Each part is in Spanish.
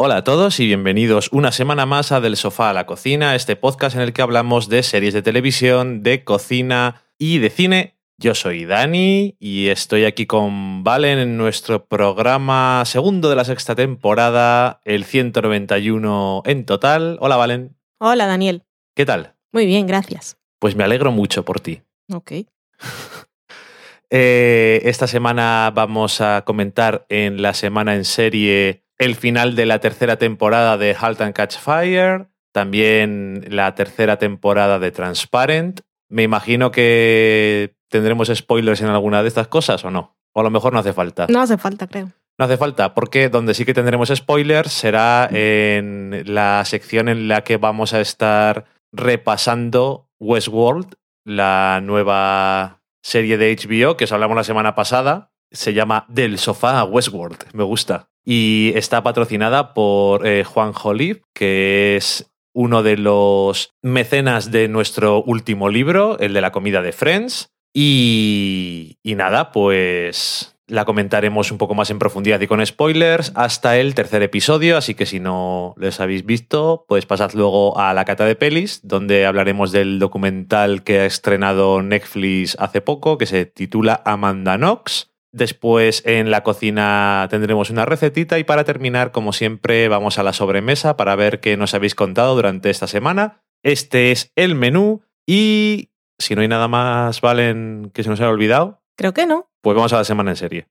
Hola a todos y bienvenidos una semana más a Del Sofá a la Cocina, este podcast en el que hablamos de series de televisión, de cocina y de cine. Yo soy Dani y estoy aquí con Valen en nuestro programa segundo de la sexta temporada, el 191 en total. Hola Valen. Hola Daniel. ¿Qué tal? Muy bien, gracias. Pues me alegro mucho por ti. Ok. Eh, esta semana vamos a comentar en la semana en serie el final de la tercera temporada de Halt and Catch Fire, también la tercera temporada de Transparent. Me imagino que tendremos spoilers en alguna de estas cosas o no. O a lo mejor no hace falta. No hace falta, creo. No hace falta, porque donde sí que tendremos spoilers será en la sección en la que vamos a estar repasando Westworld, la nueva serie de HBO que os hablamos la semana pasada. Se llama Del sofá a Westworld. Me gusta. Y está patrocinada por eh, Juan Jolib, que es uno de los mecenas de nuestro último libro, el de la comida de Friends. Y, y nada, pues la comentaremos un poco más en profundidad y con spoilers hasta el tercer episodio, así que si no les habéis visto, pues pasad luego a la cata de pelis, donde hablaremos del documental que ha estrenado Netflix hace poco, que se titula Amanda Knox. Después en la cocina tendremos una recetita y para terminar, como siempre, vamos a la sobremesa para ver qué nos habéis contado durante esta semana. Este es el menú y si no hay nada más, Valen, que se nos haya olvidado, Creo que no. pues vamos a la semana en serie.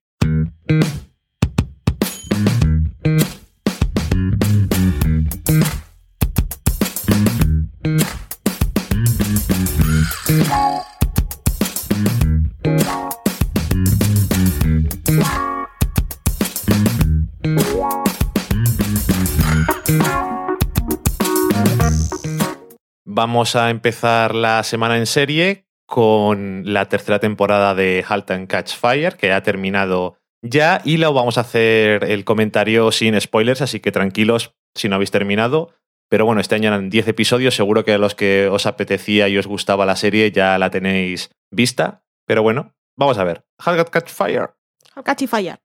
Vamos a empezar la semana en serie con la tercera temporada de Halt and Catch Fire, que ha terminado ya, y lo vamos a hacer el comentario sin spoilers, así que tranquilos si no habéis terminado. Pero bueno, este año eran 10 episodios, seguro que a los que os apetecía y os gustaba la serie ya la tenéis vista. Pero bueno, vamos a ver. Halt and Catch Fire. Al catchy fire.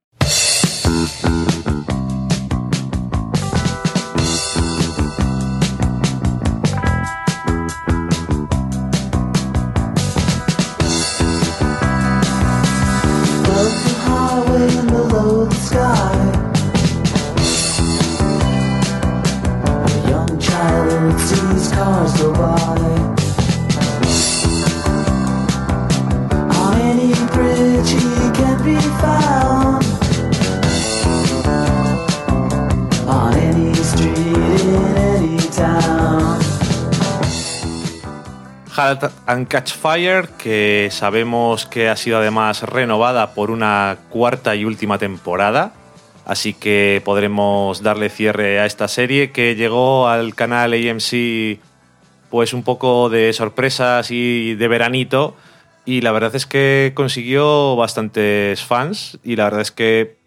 Halt and Catch Fire, que sabemos que ha sido además renovada por una cuarta y última temporada. Así que podremos darle cierre a esta serie que llegó al canal AMC pues un poco de sorpresas y de veranito. Y la verdad es que consiguió bastantes fans. Y la verdad es que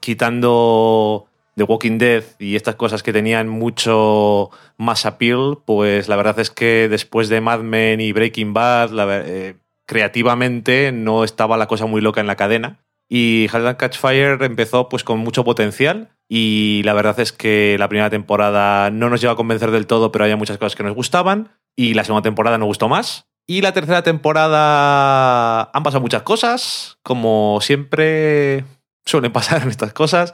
quitando The Walking Dead y estas cosas que tenían mucho más appeal, pues la verdad es que después de Mad Men y Breaking Bad, eh, creativamente no estaba la cosa muy loca en la cadena. Y and Catch Fire empezó pues con mucho potencial y la verdad es que la primera temporada no nos llegó a convencer del todo, pero había muchas cosas que nos gustaban y la segunda temporada nos gustó más. Y la tercera temporada han pasado muchas cosas, como siempre suelen pasar en estas cosas.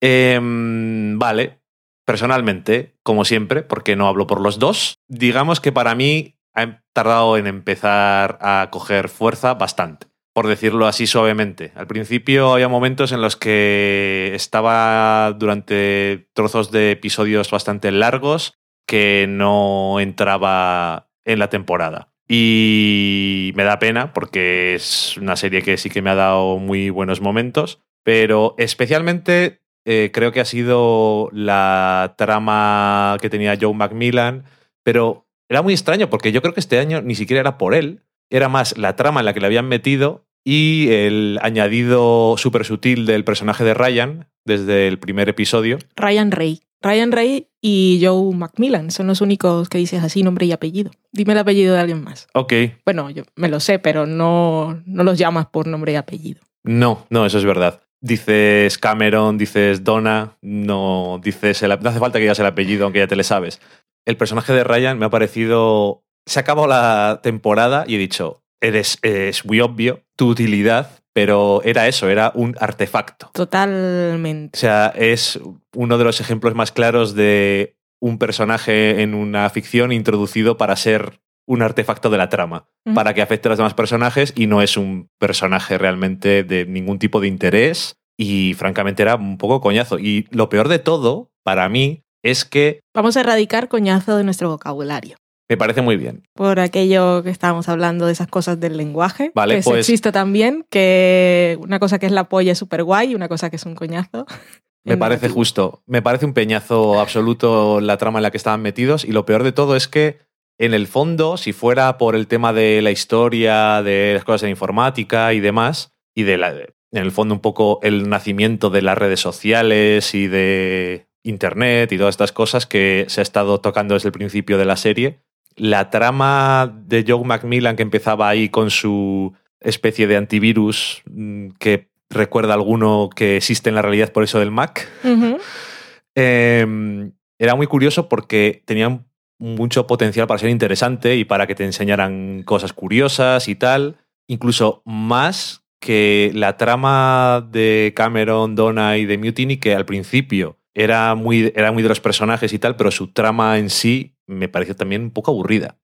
Em, vale, personalmente, como siempre, porque no hablo por los dos, digamos que para mí ha tardado en empezar a coger fuerza bastante, por decirlo así suavemente. Al principio había momentos en los que estaba durante trozos de episodios bastante largos que no entraba en la temporada. Y me da pena porque es una serie que sí que me ha dado muy buenos momentos, pero especialmente eh, creo que ha sido la trama que tenía Joe Macmillan, pero era muy extraño porque yo creo que este año ni siquiera era por él, era más la trama en la que le habían metido y el añadido súper sutil del personaje de Ryan desde el primer episodio. Ryan Ray. Ryan Ray y Joe Macmillan son los únicos que dices así, nombre y apellido. Dime el apellido de alguien más. Ok, Bueno, yo me lo sé, pero no, no los llamas por nombre y apellido. no, no, eso es verdad. dices Cameron, dices Donna, no dices el, no hace falta que digas el apellido, aunque ya te le sabes. El personaje de Ryan me ha parecido. Se ha acabado la temporada y he dicho, eres, es muy obvio tu utilidad, pero era eso, era un artefacto. Totalmente. O sea, es uno de los ejemplos más claros de un personaje en una ficción introducido para ser un artefacto de la trama, para que afecte a los demás personajes y no es un personaje realmente de ningún tipo de interés y francamente era un poco coñazo. Y lo peor de todo, para mí, es que Vamos a erradicar coñazo de nuestro vocabulario. Me parece muy bien. Por aquello que estábamos hablando de esas cosas del lenguaje. Vale, que pues- existe también, que una cosa que es la polla es súper guay y una cosa que es un coñazo. Me parece justo. Me parece un peñazo absoluto la trama en la que estaban metidos. Y lo peor de todo es que, en el fondo, si fuera por el tema de la historia, de las cosas de informática y demás, y de la, en el fondo un poco el nacimiento de las redes sociales y de Internet y todas estas cosas que se ha estado tocando desde el principio de la serie, la trama de Joe Macmillan que empezaba ahí con su especie de antivirus mm, que recuerda a alguno que existe en la realidad por eso del Mac, eh, era muy curioso porque tenía mucho potencial para ser interesante y para que te enseñaran cosas curiosas y tal, incluso más que la trama de Cameron, Donna y de Mutiny, que al principio era muy, era muy de los personajes y tal, pero su trama en sí me pareció también un poco aburrida.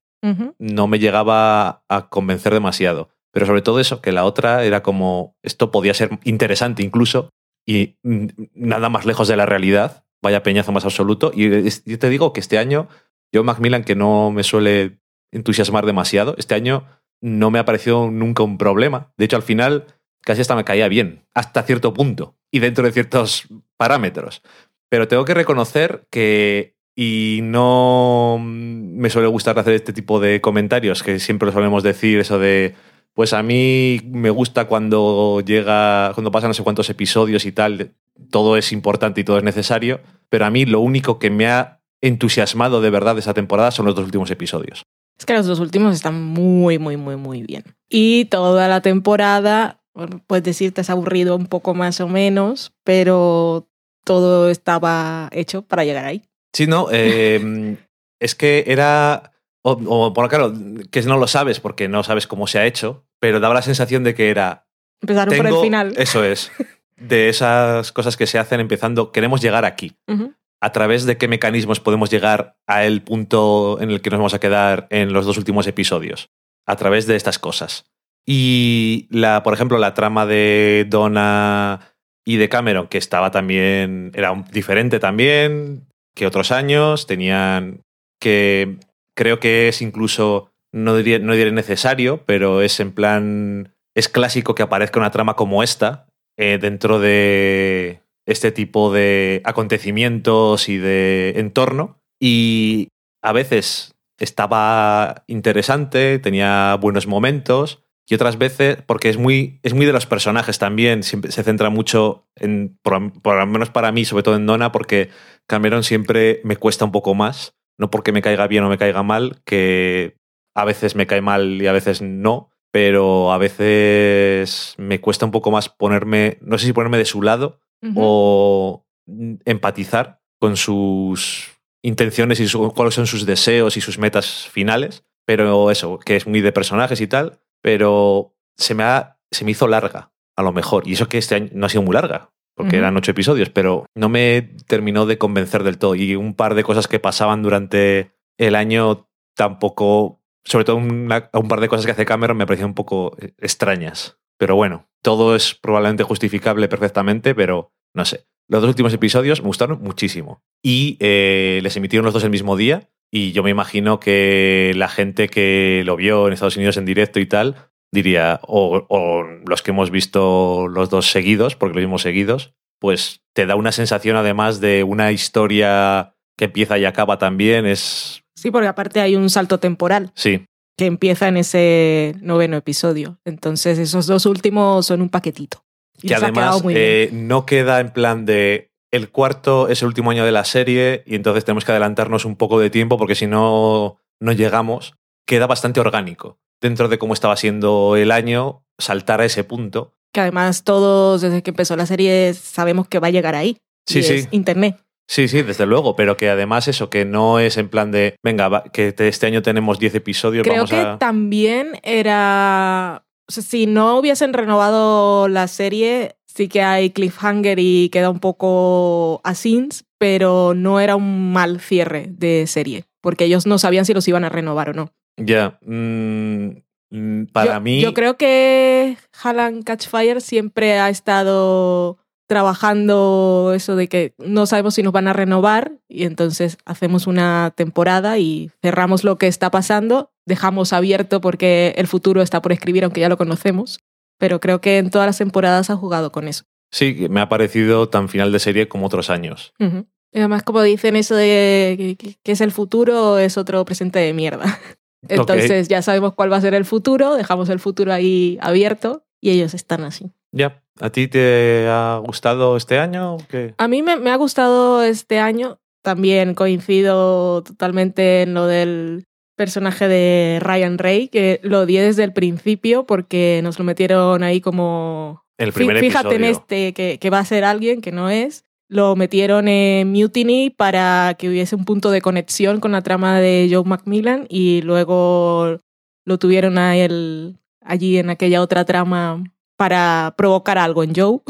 No me llegaba a convencer demasiado. Pero sobre todo eso, que la otra era como, esto podía ser interesante incluso, y nada más lejos de la realidad, vaya peñazo más absoluto. Y yo te digo que este año, yo Macmillan, que no me suele entusiasmar demasiado, este año no me ha parecido nunca un problema. De hecho, al final casi hasta me caía bien, hasta cierto punto, y dentro de ciertos parámetros. Pero tengo que reconocer que, y no me suele gustar hacer este tipo de comentarios, que siempre lo solemos decir, eso de, pues a mí me gusta cuando llega, cuando pasan no sé cuántos episodios y tal, todo es importante y todo es necesario, pero a mí lo único que me ha entusiasmado de verdad de esa temporada son los dos últimos episodios. Es que los dos últimos están muy, muy, muy, muy bien. Y toda la temporada, puedes decir, te has aburrido un poco más o menos, pero todo estaba hecho para llegar ahí. Sí, no, eh, es que era. O, o, por claro, que no lo sabes porque no sabes cómo se ha hecho, pero daba la sensación de que era. Empezaron por el final. Eso es. De esas cosas que se hacen empezando, queremos llegar aquí. ¿A través de qué mecanismos podemos llegar a el punto en el que nos vamos a quedar en los dos últimos episodios? A través de estas cosas. Y, la, por ejemplo, la trama de Donna y de Cameron, que estaba también, era un- diferente también que otros años, tenían que, creo que es incluso, no diría, no diré necesario, pero es en plan, es clásico que aparezca una trama como esta eh, dentro de este tipo de acontecimientos y de entorno. Y a veces estaba interesante, tenía buenos momentos. Y otras veces, porque es muy, es muy de los personajes también, siempre se centra mucho en, por, por lo menos para mí, sobre todo en Donna, porque Cameron siempre me cuesta un poco más, no porque me caiga bien o me caiga mal, que a veces me cae mal y a veces no, pero a veces me cuesta un poco más ponerme, no sé si ponerme de su lado o empatizar con sus intenciones y su- cuáles son sus deseos y sus metas finales. Pero eso, que es muy de personajes y tal, pero se me, ha, se me hizo larga, a lo mejor. Y eso que este año no ha sido muy larga, porque eran ocho episodios, pero no me terminó de convencer del todo. Y un par de cosas que pasaban durante el año tampoco, sobre todo una- un par de cosas que hace Cameron me parecían un poco eh, extrañas. Pero bueno, todo es probablemente justificable perfectamente, pero no sé. Los dos últimos episodios me gustaron muchísimo. Y eh, les emitieron los dos el mismo día. Y yo me imagino que la gente que lo vio en Estados Unidos en directo y tal, diría, o, o los que hemos visto los dos seguidos, porque los vimos seguidos, pues te da una sensación además de una historia que empieza y acaba también. Es. Sí, porque aparte hay un salto temporal Sí, que empieza en ese noveno episodio. Entonces esos dos últimos son un paquetito. Y que ha además muy eh, no queda en plan de el cuarto es el último año de la serie y entonces tenemos que adelantarnos un poco de tiempo porque si no no llegamos queda bastante orgánico dentro de cómo estaba siendo el año saltar a ese punto Que además todos, desde que empezó la serie, sabemos que va a llegar ahí. Sí, y sí. es Internet. Sí, sí, desde luego, pero que además eso, que no es en plan de, venga, va, que te- este año tenemos 10 episodios, Creo vamos que a... también era. O sea, si no hubiesen renovado la serie, sí que hay cliffhanger y queda un poco a scenes, pero no era un mal cierre de serie, porque ellos no sabían si los iban a renovar o no. Ya, mm, mm, para Yo- mí... Yo creo que Halland Catchfire siempre ha estado trabajando eso de que no sabemos si nos van a renovar y entonces hacemos una temporada y cerramos lo que está pasando, dejamos abierto porque el futuro está por escribir aunque ya lo conocemos, pero creo que en todas las temporadas ha jugado con eso. Sí, me ha parecido tan final de serie como otros años. Y además como dicen eso de que- es el futuro, es otro presente de mierda. Entonces ya sabemos cuál va a ser el futuro, dejamos el futuro ahí abierto y ellos están así. Ya, ¿a ti te ha gustado este año? ¿Qué? A mí me, me ha gustado este año. También coincido totalmente en lo del personaje de Ryan Ray, que lo odié desde el principio porque nos lo metieron ahí como... El primer Fíjate en este que, que va a ser alguien que no es. Lo metieron en Mutiny para que hubiese un punto de conexión con la trama de Joe Macmillan y luego lo tuvieron a él allí en aquella otra trama para provocar algo en Joe.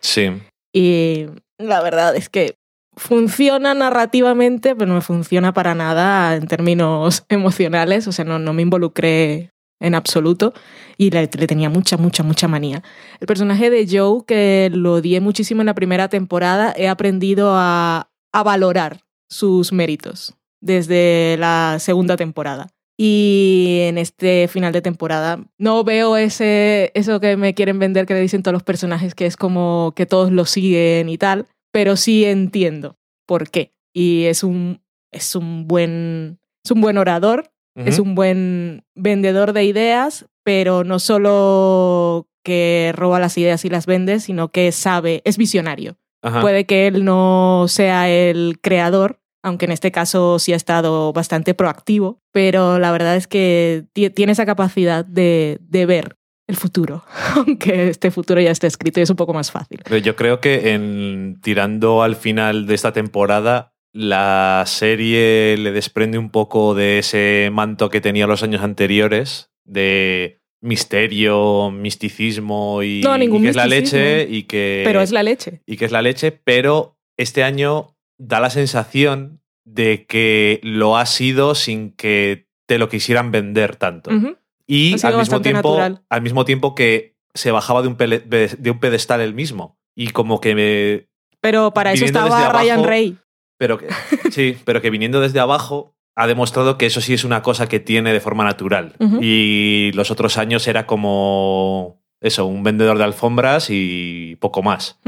Sí, Y la verdad es que funciona narrativamente, pero no me funciona para nada en términos emocionales. O sea, no, no me involucré en absoluto y le, tenía mucha, mucha, mucha manía. El personaje de Joe, que lo odié muchísimo en la primera temporada, he aprendido a, a valorar sus méritos desde la segunda temporada. Y en este final de temporada no veo ese, eso que me quieren vender que le dicen todos los personajes, que es como que todos lo siguen y tal, pero sí entiendo por qué. Y es un, es un, buen, es un buen orador, es un buen vendedor de ideas, pero no solo que roba las ideas y las vende, sino que sabe, es visionario. Ajá. Puede que él no sea el creador, aunque en este caso sí ha estado bastante proactivo, pero la verdad es que ti- tiene esa capacidad de, de ver el futuro, aunque este futuro ya esté escrito y es un poco más fácil. Pero Yo creo que en tirando al final de esta temporada, la serie le desprende un poco de ese manto que tenía los años anteriores, de misterio, misticismo y, No, ningún y que es la leche y que, Pero es la leche. y que es la leche, pero este año da la sensación de que lo ha sido sin que te lo quisieran vender tanto. Ujú. Y al mismo, tiempo, natural. al mismo tiempo que se bajaba de un, pele- de un pedestal él mismo. Y como que me. Pero para eso estaba Ryan Ray. Pero que, sí, pero que viniendo desde abajo ha demostrado que eso sí es una cosa que tiene de forma natural. Y los otros años era como. Eso, un vendedor de alfombras y poco más.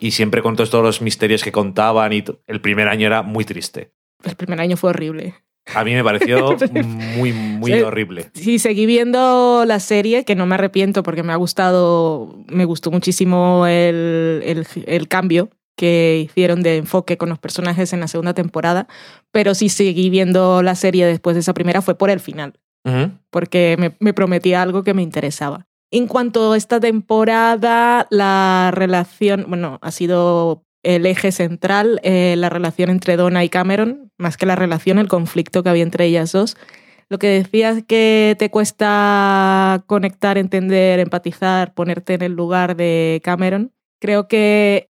Y siempre con todos los misterios que contaban. Y el primer año era muy triste. El primer año fue horrible. A mí me pareció muy, muy Sí. horrible. Sí, seguí viendo la serie, que no me arrepiento porque me ha gustado, me gustó muchísimo el, el, el cambio que hicieron de enfoque con los personajes en la segunda temporada, pero sí seguí viendo la serie después de esa primera, fue por el final, Ujú. porque me, me prometía algo que me interesaba. En cuanto a esta temporada, la relación, bueno, ha sido el eje central, eh, la relación entre Donna y Cameron, más que la relación, el conflicto que había entre ellas dos. Lo que decías que te cuesta conectar, entender, empatizar, ponerte en el lugar de Cameron, creo que,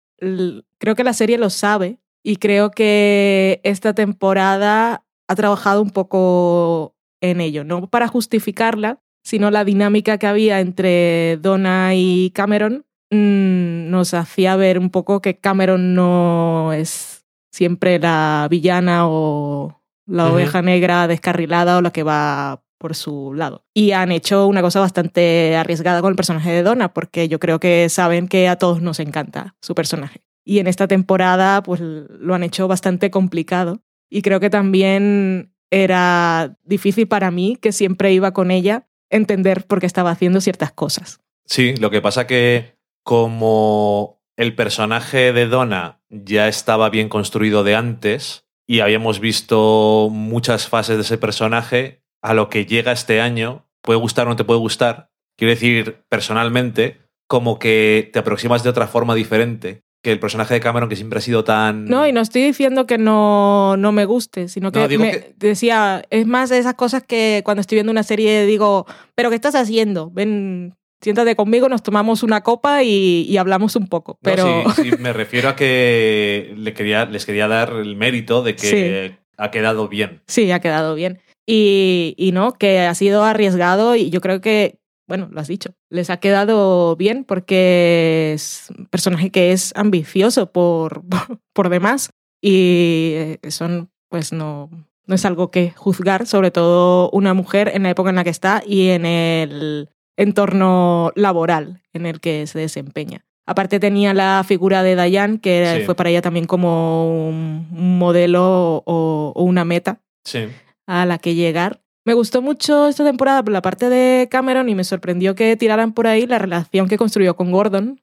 creo que la serie lo sabe y creo que esta temporada ha trabajado un poco en ello, no para justificarla, sino la dinámica que había entre Donna y Cameron mm, nos hacía ver un poco que Cameron no es siempre la villana o la oveja negra descarrilada o la que va por su lado. Y han hecho una cosa bastante arriesgada con el personaje de Donna, porque yo creo que saben que a todos nos encanta su personaje. Y en esta temporada, pues lo han hecho bastante complicado. Y creo que también era difícil para mí, que siempre iba con ella, entender por qué estaba haciendo ciertas cosas. Sí, lo que pasa que como el personaje de Donna ya estaba bien construido de antes y habíamos visto muchas fases de ese personaje, a lo que llega este año, puede gustar o no te puede gustar, quiero decir, personalmente, como que te aproximas de otra forma diferente que el personaje de Cameron, que siempre ha sido tan... No, y no estoy diciendo que no, no me guste, sino que, No, digo me que- decía, es más de esas cosas que cuando estoy viendo una serie digo, pero ¿qué estás haciendo? Ven, siéntate conmigo, nos tomamos una copa y, y hablamos un poco. No, Pero sí, sí, me refiero a que le quería, les quería dar el mérito de que ha quedado bien. sí, ha quedado bien. Y, y no, que ha sido arriesgado y yo creo que, bueno, lo has dicho, les ha quedado bien porque es un personaje que es ambicioso por, por demás y eh, son, pues no, no es algo que juzgar, sobre todo una mujer en la época en la que está y en el entorno laboral en el que se desempeña. Aparte tenía la figura de Diane, que Sí. fue para ella también como un modelo o- o una meta Sí. a la que llegar. Me gustó mucho esta temporada por la parte de Cameron y me sorprendió que tiraran por ahí la relación que construyó con Gordon.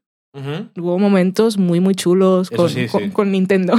Hubo momentos muy, muy chulos con, sí, con- sí. con Nintendo.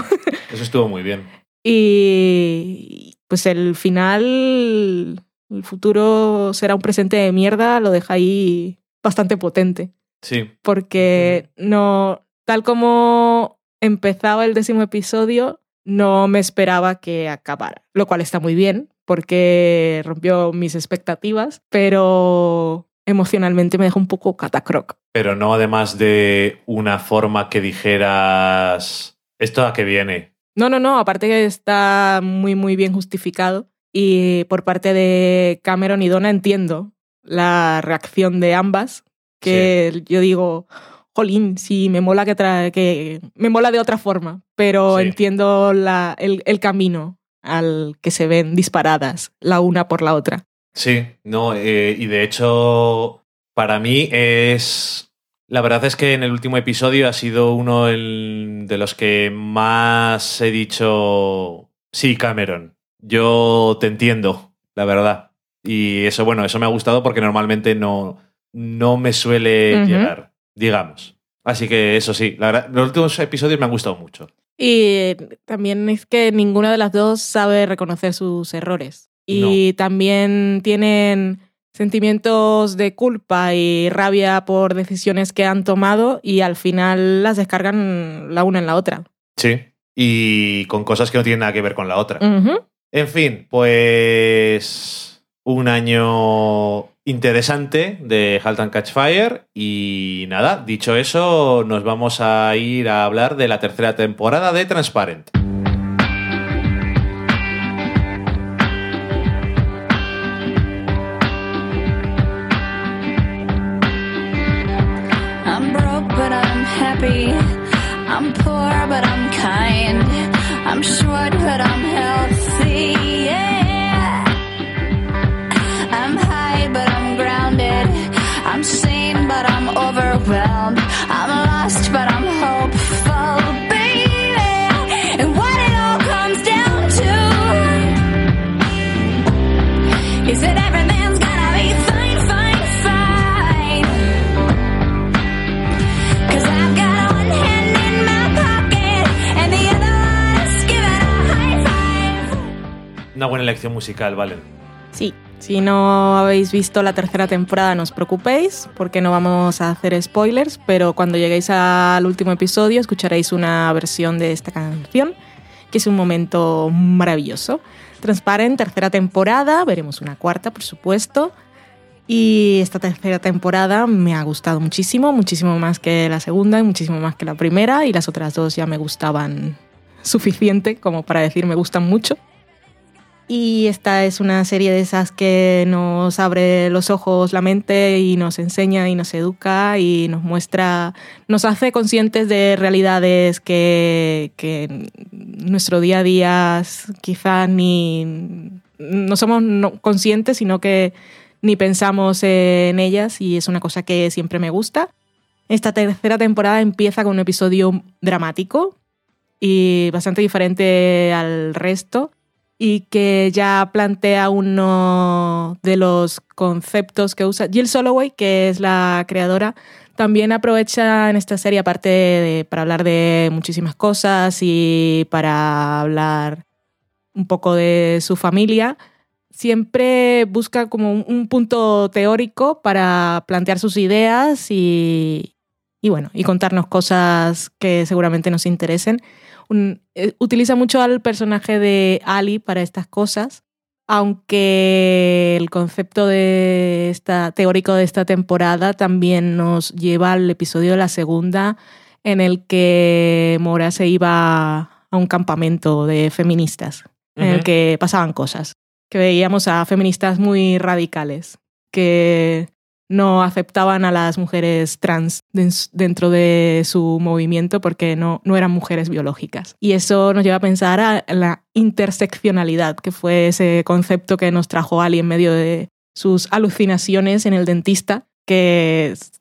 Eso estuvo muy bien. Y pues el final, el futuro será un presente de mierda, lo deja ahí bastante potente. Sí. Porque no, tal como empezaba el décimo episodio, no me esperaba que acabara. Lo cual está muy bien, porque rompió mis expectativas, pero emocionalmente me dejó un poco catacroc. Pero no además de una forma que dijeras, ¿esto a qué viene? No, no, no, aparte que está muy, muy bien justificado. Y por parte de Cameron y Donna entiendo la reacción de ambas, que yo digo, jolín, sí, me mola que, tra- que me mola de otra forma, pero Sí. entiendo la, el, el camino al que se ven disparadas la una por la otra. Sí, no, eh, y de hecho, para mí es. La verdad es que en el último episodio ha sido uno el- de los que más he dicho. Sí, Cameron. Yo te entiendo, la verdad. Y eso, bueno, eso me ha gustado porque normalmente no, no me suele llegar, digamos. Así que eso sí, la verdad, los últimos episodios me han gustado mucho. Y también es que ninguna de las dos sabe reconocer sus errores. Y también tienen sentimientos de culpa y rabia por decisiones que han tomado y al final las descargan la una en la otra. Sí. Y con cosas que no tienen nada que ver con la otra. En fin, pues un año interesante de Halt and Catch Fire y nada, dicho eso, nos vamos a ir a hablar de la tercera temporada de Transparent. Elección musical, Valen. Sí, si no habéis visto la tercera temporada no os preocupéis porque no vamos a hacer spoilers, pero cuando lleguéis al último episodio escucharéis una versión de esta canción, que es un momento maravilloso. Transparent, tercera temporada, veremos una cuarta, por supuesto. Y esta tercera temporada me ha gustado muchísimo, muchísimo más que la segunda y muchísimo más que la primera. Y las otras dos ya me gustaban suficiente como para decir me gustan mucho. Y esta es una serie de esas que nos abre los ojos, la mente y nos enseña y nos educa y nos muestra, nos hace conscientes de realidades que, que nuestro día a día quizás ni no somos conscientes, sino que ni pensamos en ellas y es una cosa que siempre me gusta. Esta tercera temporada empieza con un episodio dramático y bastante diferente al resto y que ya plantea uno de los conceptos que usa Jill Soloway, que es la creadora. También aprovecha en esta serie, aparte de, para hablar de muchísimas cosas y para hablar un poco de su familia, siempre busca como un, un punto teórico para plantear sus ideas y, y bueno, y contarnos cosas que seguramente nos interesen. Un- eh, utiliza mucho al personaje de Ali para estas cosas, aunque el concepto de esta, teórico de esta temporada también nos lleva al episodio de la segunda, en el que Mora se iba a un campamento de feministas, en el que pasaban cosas, que veíamos a feministas muy radicales, que no aceptaban a las mujeres trans den- dentro de su movimiento porque no, no eran mujeres biológicas. Y eso nos lleva a pensar a la interseccionalidad, que fue ese concepto que nos trajo Ali en medio de sus alucinaciones en el dentista, que es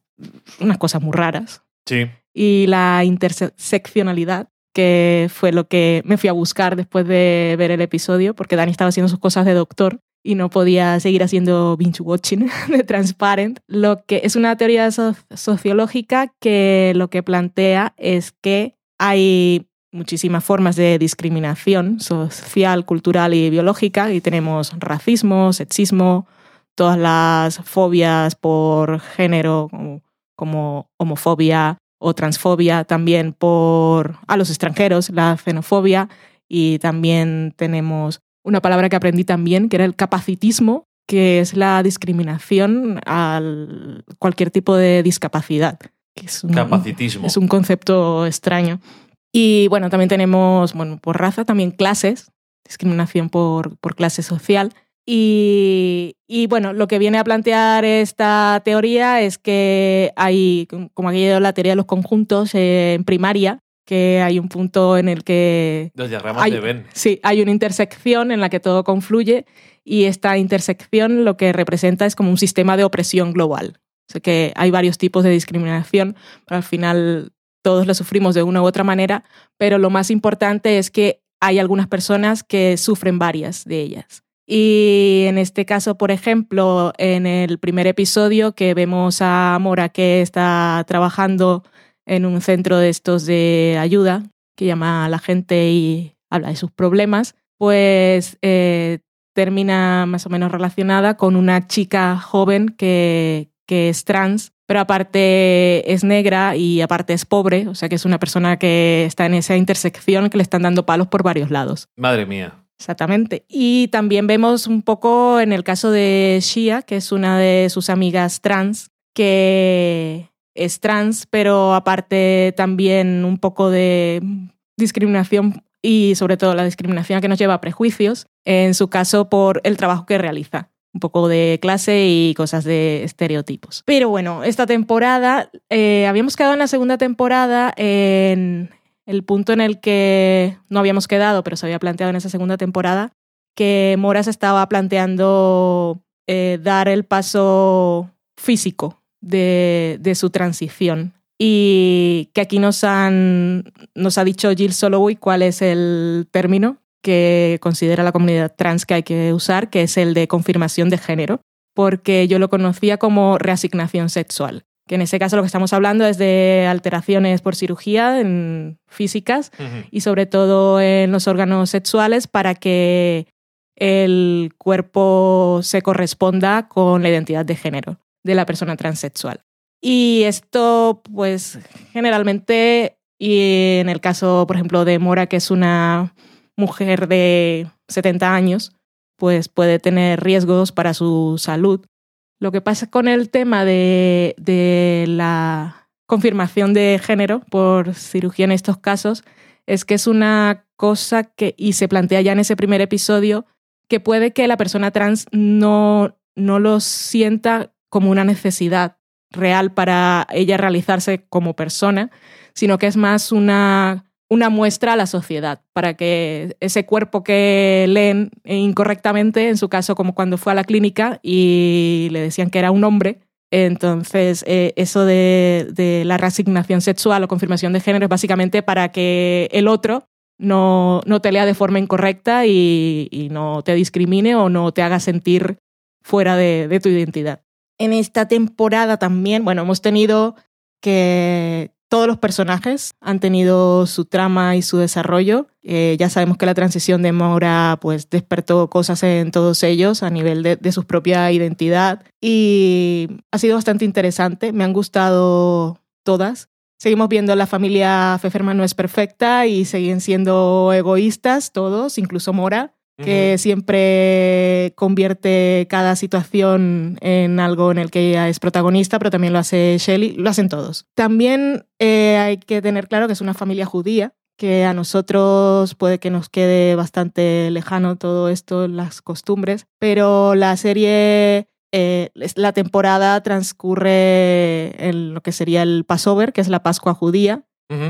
unas cosas muy raras. Sí. Y la interseccionalidad, que fue lo que me fui a buscar después de ver el episodio, porque Dani estaba haciendo sus cosas de doctor y no podía seguir haciendo binge watching de Transparent. Lo que es una teoría so- sociológica que lo que plantea es que hay muchísimas formas de discriminación social, cultural y biológica y tenemos racismo, sexismo, todas las fobias por género como, como homofobia o transfobia, también por a los extranjeros, la xenofobia y también tenemos una palabra que aprendí también, que era el capacitismo, que es la discriminación a cualquier tipo de discapacidad. Que es un, Capacitismo. es un concepto extraño. Y bueno, también tenemos, bueno, por raza, también clases, discriminación por, por clase social. Y, y, bueno, lo que viene a plantear esta teoría es que hay, como aquí ha la teoría de los conjuntos eh, en primaria, que hay un punto en el que Los diagramas hay, de Venn. Sí, hay una intersección en la que todo confluye y esta intersección lo que representa es como un sistema de opresión global. O sea que hay varios tipos de discriminación, pero al final todos lo sufrimos de una u otra manera, pero lo más importante es que hay algunas personas que sufren varias de ellas. Y en este caso, por ejemplo, en el primer episodio que vemos a Mora que está trabajando en un centro de estos de ayuda, que llama a la gente y habla de sus problemas, pues eh, termina más o menos relacionada con una chica joven que, que es trans, pero aparte es negra y aparte es pobre, o sea que es una persona que está en esa intersección que le están dando palos por varios lados. Madre mía. Exactamente. Y también vemos un poco en el caso de Shia, que es una de sus amigas trans, que es trans, pero aparte también un poco de discriminación y sobre todo la discriminación que nos lleva a prejuicios, en su caso por el trabajo que realiza. Un poco de clase y cosas de estereotipos. Pero bueno, esta temporada, eh, habíamos quedado en la segunda temporada en el punto en el que no habíamos quedado, pero se había planteado en esa segunda temporada, que Mora se estaba planteando eh, dar el paso físico de, de, su transición. Y que aquí nos, han, nos ha dicho Jill Soloway cuál es el término que considera la comunidad trans que hay que usar, que es el de confirmación de género, porque yo lo conocía como reasignación sexual que en ese caso lo que estamos hablando es de alteraciones por cirugía en físicas uh -huh. y sobre todo en los órganos sexuales para que el cuerpo se corresponda con la identidad de género de la persona transexual. Y esto, pues, generalmente, y en el caso, por ejemplo, de Mora, que es una mujer de 70 años, pues puede tener riesgos para su salud. Lo que pasa con el tema de, de, la confirmación de género por cirugía en estos casos es que es una cosa que, y se plantea ya en ese primer episodio, que puede que la persona trans no, no lo sienta como una necesidad real para ella realizarse como persona, sino que es más una, una muestra a la sociedad, para que ese cuerpo que leen incorrectamente, en su caso como cuando fue a la clínica y le decían que era un hombre, entonces eh, eso de, de, la reasignación sexual o confirmación de género es básicamente para que el otro no, no te lea de forma incorrecta y, y, no te discrimine o no te haga sentir fuera de, de tu identidad. En esta temporada también, bueno, hemos tenido que todos los personajes han tenido su trama y su desarrollo. Eh, ya sabemos que la transición de Mora pues, despertó cosas en todos ellos a nivel de, de, su propia identidad y ha sido bastante interesante. Me han gustado todas. Seguimos viendo la familia Feferman no es perfecta y siguen siendo egoístas todos, incluso Mora, que siempre convierte cada situación en algo en el que ella es protagonista, pero también lo hace Shelley, lo hacen todos. También eh, hay que tener claro que es una familia judía, que a nosotros puede que nos quede bastante lejano todo esto, las costumbres, pero la serie, eh, es- la temporada transcurre en lo que sería el Passover, que es la Pascua judía,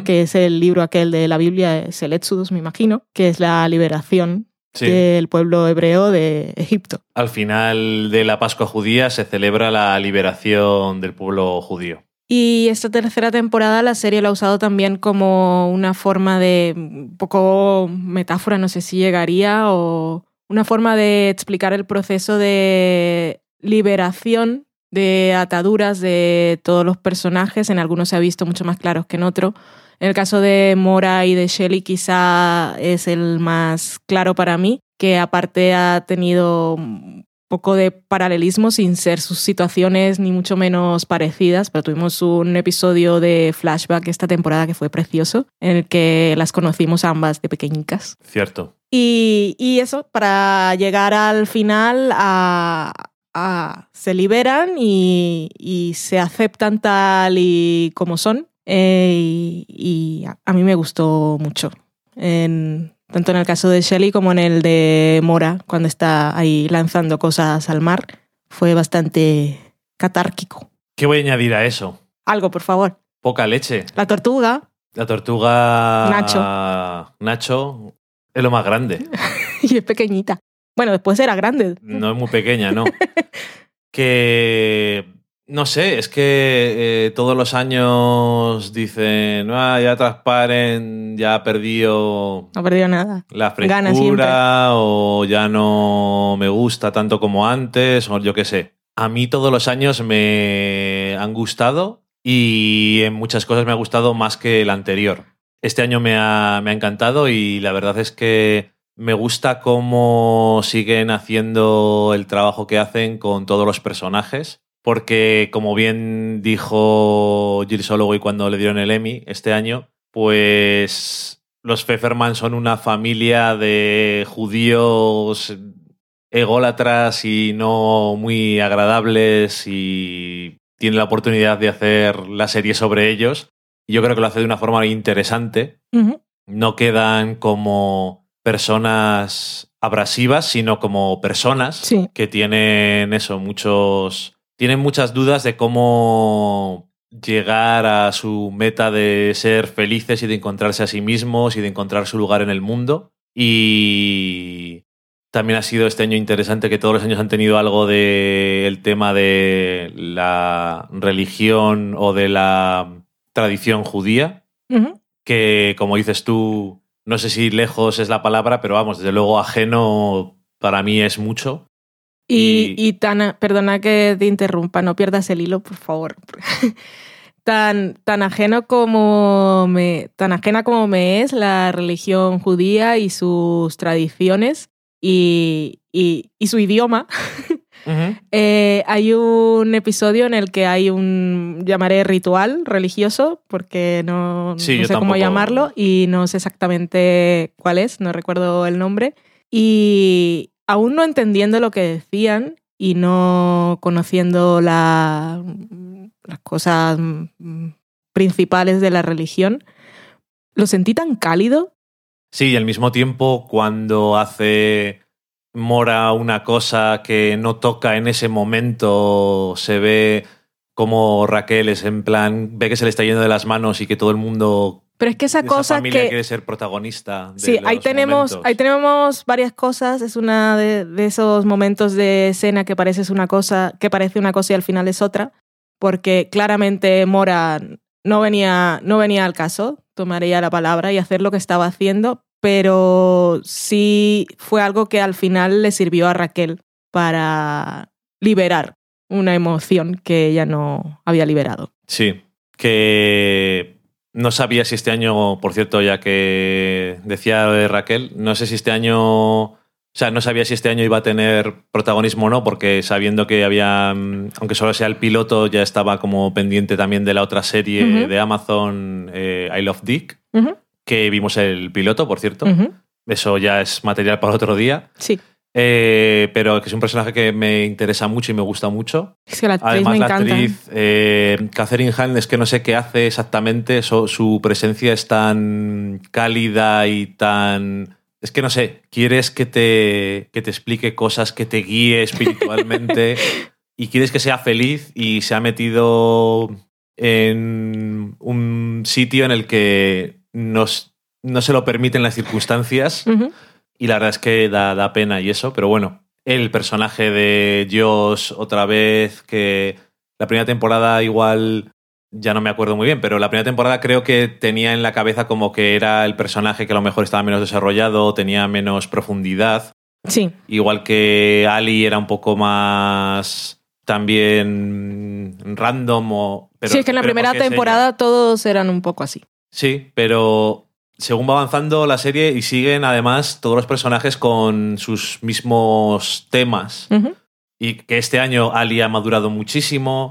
que es el libro aquel de la Biblia, es el Éxodus, me imagino, que es la liberación Sí. del pueblo hebreo de Egipto. Al final de la Pascua judía se celebra la liberación del pueblo judío. Y esta tercera temporada la serie la ha usado también como una forma de un poco metáfora, no sé si llegaría, o una forma de explicar el proceso de liberación de ataduras de todos los personajes. En algunos se ha visto mucho más claros que en otros. En el caso de Mora y de Shelley quizá es el más claro para mí, que aparte ha tenido un poco de paralelismo sin ser sus situaciones ni mucho menos parecidas, pero tuvimos un episodio de flashback esta temporada que fue precioso, en el que las conocimos ambas de pequeñicas. Cierto. Y, y eso, para llegar al final, a, a- se liberan y, y se aceptan tal y como son. Eh, y y a, a mí me gustó mucho. En- tanto en el caso de Shelley como en el de Mora, cuando está ahí lanzando cosas al mar. Fue bastante catárquico. ¿Qué voy a añadir a eso? Algo, por favor. Poca leche. La tortuga La tortuga Nacho. Nacho es lo más grande. y es pequeñita. Bueno, después era grande. No es muy pequeña, ¿no? que no sé, es que eh, todos los años dicen, ah, ya Trasparen ya ha perdido No perdió nada. la frescura o ya no me gusta tanto como antes o yo qué sé. A mí todos los años me han gustado y en muchas cosas me ha gustado más que el anterior. Este año me ha, me ha encantado y la verdad es que me gusta cómo siguen haciendo el trabajo que hacen con todos los personajes. Porque, como bien dijo Jill Soloway cuando le dieron el Emmy este año, pues los Pfefferman son una familia de judíos ególatras y no muy agradables y tiene la oportunidad de hacer la serie sobre ellos. Y yo creo que lo hace de una forma interesante. No quedan como personas abrasivas, sino como personas Sí. que tienen eso, muchos. Tienen muchas dudas de cómo llegar a su meta de ser felices y de encontrarse a sí mismos y de encontrar su lugar en el mundo. Y también ha sido este año interesante que todos los años han tenido algo del el tema de la religión o de la tradición judía que, como dices tú, no sé si lejos es la palabra, pero vamos, desde luego ajeno para mí es mucho. Y, Y- y tan, perdona que te interrumpa, no pierdas el hilo, por favor. tan, tan ajeno como me, tan ajena como me es la religión judía y sus tradiciones y, y, y su idioma. Eh, hay un episodio en el que hay un, llamaré ritual religioso, porque no, Sí, no yo sé cómo llamarlo y no sé exactamente cuál es, no recuerdo el nombre. Y aún no entendiendo lo que decían y no conociendo la- las cosas mm, principales de la religión, lo sentí tan cálido. Sí, y al mismo tiempo cuando hace Mora una cosa que no toca en ese momento, se ve como Raquel es en plan, ve que se le está yendo de las manos y que todo el mundo Pero es que esa de cosa familia que... quiere ser protagonista. De Sí, ahí tenemos, momentos. ahí tenemos varias cosas. Es una de, de esos momentos de escena que parece una cosa, que parece una cosa y al final es otra. Porque claramente Mora no venía, no venía al caso, tomaría la palabra y hacer lo que estaba haciendo, pero sí fue algo que al final le sirvió a Raquel para liberar una emoción que ella no había liberado. Sí, que no sabía si este año, por cierto, ya que decía lo de Raquel, no sé si este año O sea, no sabía si este año iba a tener protagonismo o no, porque sabiendo que había, mm, aunque solo sea el piloto, ya estaba como pendiente también de la otra serie de Amazon, eh, I Love Dick, que vimos el piloto, por cierto. Eso ya es material para otro día. Sí, Eh, pero que es un personaje que me interesa mucho y me gusta mucho. es que la actriz Además, me la encanta. actriz eh, Catherine Hahn es que no sé qué hace exactamente. so- su presencia es tan cálida y tan. Es que no sé, quieres que te, que te explique cosas, que te guíe espiritualmente y quieres que sea feliz y se ha metido en un sitio en el que nos, no se lo permiten las circunstancias y la verdad es que da, da pena y eso, pero bueno, el personaje de Josh otra vez, que la primera temporada igual ya no me acuerdo muy bien, pero la primera temporada creo que tenía en la cabeza como que era el personaje que a lo mejor estaba menos desarrollado, tenía menos profundidad, Sí, igual que Ali era un poco más también random o... Pero, sí, es que en la primera ella. temporada todos eran un poco así. Sí, pero según va avanzando la serie y siguen además todos los personajes con sus mismos temas. Y que este año Ali ha madurado muchísimo,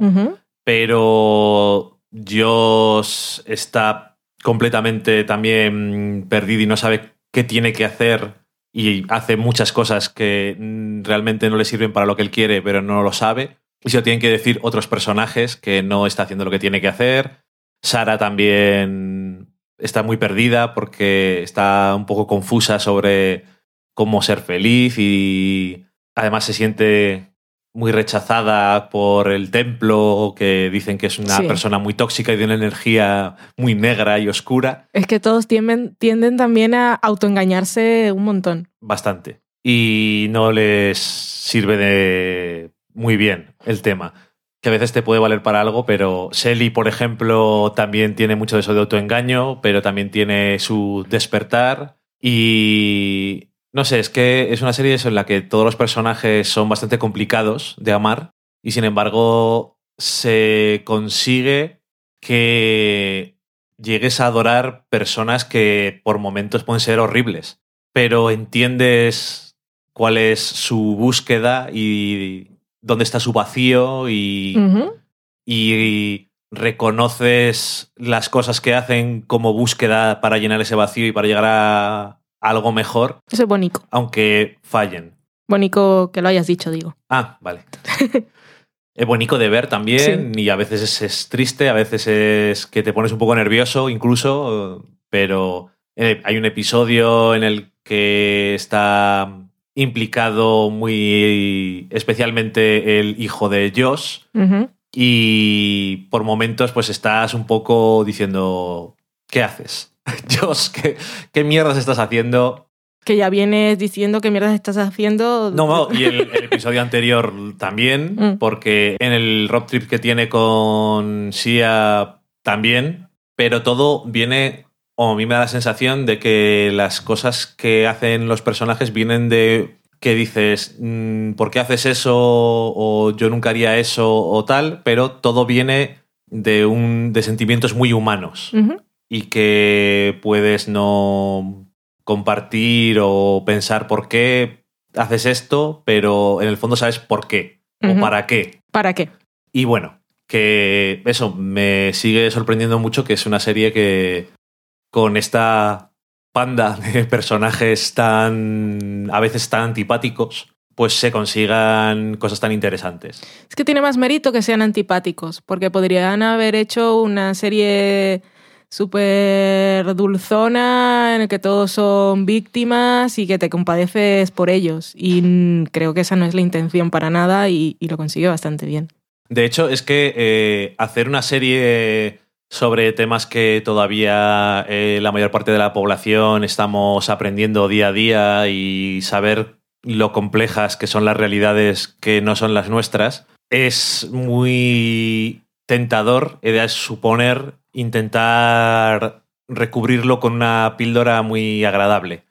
pero Joss está completamente también perdido y no sabe qué tiene que hacer y hace muchas cosas que realmente no le sirven para lo que él quiere, pero no lo sabe. Y se lo tienen que decir otros personajes que no está haciendo lo que tiene que hacer. Sara también está muy perdida porque está un poco confusa sobre cómo ser feliz y además se siente muy rechazada por el templo, que dicen que es una Sí. persona muy tóxica y de una energía muy negra y oscura. Es que todos tienden, tienden también a autoengañarse un montón. Bastante. Y no les sirve de muy bien el tema. Que a veces te puede valer para algo, pero Selly, por ejemplo, también tiene mucho de eso de autoengaño, pero también tiene su despertar. Y no sé, es que es una serie eso en la que todos los personajes son bastante complicados de amar. Y sin embargo, se consigue que llegues a adorar personas que por momentos pueden ser horribles, pero entiendes cuál es su búsqueda y dónde está su vacío y, y reconoces las cosas que hacen como búsqueda para llenar ese vacío y para llegar a algo mejor, Eso es bonito. aunque fallen. Bonito que lo hayas dicho, digo. Ah, vale. Es bonito de ver también y a veces es, es triste, a veces es que te pones un poco nervioso incluso, pero eh, hay un episodio en el que está implicado muy especialmente el hijo de Josh y por momentos pues estás un poco diciendo, ¿qué haces? Josh, ¿qué, qué mierdas estás haciendo? Que ya vienes diciendo qué mierdas estás haciendo. No, no, y el, el episodio anterior también, Mm. porque en el road trip que tiene con Sia también, pero todo viene, o a mí me da la sensación de que las cosas que hacen los personajes vienen de que dices, mm, ¿por qué haces eso? O yo nunca haría eso o tal, pero todo viene de, un, de sentimientos muy humanos y que puedes no compartir o pensar por qué haces esto, pero en el fondo sabes por qué o para qué. ¿Para qué? Y bueno, que eso me sigue sorprendiendo mucho que es una serie que con esta panda de personajes tan a veces tan antipáticos, pues se consigan cosas tan interesantes. Es que tiene más mérito que sean antipáticos, porque podrían haber hecho una serie súper dulzona en el que todos son víctimas y que te compadeces por ellos. Y creo que esa no es la intención para nada y, y lo consigue bastante bien. De hecho, es que eh, hacer una serie sobre temas que todavía eh, la mayor parte de la población estamos aprendiendo día a día y saber lo complejas que son las realidades que no son las nuestras, es muy tentador, he de suponer, intentar recubrirlo con una píldora muy agradable.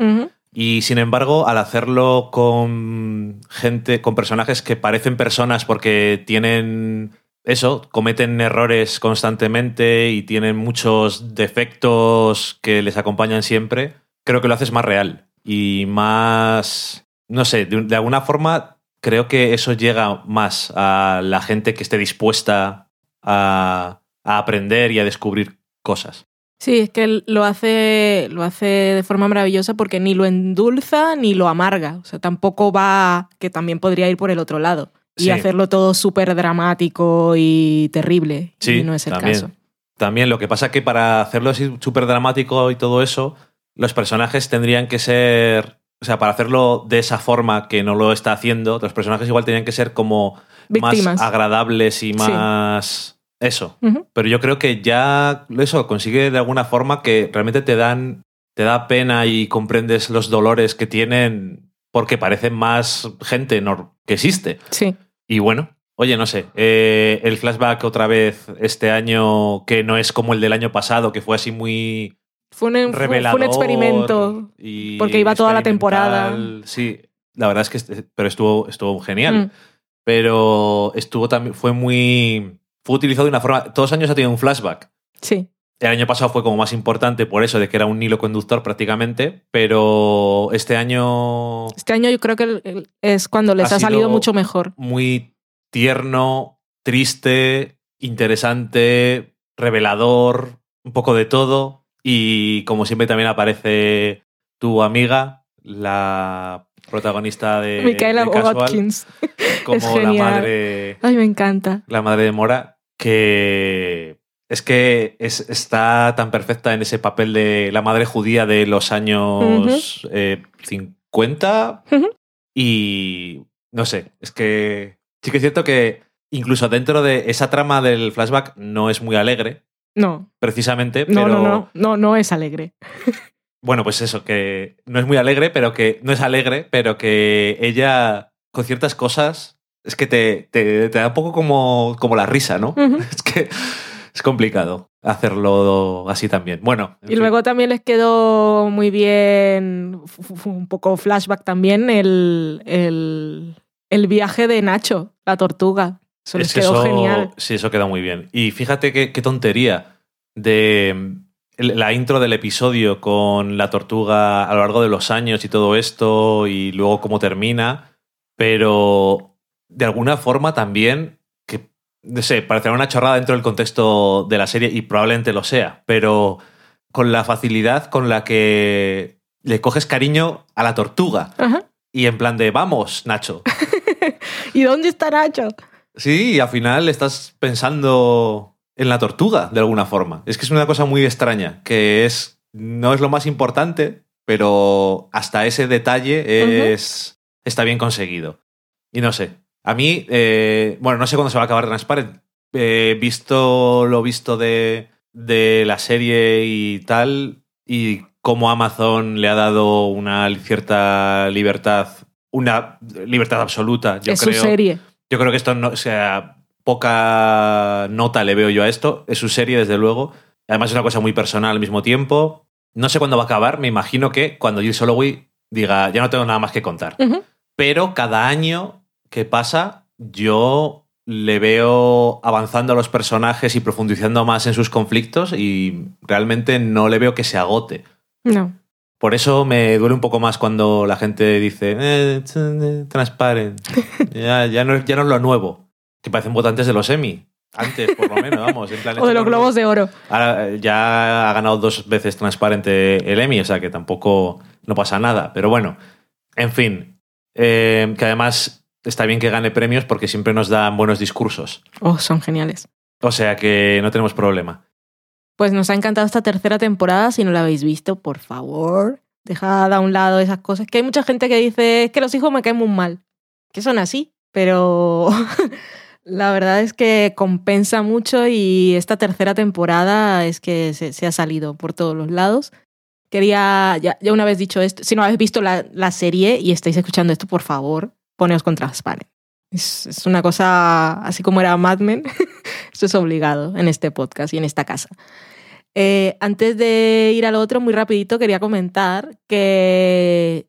Y sin embargo, al hacerlo con gente, con personajes que parecen personas porque tienen eso, cometen errores constantemente y tienen muchos defectos que les acompañan siempre, creo que lo haces más real y más no sé, de, de alguna forma creo que eso llega más a la gente que esté dispuesta a, a aprender y a descubrir cosas. Sí, es que lo hace, lo hace de forma maravillosa porque ni lo endulza ni lo amarga. O sea, tampoco va, que también podría ir por el otro lado y Sí. hacerlo todo súper dramático y terrible. Sí, y no es el también. caso. También lo que pasa que para hacerlo así súper dramático y todo eso, los personajes tendrían que ser. O sea, para hacerlo de esa forma que no lo está haciendo, los personajes igual tenían que ser como Víctimas. más agradables y más. Eso. Pero yo creo que ya eso consigue de alguna forma que realmente te dan. Te da pena y comprendes los dolores que tienen porque parecen más gente que existe. Sí. Y bueno, oye, no sé, eh, el flashback otra vez este año, que no es como el del año pasado, que fue así muy Fue un, fue- fue revelador. un experimento. y porque iba toda la temporada. Sí, la verdad es que este- pero estuvo, estuvo genial. Mm. Pero estuvo también, fue muy. Fue utilizado de una forma. Todos los años ha tenido un flashback. Sí. El año pasado fue como más importante por eso, de que era un hilo conductor prácticamente, pero este año Este año yo creo que el- el- es cuando les Ha ha, salido mucho mejor. muy tierno, triste, interesante, revelador, un poco de todo. Y como siempre también aparece tu amiga, la protagonista de, Micaela de Casual, Watkins. como es la madre, Ay, me encanta. la madre de Mora, que es que es- está tan perfecta en ese papel de la madre judía de los años eh, 50 Ujú. y no sé, es que sí que es cierto que incluso dentro de esa trama del flashback no es muy alegre, No, precisamente, no, pero no, no, no, no es alegre. bueno, pues eso, que no es muy alegre, pero que no es alegre, pero que ella con ciertas cosas es que te, te- te da un poco como, como la risa, ¿no? Es que es complicado hacerlo así también. Bueno, en Y fin. luego también les quedó muy bien, un poco flashback también, el, el, el viaje de Nacho, la tortuga. Eso les Es que quedó eso- genial. Sí, eso queda muy bien. Y fíjate qué, qué tontería de mm, la intro del episodio con la tortuga a lo largo de los años y todo esto y luego cómo termina, pero de alguna forma también no sé, parecerá una chorrada dentro del contexto de la serie y probablemente lo sea, pero con la facilidad con la que le coges cariño a la tortuga Ajá. y en plan de vamos, Nacho. ¿Y dónde está Nacho? Sí, y al final estás pensando en la tortuga, de alguna forma. Es que es una cosa muy extraña, que es no es lo más importante, pero hasta ese detalle es, está bien conseguido. Y no sé, a mí, eh, bueno, no sé cuándo se va a acabar Transparent. Eh, visto lo visto de, de la serie y tal, y cómo Amazon le ha dado una cierta libertad, una libertad absoluta, yo es creo. su serie. Yo creo que esto no, o sea, poca nota le veo yo a esto. Es su serie, desde luego. Además, es una cosa muy personal al mismo tiempo. No sé cuándo va a acabar. Me imagino que cuando Jill Soloway diga, ya no tengo nada más que contar. Pero cada año que pasa, yo le veo avanzando a los personajes y profundizando más en sus conflictos y realmente no le veo que se agote. No. Por eso me duele un poco más cuando la gente dice eh, t- transparent. Ya, ya, no, ya no es lo nuevo. Que parecen votantes de los Emmy. Antes, por lo menos, vamos. en plan, O de los globos de oro. Ahora eh, ya ha ganado dos veces transparente el Emmy, o sea que tampoco no pasa nada. Pero bueno, en fin. eh, que además está bien que gane premios porque siempre nos dan buenos discursos. Oh, son geniales. O sea que no tenemos problema. Pues nos ha encantado esta tercera temporada. Si no la habéis visto, por favor, dejad a un lado esas cosas. Que hay mucha gente que dice "Es que los hijos me caen muy mal. Que son así, pero la verdad es que compensa mucho y esta tercera temporada es que se, se ha salido por todos los lados. Quería, ya, ya una vez dicho esto, si no habéis visto la, la serie y estáis escuchando esto, por favor, poneos con Transparent. Es, es una cosa así como era Mad Men. Esto es obligado en este podcast y en esta casa. Eh, antes de ir al otro, muy rapidito, quería comentar que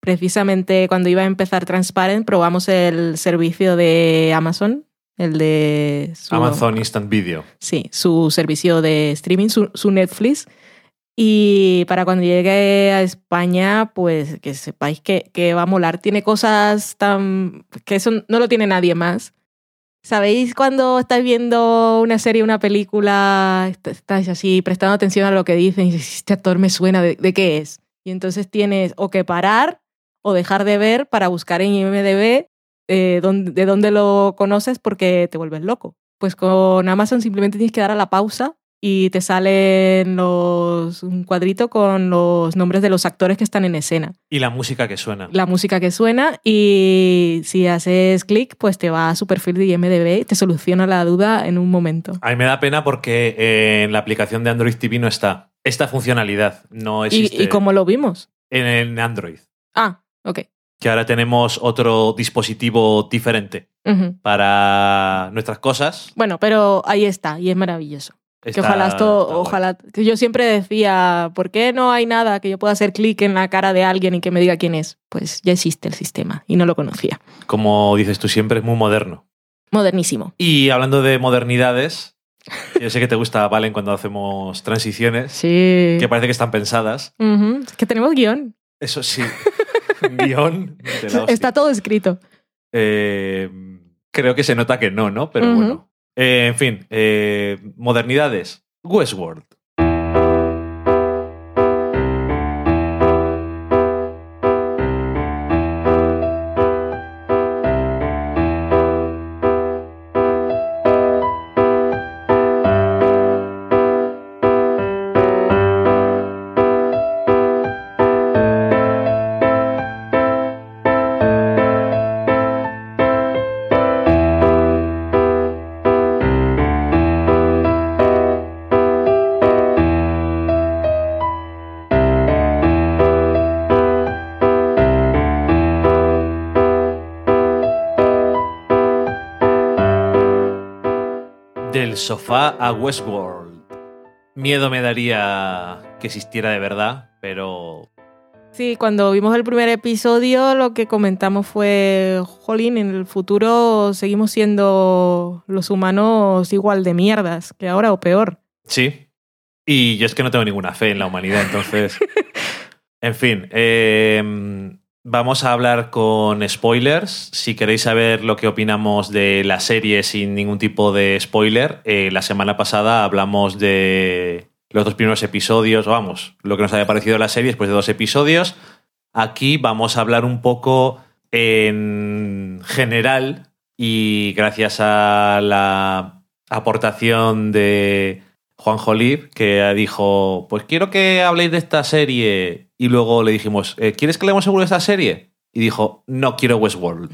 precisamente cuando iba a empezar Transparent probamos el servicio de Amazon, el de su, Amazon Instant Video. Sí, su servicio de streaming, su, su Netflix. Y para cuando llegue a España, pues que sepáis que, va a molar. Tiene cosas tan... que eso no lo tiene nadie más. ¿Sabéis cuando estáis viendo una serie, una película, est- estáis así prestando atención a lo que dicen y dices, este actor me suena, ¿de, qué es? Y entonces tienes o que parar o dejar de ver para buscar en IMDB eh, de dónde lo conoces porque te vuelves loco. Pues con Amazon simplemente tienes que dar a la pausa y te salen los, un cuadrito con los nombres de los actores que están en escena Y la música que suena. la música que suena y si haces clic, pues te va a su perfil de IMDB y te soluciona la duda en un momento. A mí me da pena porque eh, en la aplicación de Android TV no está. Esta funcionalidad no ¿Y, existe y cómo lo vimos? en, en Android. Ah, ok. Que ahora tenemos otro dispositivo diferente para nuestras cosas. Bueno, pero ahí está y es maravilloso. Que ojalá esto, ojalá, que yo siempre decía, ¿por qué no hay nada que yo pueda hacer clic en la cara de alguien y que me diga quién es? Pues ya existe el sistema y no lo conocía. Como dices tú siempre, es muy moderno. Modernísimo. Y hablando de modernidades, yo sé que te gusta, Valen, cuando hacemos transiciones, Sí. que parece que están pensadas. Es que tenemos guion. Eso sí, guion. Está todo escrito. Eh, creo que se nota que no, ¿no? Pero bueno. Eh, en fin, eh, modernidades. Westworld. Sofá a Westworld. Miedo me daría que existiera de verdad, pero Sí, cuando vimos el primer episodio lo que comentamos fue, jolín, en el futuro seguimos siendo los humanos igual de mierdas que ahora o peor. sí. Y yo es que no tengo ninguna fe en la humanidad, entonces... en fin, eh, vamos a hablar con spoilers. Si queréis saber lo que opinamos de la serie sin ningún tipo de spoiler, eh, la semana pasada hablamos de los dos primeros episodios, vamos, lo que nos había parecido la serie después de dos episodios. Aquí vamos a hablar un poco en general y gracias a la aportación de Juan Jolib, que dijo, pues quiero que habléis de esta serie. Y luego le dijimos, "Eh, ¿quieres que leamos seguro de esta serie? Y dijo, no quiero Westworld.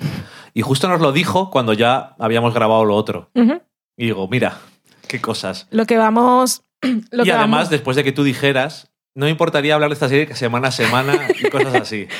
Y justo nos lo dijo cuando ya habíamos grabado lo otro. Y digo, mira, qué cosas. Lo que vamos... Lo y que además, vamos- después de que tú dijeras, no me importaría hablar de esta serie semana a semana y cosas así.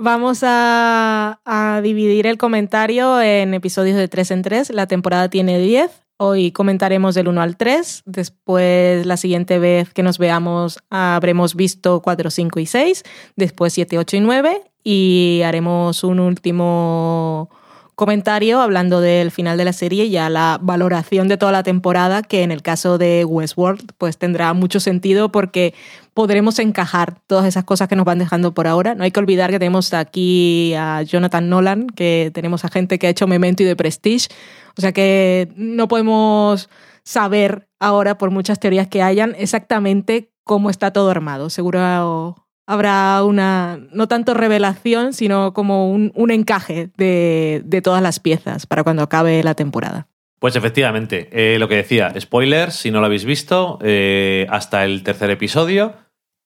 Vamos a, a dividir el comentario en episodios de 3 en 3. La temporada tiene 10. Hoy comentaremos del 1 al 3. Después, la siguiente vez que nos veamos, habremos visto 4, 5 y 6. Después 7, 8 y 9. Y haremos un último comentario hablando del final de la serie y ya la valoración de toda la temporada, que en el caso de Westworld pues tendrá mucho sentido porque podremos encajar todas esas cosas que nos van dejando por ahora. No hay que olvidar que tenemos aquí a Jonathan Nolan, que tenemos a gente que ha hecho Memento y de Prestige, o sea que no podemos saber ahora, por muchas teorías que hayan, exactamente cómo está todo armado. Seguro habrá una, no tanto revelación, sino como un, un encaje de, de todas las piezas para cuando acabe la temporada. Pues efectivamente, eh, lo que decía, spoilers, si no lo habéis visto, eh, hasta el tercer episodio.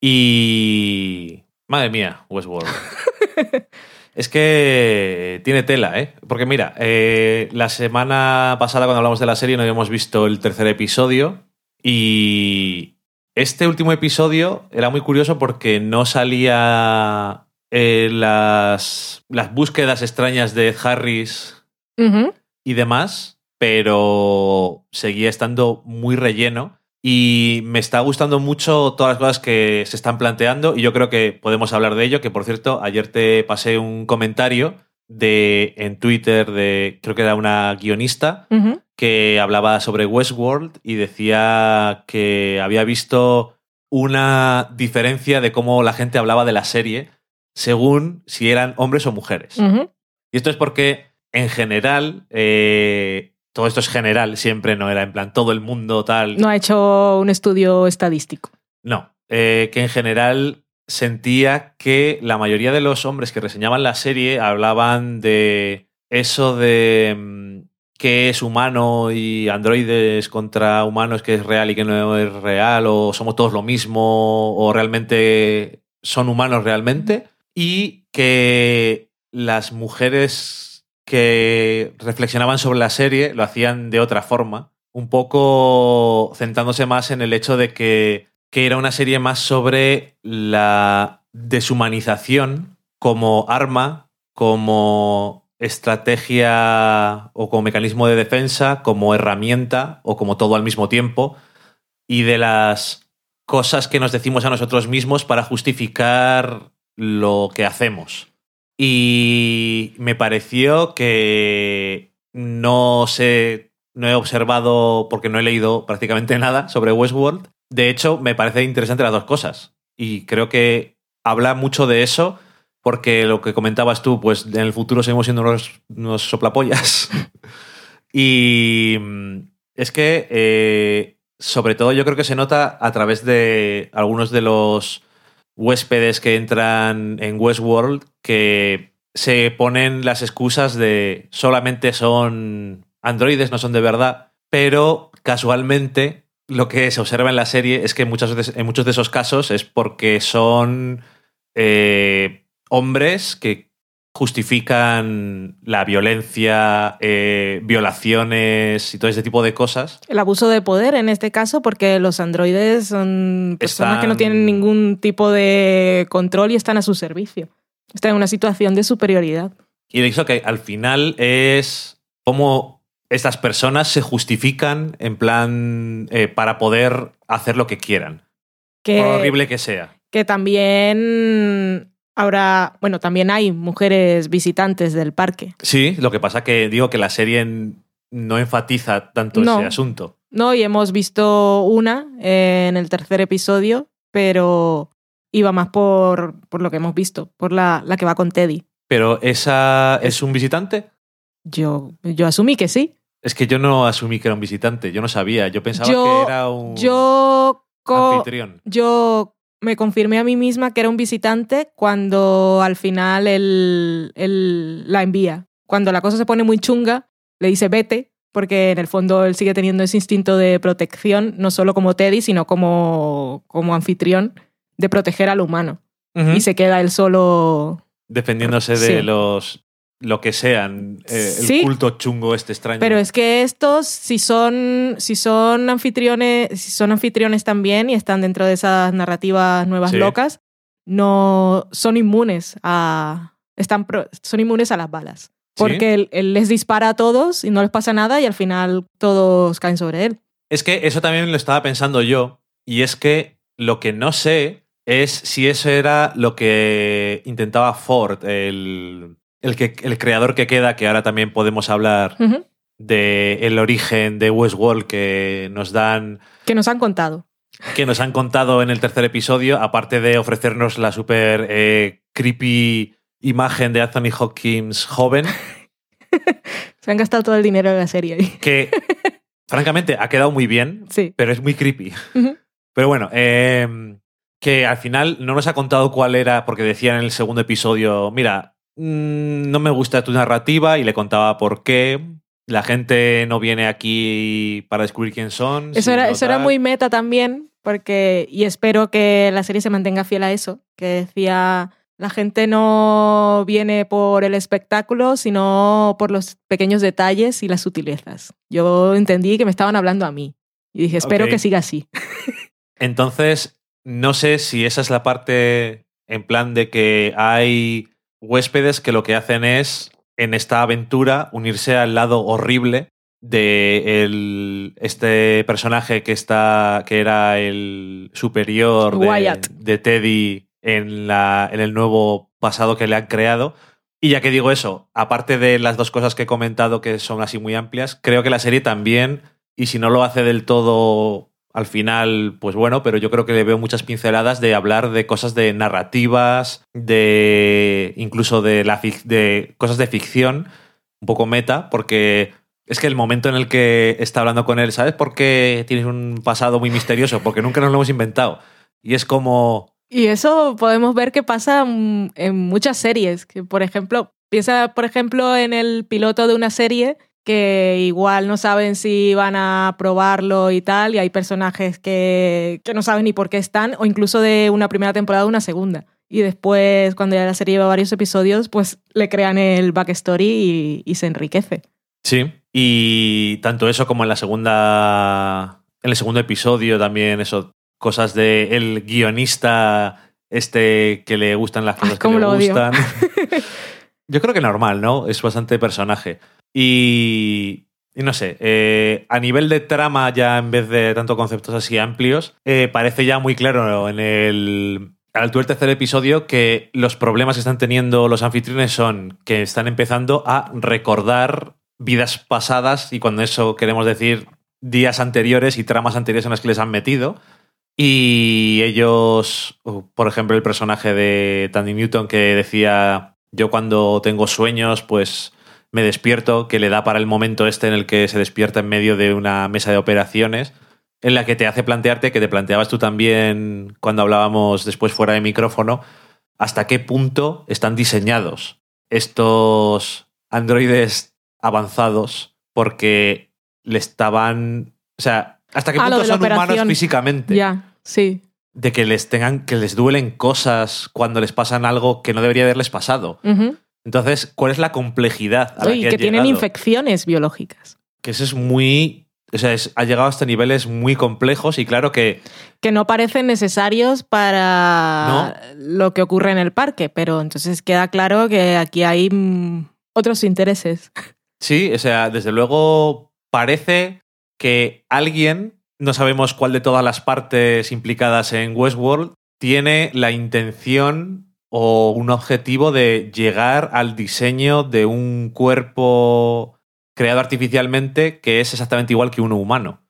Y... Madre mía, Westworld. es que tiene tela, ¿eh? Porque mira, eh, la semana pasada cuando hablamos de la serie no habíamos visto el tercer episodio y este último episodio era muy curioso porque no salía eh, las, las búsquedas extrañas de Harris y demás, pero seguía estando muy relleno y me está gustando mucho todas las cosas que se están planteando y yo creo que podemos hablar de ello, que por cierto, ayer te pasé un comentario de en Twitter de creo que era una guionista que hablaba sobre Westworld y decía que había visto una diferencia de cómo la gente hablaba de la serie según si eran hombres o mujeres. Y esto es porque, en general, eh, todo esto es general, siempre no era en plan todo el mundo tal. No ha hecho un estudio estadístico. No, eh, que en general sentía que la mayoría de los hombres que reseñaban la serie hablaban de eso de mm, que es humano y androides contra humanos que es real y que no es real, o somos todos lo mismo, o realmente son humanos realmente, y que las mujeres que reflexionaban sobre la serie lo hacían de otra forma, un poco centrándose más en el hecho de que, que era una serie más sobre la deshumanización como arma, como estrategia o como mecanismo de defensa, como herramienta o como todo al mismo tiempo, y de las cosas que nos decimos a nosotros mismos para justificar lo que hacemos. Y me pareció que no sé, no he observado porque no he leído prácticamente nada sobre Westworld. De hecho, me parece interesante las dos cosas. Y creo que habla mucho de eso porque lo que comentabas tú, pues en el futuro seguimos siendo unos, unos soplapollas. y mm, es que, eh, sobre todo, yo creo que se nota a través de algunos de los huéspedes que entran en Westworld que se ponen las excusas de solamente son androides, no son de verdad, pero casualmente lo que se observa en la serie es que en muchos de esos casos es porque son eh, hombres que justifican la violencia, eh, violaciones y todo ese tipo de cosas. El abuso de poder en este caso, porque los androides son personas que no tienen ningún tipo de control y están a su servicio. Están en una situación de superioridad. Y eso que al final es cómo estas personas se justifican en plan eh, para poder hacer lo que quieran, Que, por horrible que sea. que también habrá, bueno, también hay mujeres visitantes del parque. Sí, lo que pasa que digo que la serie no enfatiza tanto No. ese asunto. No, y hemos visto una en el tercer episodio, pero iba más por, por lo que hemos visto, por la, la que va con Teddy. Pero esa es un visitante. Yo, yo asumí que sí. Es que yo no asumí que era un visitante, yo no sabía, yo pensaba Yo- que era un Yo, anfitrión. yo me confirmé a mí misma que era un visitante cuando al final él, él la envía. Cuando la cosa se pone muy chunga, le dice vete, porque en el fondo él sigue teniendo ese instinto de protección, no solo como Teddy, sino como, como anfitrión, de proteger al humano. Y se queda él solo. Defendiéndose de Sí. los lo que sean, eh, el Sí. culto chungo este extraño. Pero es que estos, si son, si son anfitriones, si son anfitriones también y están dentro de esas narrativas nuevas Sí. locas, no son inmunes a. Están pro- son inmunes a las balas. ¿Sí? Porque él, él les dispara a todos y no les pasa nada y al final todos caen sobre él. Es que eso también lo estaba pensando yo, y es que lo que no sé es si eso era lo que intentaba Ford, el, el, que, el creador que queda, que ahora también podemos hablar Ujú. de el origen de Westworld que nos dan, Que nos han contado. que nos han contado en el tercer episodio, aparte de ofrecernos la super eh, creepy imagen de Anthony Hopkins joven, Se han gastado todo el dinero de la serie ahí. que francamente ha quedado muy bien, Sí. pero es muy creepy. Pero bueno, eh, que al final no nos ha contado cuál era, porque decía en el segundo episodio, mira, mm, no me gusta tu narrativa y le contaba por qué. La gente no viene aquí para descubrir quién son. Eso era, eso era muy meta también, porque, y espero que la serie se mantenga fiel a eso, que decía, la gente no viene por el espectáculo, sino por los pequeños detalles y las sutilezas. Yo entendí que me estaban hablando a mí. Y dije, espero que siga así. Entonces, no sé si esa es la parte en plan de que hay huéspedes que lo que hacen es, en esta aventura, unirse al lado horrible de el- este personaje que está que era el superior de, de Teddy en, la, en el nuevo pasado que le han creado. Y ya que digo eso, aparte de las dos cosas que he comentado que son así muy amplias, creo que la serie también, y si no lo hace del todo al final, pues bueno, pero yo creo que le veo muchas pinceladas de hablar de cosas de narrativas, de incluso de, la, cosas de ficción, un poco meta, porque es que el momento en el que está hablando con él, ¿sabes por qué tienes un pasado muy misterioso? Porque nunca nos lo hemos inventado. Y es como, Y eso podemos ver que pasa en muchas series. Que, por ejemplo, piensa, por ejemplo, en el piloto de una serie que igual no saben si van a probarlo y tal, y hay personajes que, que no saben ni por qué están, o incluso de una primera temporada a una segunda. Y después, cuando ya la serie lleva varios episodios, pues le crean el backstory y, y se enriquece. Sí. Y tanto eso como en la segunda. En el segundo episodio también, eso. Cosas de el guionista este que le gustan las cosas que cómo le gustan. Yo creo que normal, ¿no? Es bastante personaje. Y. no sé, eh, a nivel de trama, ya en vez de tanto conceptos así amplios, eh, parece ya muy claro en el. A la altura del tercer episodio que los problemas que están teniendo los anfitriones son que están empezando a recordar vidas pasadas y cuando eso queremos decir días anteriores y tramas anteriores en las que les han metido. Y ellos, uh, por ejemplo, el personaje de Tandy Newton que decía, yo cuando tengo sueños, pues me despierto, que le da para el momento este en el que se despierta en medio de una mesa de operaciones, en la que te hace plantearte, que te planteabas tú también cuando hablábamos después fuera de micrófono, hasta qué punto están diseñados estos androides avanzados porque le estaban, o sea, hasta qué Ah, punto son humanos físicamente Ya, sí. de que les tengan que les duelen cosas cuando les pasan algo que no debería haberles pasado. Entonces, ¿cuál es la complejidad a la que, tienen llegado? infecciones biológicas. Que eso es muy, o sea, es- ha llegado hasta niveles muy complejos y claro que que no parecen necesarios para lo que ocurre en el parque, pero entonces queda claro que aquí hay mm, otros intereses. sí, o sea, desde luego parece que alguien, no sabemos cuál de todas las partes implicadas en Westworld, tiene la intención o un objetivo de llegar al diseño de un cuerpo creado artificialmente que es exactamente igual que uno humano.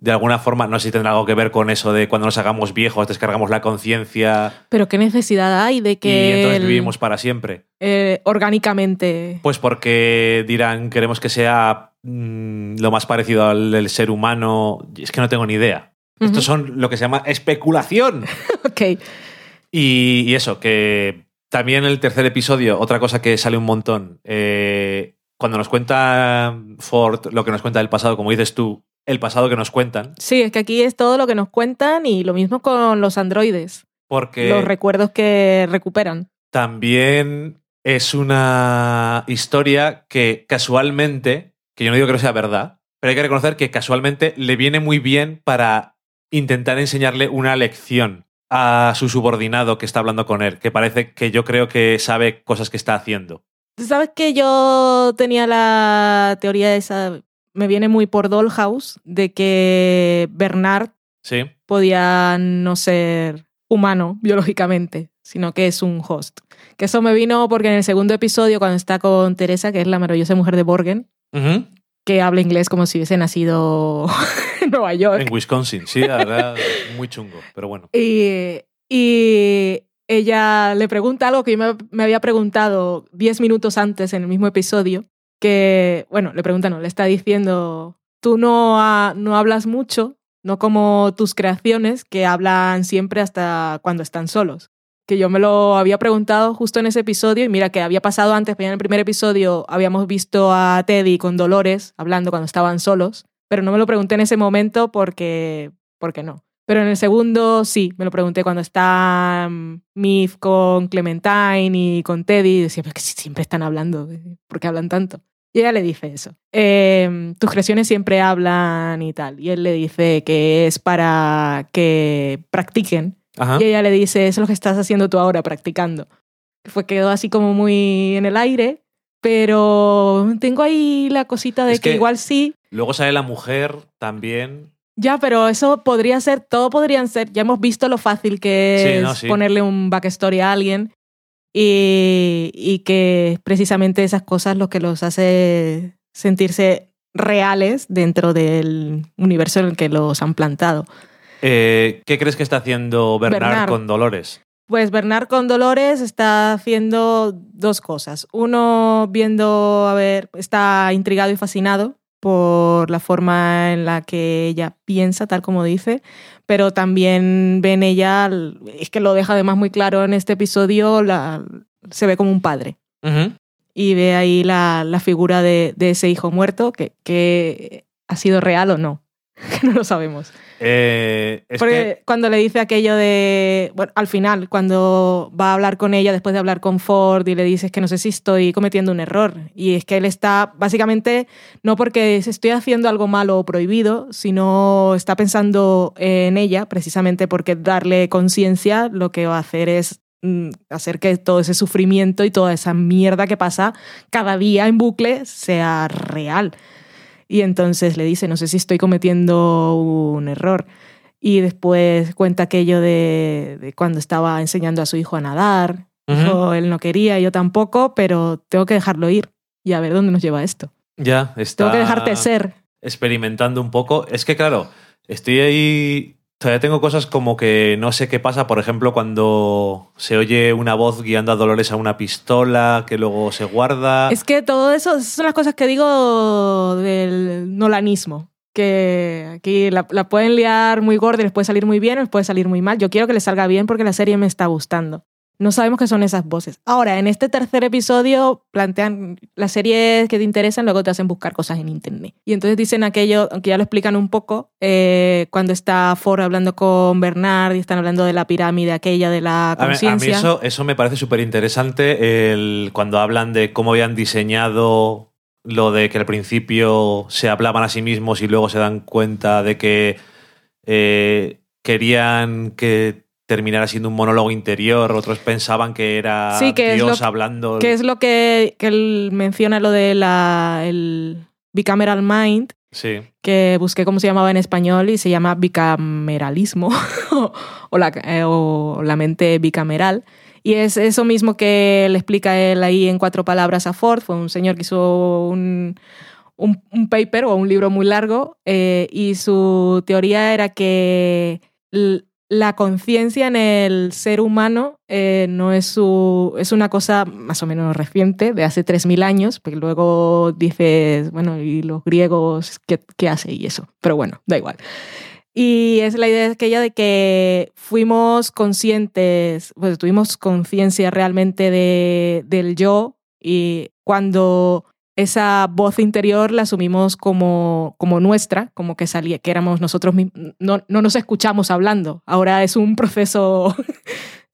De alguna forma, no sé si tendrá algo que ver con eso de cuando nos hagamos viejos, descargamos la conciencia Pero qué necesidad hay de y que entonces el- vivimos para siempre. eh, orgánicamente... Pues porque dirán, queremos que sea mm, lo más parecido al del ser humano. Es que no tengo ni idea. Estos son lo que se llama especulación. Ok. Y, y eso, que también el tercer episodio, otra cosa que sale un montón, eh, cuando nos cuenta Ford lo que nos cuenta del pasado, como dices tú, el pasado que nos cuentan, Sí, es que aquí es todo lo que nos cuentan y lo mismo con los androides, porque los recuerdos que recuperan. también es una historia que casualmente, que yo no digo que no sea verdad, pero hay que reconocer que casualmente le viene muy bien para intentar enseñarle una lección a su subordinado que está hablando con él, que parece que yo creo que sabe cosas que está haciendo. ¿Tú ¿Sabes que yo tenía la teoría esa, me viene muy por Dollhouse, de que Bernard Sí. podía no ser humano biológicamente, sino que es un host. Que eso me vino porque en el segundo episodio, cuando está con Teresa, que es la maravillosa mujer de Borgen. Que habla inglés como si hubiese nacido en Nueva York. En Wisconsin, sí, la verdad, muy chungo, pero bueno. Y, y ella le pregunta algo que yo me, me había preguntado 10 minutos antes en el mismo episodio, que, bueno, le pregunta, no, le está diciendo, tú no, ha- no hablas mucho, no como tus creaciones, que hablan siempre hasta cuando están solos. Que yo me lo había preguntado justo en ese episodio y mira que había pasado antes, pero en el primer episodio habíamos visto a Teddy con Dolores hablando cuando estaban solos, pero no me lo pregunté en ese momento porque, porque no. Pero en el segundo sí, me lo pregunté cuando está mm, Mif con Clementine y con Teddy. Y decía, pero que si siempre están hablando, ¿por qué hablan tanto? Y ella le dice eso. "Eh, tus creaciones siempre hablan y tal. Y él le dice que es para que practiquen. Ajá. Y ella le dice, eso es lo que estás haciendo tú ahora, practicando. Fue, quedó así como muy en el aire. Pero tengo ahí la cosita de Es que, que- igual sí, Luego sale la mujer también. ya, pero eso podría ser, todo podrían ser, ya hemos visto lo fácil que Sí, es no, sí. ponerle un backstory a alguien y, y que precisamente esas cosas lo que los hace sentirse reales dentro del universo en el que los han plantado. Eh, ¿Qué crees que está haciendo Bernard, Bernard. con Dolores? Pues Bernard con Dolores está haciendo dos cosas. Uno, viendo, a ver, está intrigado y fascinado por la forma en la que ella piensa, tal como dice, pero también ven ella, es que lo deja además muy claro en este episodio, la- se ve como un padre y ve ahí la, la figura de, de ese hijo muerto, que, que ha sido real o no, que no lo sabemos. Eh, es Porque que- cuando le dice aquello de. Bueno, al final, cuando va a hablar con ella después de hablar con Ford y le dices que no sé si estoy cometiendo un error. Y es que él está, básicamente, no porque estoy haciendo algo malo o prohibido, sino está pensando en ella, precisamente porque darle conciencia lo que va a hacer es mm, hacer que todo ese sufrimiento y toda esa mierda que pasa cada día en bucle sea real. Y entonces le dice, no sé si estoy cometiendo un error. Y después cuenta aquello de, de cuando estaba enseñando a su hijo a nadar. Dijo, él no quería, yo tampoco, pero tengo que dejarlo ir y a ver dónde nos lleva esto. ya está Tengo que dejarte ser. experimentando un poco. Es que, claro, estoy ahí. Todavía tengo cosas como que no sé qué pasa, por ejemplo, cuando se oye una voz guiando a Dolores a una pistola que luego se guarda. Es que todo eso esas son las cosas que digo del nolanismo. Que aquí la, la pueden liar muy gorda y les puede salir muy bien o les puede salir muy mal. Yo quiero que les salga bien porque la serie me está gustando. No sabemos qué son esas voces. Ahora, en este tercer episodio plantean las series que te interesan, luego te hacen buscar cosas en internet. Y entonces dicen aquello, aunque ya lo explican un poco, eh, cuando está Ford hablando con Bernard y están hablando de la pirámide aquella de la A mí, a mí conciencia. eso, eso me parece súper interesante cuando hablan de cómo habían diseñado lo de que al principio se hablaban a sí mismos y luego se dan cuenta de que eh, querían que terminara siendo un monólogo interior, otros pensaban que era Sí, que es Dios lo- hablando. que es lo que, que él menciona lo de la, el bicameral mind, Sí. que busqué cómo se llamaba en español y se llama bicameralismo o, la, eh, o la mente bicameral. Y es eso mismo que le explica él ahí en cuatro palabras a Ford. Fue un señor que hizo un, un, un paper o un libro muy largo eh, y su teoría era que la conciencia en el ser humano eh, no es, su, es una cosa más o menos reciente, de hace 3.000 años, porque luego dices, bueno, ¿y los griegos qué, qué hace y eso? Pero bueno, da igual. Y es la idea aquella de que fuimos conscientes, pues tuvimos conciencia realmente de, del yo y cuando esa voz interior la asumimos como, como nuestra, como que salía, que éramos nosotros mismos, no, no nos escuchamos hablando, ahora es un proceso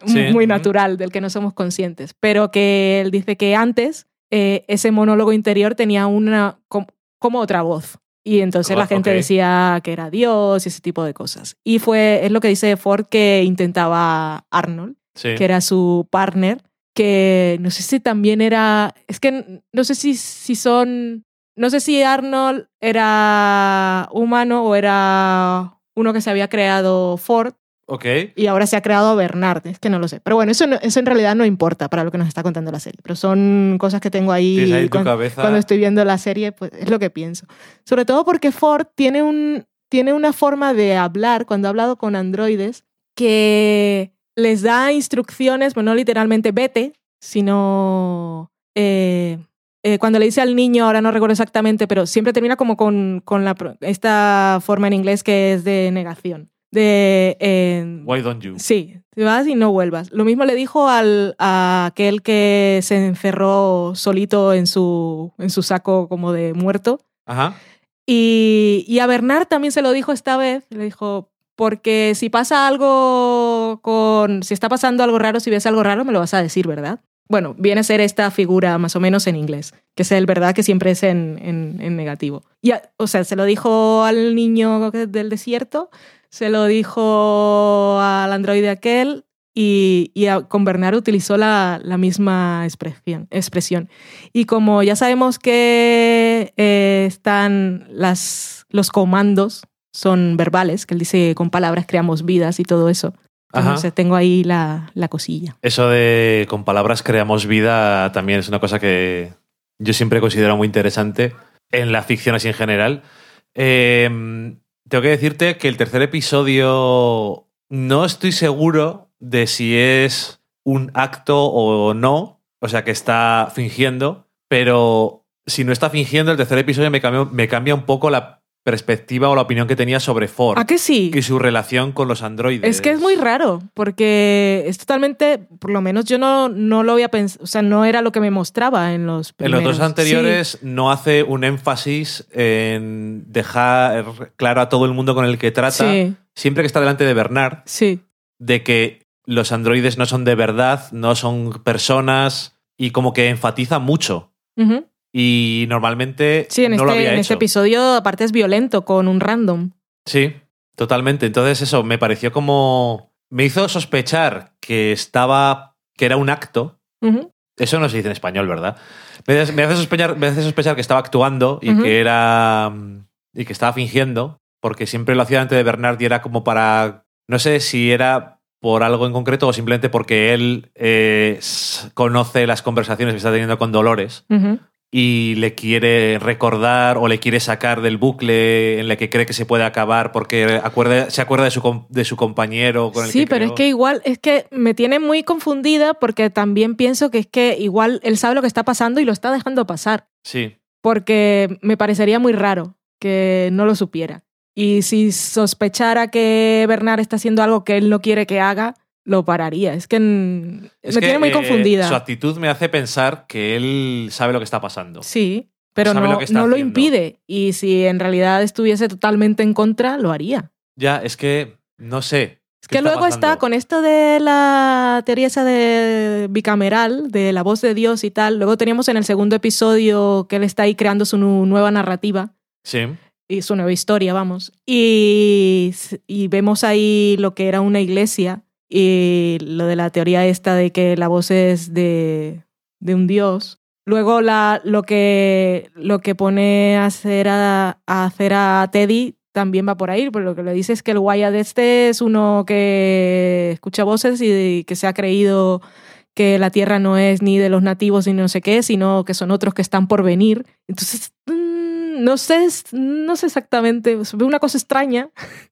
Sí. muy natural del que no somos conscientes, pero que él dice que antes eh, ese monólogo interior tenía una com- como otra voz. Y entonces la Oh, gente decía que era Dios y ese tipo de cosas. Y fue, es lo que dice Ford que intentaba Arnold, sí. que era su partner, que no sé si también era, es que no sé si, si son, no sé si Arnold era humano o era uno que se había creado Ford Ok. y ahora se ha creado Bernard, es que no lo sé. Pero bueno, eso, no- eso en realidad no importa para lo que nos está contando la serie, pero son cosas que tengo ahí, ahí en tu cuan- cabeza. cuando estoy viendo la serie, pues es lo que pienso. Sobre todo porque Ford tiene, un, tiene una forma de hablar cuando ha hablado con androides que les da instrucciones, bueno, no literalmente vete, sino eh, eh, cuando le dice al niño, ahora no recuerdo exactamente, pero siempre termina como con, con la, esta forma en inglés que es de negación. De, eh, Why don't you? Sí, te vas y no vuelvas. Lo mismo le dijo al, a aquel que se encerró solito en su, en su saco como de muerto. Ajá. Y, y a Bernard también se lo dijo esta vez. Le dijo, porque si pasa algo con... Si está pasando algo raro, si ves algo raro, me lo vas a decir, ¿verdad? Bueno, viene a ser esta figura más o menos en inglés, que es el verdad que siempre es en, en- negativo. O sea, se lo dijo al niño del desierto, se lo dijo al androide aquel y, con Bernard utilizó la, misma expresión, expresión. Y como ya sabemos que eh, están los comandos, son verbales, que él dice con palabras creamos vidas y todo eso. Ajá. Entonces tengo ahí la, la cosilla. Eso de con palabras creamos vida también es una cosa que yo siempre considero muy interesante en la ficción así en general. Eh, tengo que decirte que el tercer episodio no estoy seguro de si es un acto o no, o sea, que está fingiendo, pero si no está fingiendo, el tercer episodio me cambia, me cambia un poco la perspectiva o la opinión que tenía sobre Ford ¿A que sí? y su relación con los androides. Es que es muy raro, porque es totalmente, por lo menos yo no, no lo había pensado, o sea, no era lo que me mostraba en los En primeros. los dos anteriores no hace un énfasis en dejar claro a todo el mundo con el que trata, Sí, siempre que está delante de Bernard, sí, de que los androides no son de verdad, no son personas y como que enfatiza mucho. Ujú. Y normalmente sí, en, no lo este, había en hecho. este episodio aparte es violento con un random. Sí, totalmente. Entonces eso me pareció como... Me hizo sospechar que estaba... que era un acto. Eso no se dice en español, ¿verdad? Me, hace- me hace, sospechar, me hace sospechar que estaba actuando y que era... y que estaba fingiendo, porque siempre lo hacía delante de Bernard y era como para... No sé si era por algo en concreto o simplemente porque él eh, conoce las conversaciones que está teniendo con Dolores Ujú. Y le quiere recordar o le quiere sacar del bucle en el que cree que se puede acabar porque acuerda- se acuerda de su, de su compañero con el Sí, que pero es que igual, es que me tiene muy confundida porque también pienso que es que igual él sabe lo que está pasando y lo está dejando pasar. Sí, porque me parecería muy raro que no lo supiera. Y si sospechara que Bernard está haciendo algo que él no quiere que haga, lo pararía. Es que Es me que, tiene muy eh, confundida. Su actitud me hace pensar que él sabe lo que está pasando. Sí, pero no, lo no impide. Y si en realidad estuviese totalmente en contra, lo haría. Ya, es que no sé. Es ¿Qué que luego está con esto de la teoría esa de bicameral, de la voz de Dios y tal. Luego teníamos en el segundo episodio que él está ahí creando su nu- nueva narrativa. Sí, y su nueva historia, vamos. Y, y vemos ahí lo que era una iglesia y lo de la teoría esta de que la voz es de, de un dios. Luego la, lo, que, lo que pone a hacer a, hacer a Teddy también va por ahí, pero lo que le dice es que el Wyatt este es uno que escucha voces y que se ha creído que la Tierra no es ni de los nativos ni no sé qué, sino que son otros que están por venir. Entonces, mm, no sé, no sé exactamente, veo una cosa extraña.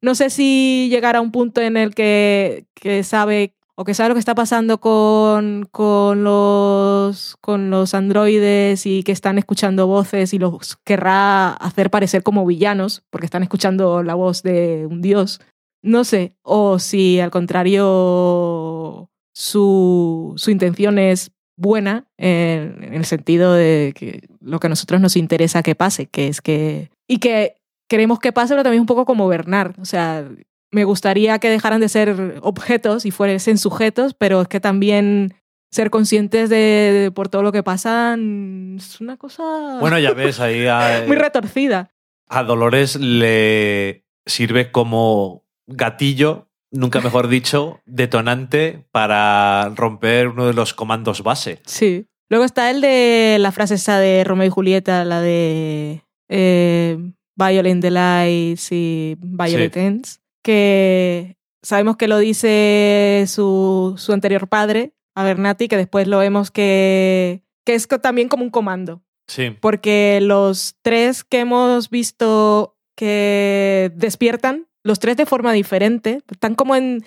No sé si llegará a un punto en el que, que sabe o que sabe lo que está pasando con, con, los, con los androides y que están escuchando voces y los querrá hacer parecer como villanos porque están escuchando la voz de un dios. No sé, o si al contrario su, su intención es buena en, en el sentido de que lo que a nosotros nos interesa que pase, que es que... Y que queremos que pase, pero también un poco como Bernard. O sea, me gustaría que dejaran de ser objetos y fuesen sujetos, pero es que también ser conscientes de, de por todo lo que pasa mm, es una cosa bueno, ya ves, ahí a, muy retorcida. a Dolores le sirve como gatillo, nunca mejor dicho, detonante para romper uno de los comandos base. Sí. Luego está el de la frase esa de Romeo y Julieta, la de eh, Violent Delights y Violet Sí. Ends, que sabemos que lo dice su, su anterior padre, Abernathy, que después lo vemos que, que es también como un comando. Sí, Porque los tres que hemos visto que despiertan, los tres de forma diferente, están como en.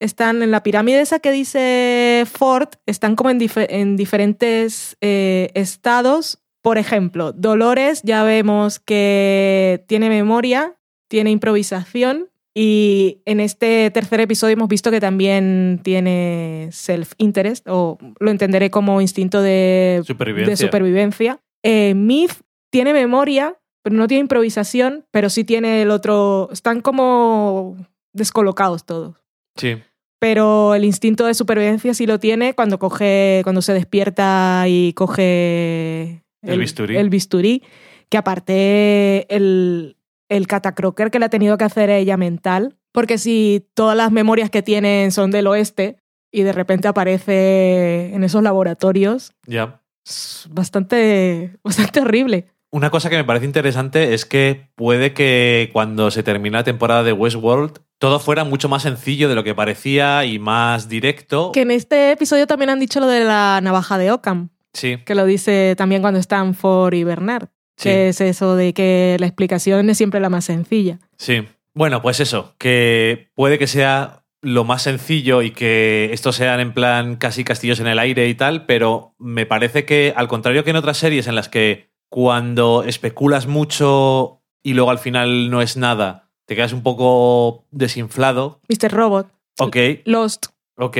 Están en la pirámide esa que dice Ford, están como en diferentes eh, estados. Por ejemplo, Dolores ya vemos que tiene memoria, tiene improvisación y en este tercer episodio hemos visto que también tiene self-interest o lo entenderé como instinto de supervivencia. de supervivencia. Eh, Myth tiene memoria, pero no tiene improvisación, pero sí tiene el otro. Están como descolocados todos. Sí, Pero el instinto de supervivencia sí lo tiene cuando coge, cuando se despierta y coge El bisturí. el bisturí, que aparte el, el catacroker que le ha tenido que hacer ella mental, porque si todas las memorias que tienen son del oeste y de repente aparece en esos laboratorios, ya. es bastante, bastante horrible. Una cosa que me parece interesante es que puede que cuando se termine la temporada de Westworld todo fuera mucho más sencillo de lo que parecía y más directo. Que en este episodio también han dicho lo de la navaja de Occam, Sí, que lo dice también cuando están Ford y Bernard. Sí. que es eso de que la explicación es siempre la más sencilla. Sí. Bueno, pues eso, que puede que sea lo más sencillo y que estos sean en plan casi castillos en el aire y tal, pero me parece que al contrario que en otras series en las que cuando especulas mucho y luego al final no es nada, te quedas un poco desinflado. Mr. Robot, Ok, Lost. ok.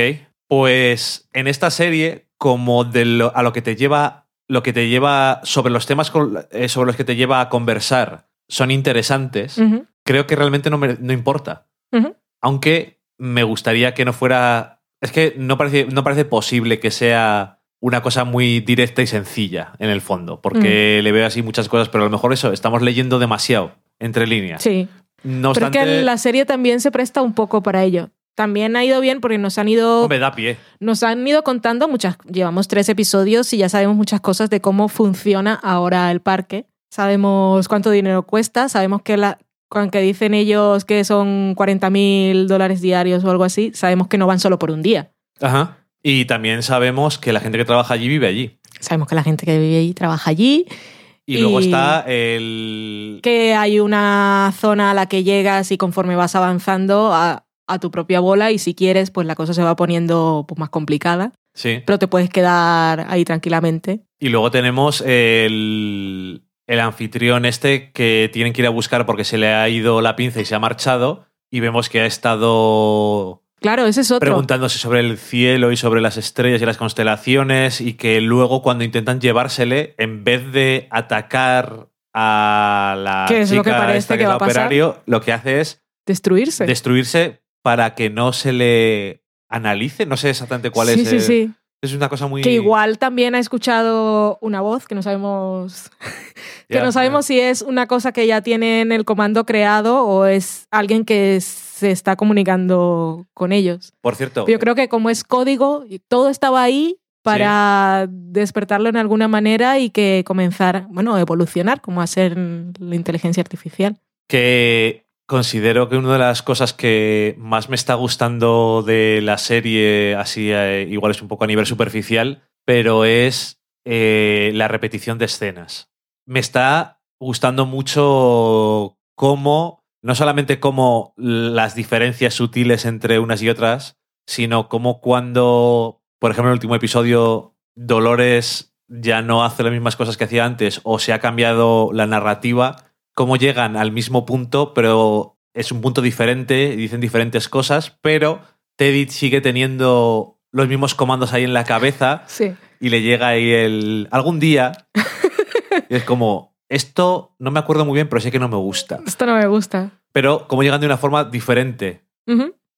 Pues en esta serie, como de lo- a lo que te lleva, lo que te lleva sobre los temas con- eh, sobre los que te lleva a conversar son interesantes, creo que realmente no, me- no importa. Aunque me gustaría que no fuera. Es que no parece, no parece posible que sea una cosa muy directa y sencilla en el fondo, porque Mm. le veo así muchas cosas, pero a lo mejor eso, estamos leyendo demasiado entre líneas. Sí. No Pero es obstante, que la serie también se presta un poco para ello. También ha ido bien porque nos han ido, me da pie. nos han ido contando muchas, llevamos tres episodios y ya sabemos muchas cosas de cómo funciona ahora el parque. Sabemos cuánto dinero cuesta, sabemos que la, aunque dicen ellos que son 40 mil dólares diarios o algo así, sabemos que no van solo por un día. Ajá. Y también sabemos que la gente que trabaja allí vive allí. Sabemos que la gente que vive allí trabaja allí, Y, luego está el. que hay una zona a la que llegas y conforme vas avanzando a, a tu propia bola y si quieres, pues la cosa se va poniendo pues, más complicada, Sí. pero te puedes quedar ahí tranquilamente. Y luego tenemos el, el anfitrión este que tienen que ir a buscar porque se le ha ido la pinza y se ha marchado. Y vemos que ha estado Claro, ese es otro. preguntándose sobre el cielo y sobre las estrellas y las constelaciones. Y que luego, cuando intentan llevársele, en vez de atacar a la ¿Qué es lo que chica parece esta que va la a pasar? operario, lo que hace es Destruirse. destruirse para que no se le analice. No sé exactamente cuál sí, es. sí, el- sí. Es una cosa muy. Que igual también ha escuchado una voz que no sabemos que no sabemos si es una cosa que ya tienen el comando creado o es alguien que se está comunicando con ellos. Por cierto, Yo creo que como es código, todo estaba ahí para despertarlo en alguna manera y que comenzara, bueno, evolucionar como a ser la inteligencia artificial. que considero que una de las cosas que más me está gustando de la serie, así eh, igual es un poco a nivel superficial, pero es eh, la repetición de escenas. Me está gustando mucho cómo, no solamente cómo las diferencias sutiles entre unas y otras, sino cómo cuando, por ejemplo, en el último episodio, Dolores ya no hace las mismas cosas que hacía antes o se ha cambiado la narrativa, cómo llegan al mismo punto, pero es un punto diferente, dicen diferentes cosas, pero Teddy sigue teniendo los mismos comandos ahí en la cabeza Sí. y le llega ahí el algún día y es como esto no me acuerdo muy bien, pero sé que no me gusta. Esto no me gusta. Pero como llegan de una forma diferente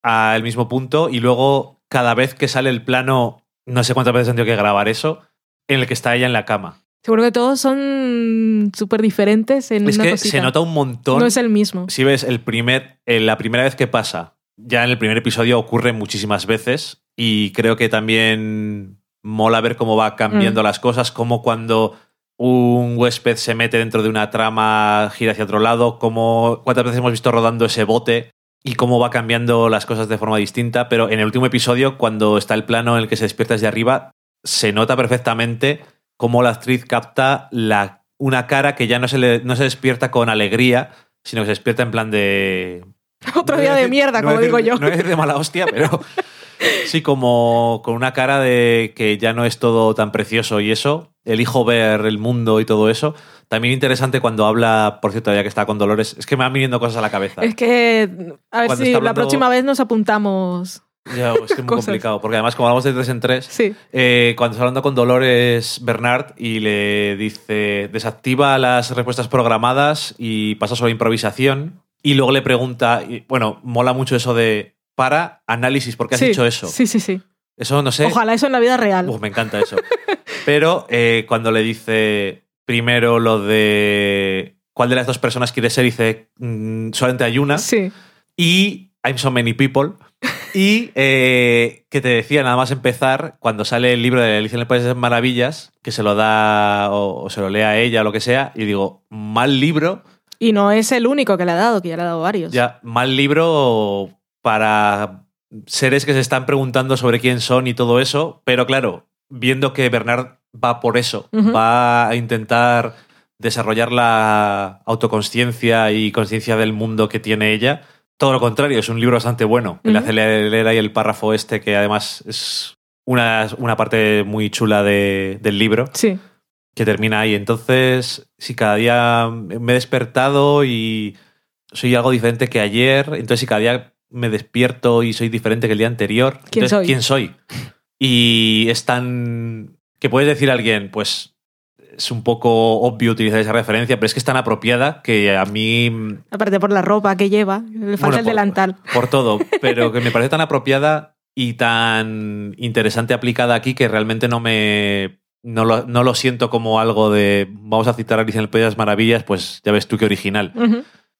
al mismo punto y luego cada vez que sale el plano, no sé cuántas veces han tenido que grabar eso, en el que está ella en la cama. Seguro que todos son súper diferentes en Es una que cosita. se nota un montón. No es el mismo. Si ves el primer, eh, la primera vez que pasa, ya en el primer episodio ocurre muchísimas veces y creo que también mola ver cómo va cambiando Mm. las cosas, como cuando un huésped se mete dentro de una trama, gira hacia otro lado, como cuántas veces hemos visto rodando ese bote y cómo va cambiando las cosas de forma distinta, pero en el último episodio, cuando está el plano en el que se despierta desde arriba, se nota perfectamente cómo la actriz capta la, una cara que ya no se, le, no se despierta con alegría, sino que se despierta en plan de... Otro no día de decir- mierda, no como decir- digo yo. No decir de mala hostia, pero sí como con una cara de que ya no es todo tan precioso y eso. Elijo ver el mundo y todo eso. También interesante cuando habla, por cierto, ya que está con Dolores, es que me van viniendo cosas a la cabeza. Es que, a ver Cuando si la próxima vez nos apuntamos. Ya, es que es muy complicado, porque además como hablamos de tres en tres, Sí. eh, cuando está hablando con Dolores Bernard y le dice desactiva las respuestas programadas y pasa sobre improvisación y luego le pregunta, y, bueno, mola mucho eso de para análisis, ¿por qué has Sí, dicho eso? Sí, sí, sí. Eso no sé. Ojalá eso en la vida real. Uf, me encanta eso. Pero eh, cuando le dice primero lo de cuál de las dos personas quiere ser, dice mm, solamente hay una Sí. y I'm so many people. Y eh, que te decía, nada más empezar, cuando sale el libro de Alicia en el País de las Maravillas, que se lo da o, o se lo lea a ella o lo que sea, y digo, mal libro, Y no es el único que le ha dado, que ya le ha dado varios. ya, mal libro para seres que se están preguntando sobre quién son y todo eso, pero claro, viendo que Bernard va por eso, va a intentar desarrollar la autoconsciencia y conciencia del mundo que tiene ella. Todo lo contrario, es un libro bastante bueno. que Le Ujú. hace leer, leer ahí el párrafo este, que además es una, una parte muy chula de- del libro, Sí. que termina ahí. Entonces, si cada día me he despertado y soy algo diferente que ayer, entonces si cada día me despierto y soy diferente que el día anterior, ¿Quién entonces, soy? ¿quién soy? Y es tan... que puedes decir a alguien, pues es un poco obvio utilizar esa referencia, pero es que es tan apropiada que a mí Aparte por la ropa que lleva, le falta Bueno, el por- delantal. por todo, pero que me parece tan apropiada y tan interesante aplicada aquí que realmente no me no lo, no lo siento como algo de vamos a citar a Alicia en el País de las Maravillas, pues ya ves tú qué original.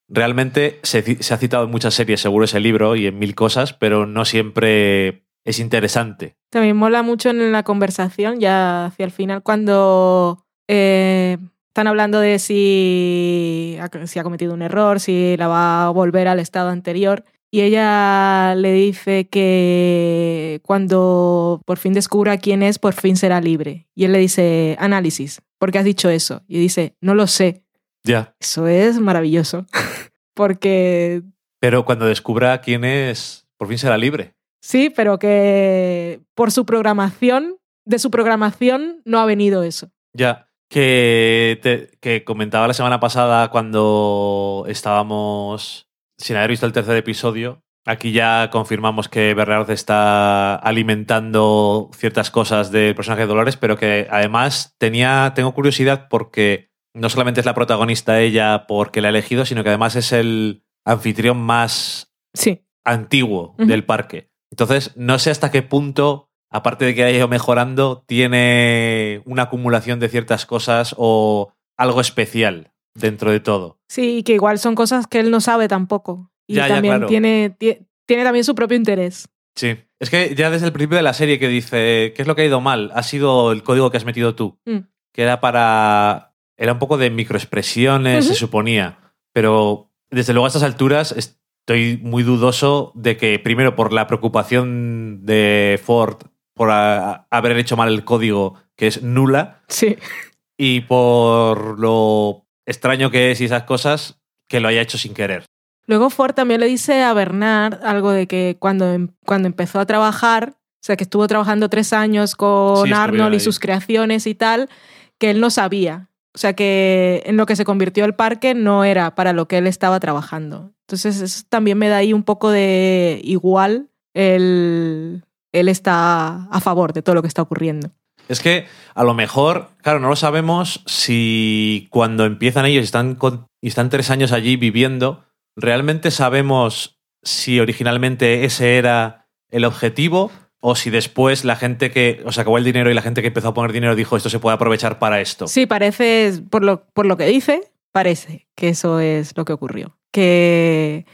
Realmente se, se ha citado en muchas series, seguro ese libro y en mil cosas, pero no siempre es interesante. También mola mucho en la conversación, ya hacia el final, cuando eh, están hablando de si ha, si ha cometido un error, si la va a volver al estado anterior. Y ella le dice que cuando por fin descubra quién es, por fin será libre. Y él le dice, análisis, ¿por qué has dicho eso? Y dice, no lo sé. Ya. Eso es maravilloso. Porque Pero cuando descubra quién es, por fin será libre. Sí, pero que por su programación, de su programación no ha venido eso. Ya, que, te- que comentaba la semana pasada cuando estábamos sin haber visto el tercer episodio. Aquí ya confirmamos que Bernard está alimentando ciertas cosas del personaje de Dolores, pero que además tenía, tengo curiosidad porque no solamente es la protagonista ella porque la ha elegido, sino que además es el anfitrión más Sí. antiguo del parque. Entonces, no sé hasta qué punto, aparte de que haya ido mejorando, tiene una acumulación de ciertas cosas o algo especial dentro de todo. Sí, que igual son cosas que él no sabe tampoco. Y Ya, ya, también claro. tiene, tie- tiene también su propio interés. Sí. Es que ya desde el principio de la serie que dice, ¿qué es lo que ha ido mal? Ha sido el código que has metido tú, Mm. que era para... Era un poco de microexpresiones, se suponía. Pero desde luego a estas alturas estoy muy dudoso de que, primero, por la preocupación de Ford por a- haber hecho mal el código, que es nula, Sí. y por lo extraño que es y esas cosas, que lo haya hecho sin querer. Luego Ford también le dice a Bernard algo de que cuando, em- cuando empezó a trabajar, o sea, que estuvo trabajando tres años con Sí, Arnold y sus creaciones y tal, que él no sabía. O sea, que en lo que se convirtió el parque no era para lo que él estaba trabajando. Entonces, eso también me da ahí un poco de igual. Él, él está a favor de todo lo que está ocurriendo. Es que a lo mejor, claro, no lo sabemos si cuando empiezan ellos y están, con- y están tres años allí viviendo, realmente sabemos si originalmente ese era el objetivo o si después la gente que, o sea, acabó el dinero y la gente que empezó a poner dinero dijo esto se puede aprovechar para esto. Sí, parece, por lo, por lo que dice, parece que eso es lo que ocurrió. Que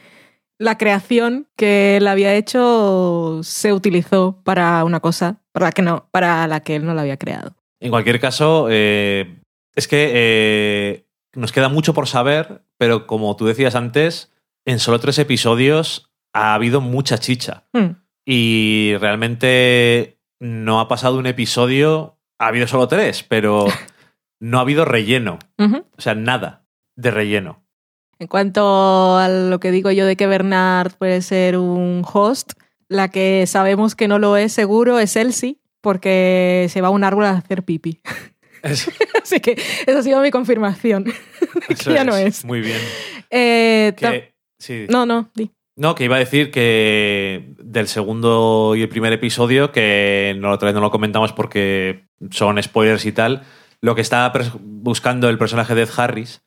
la creación que él había hecho se utilizó para una cosa para la que, no, para la que él no la había creado. En cualquier caso, eh, es que eh, nos queda mucho por saber, pero como tú decías antes, en solo tres episodios ha habido mucha chicha. Hmm. Y realmente no ha pasado un episodio, ha habido solo tres, pero no ha habido relleno. O sea, nada de relleno. En cuanto a lo que digo yo de que Bernard puede ser un host, la que sabemos que no lo es seguro es Elsie, porque se va a un árbol a hacer pipi. Eso, Así que esa ha sido mi confirmación. que ya no es. Muy bien. Eh, ta- Que- sí. no, no, di. No, que iba a decir que del segundo y el primer episodio, que no, otra vez no lo comentamos porque son spoilers y tal, lo que está buscando el personaje de Ed Harris.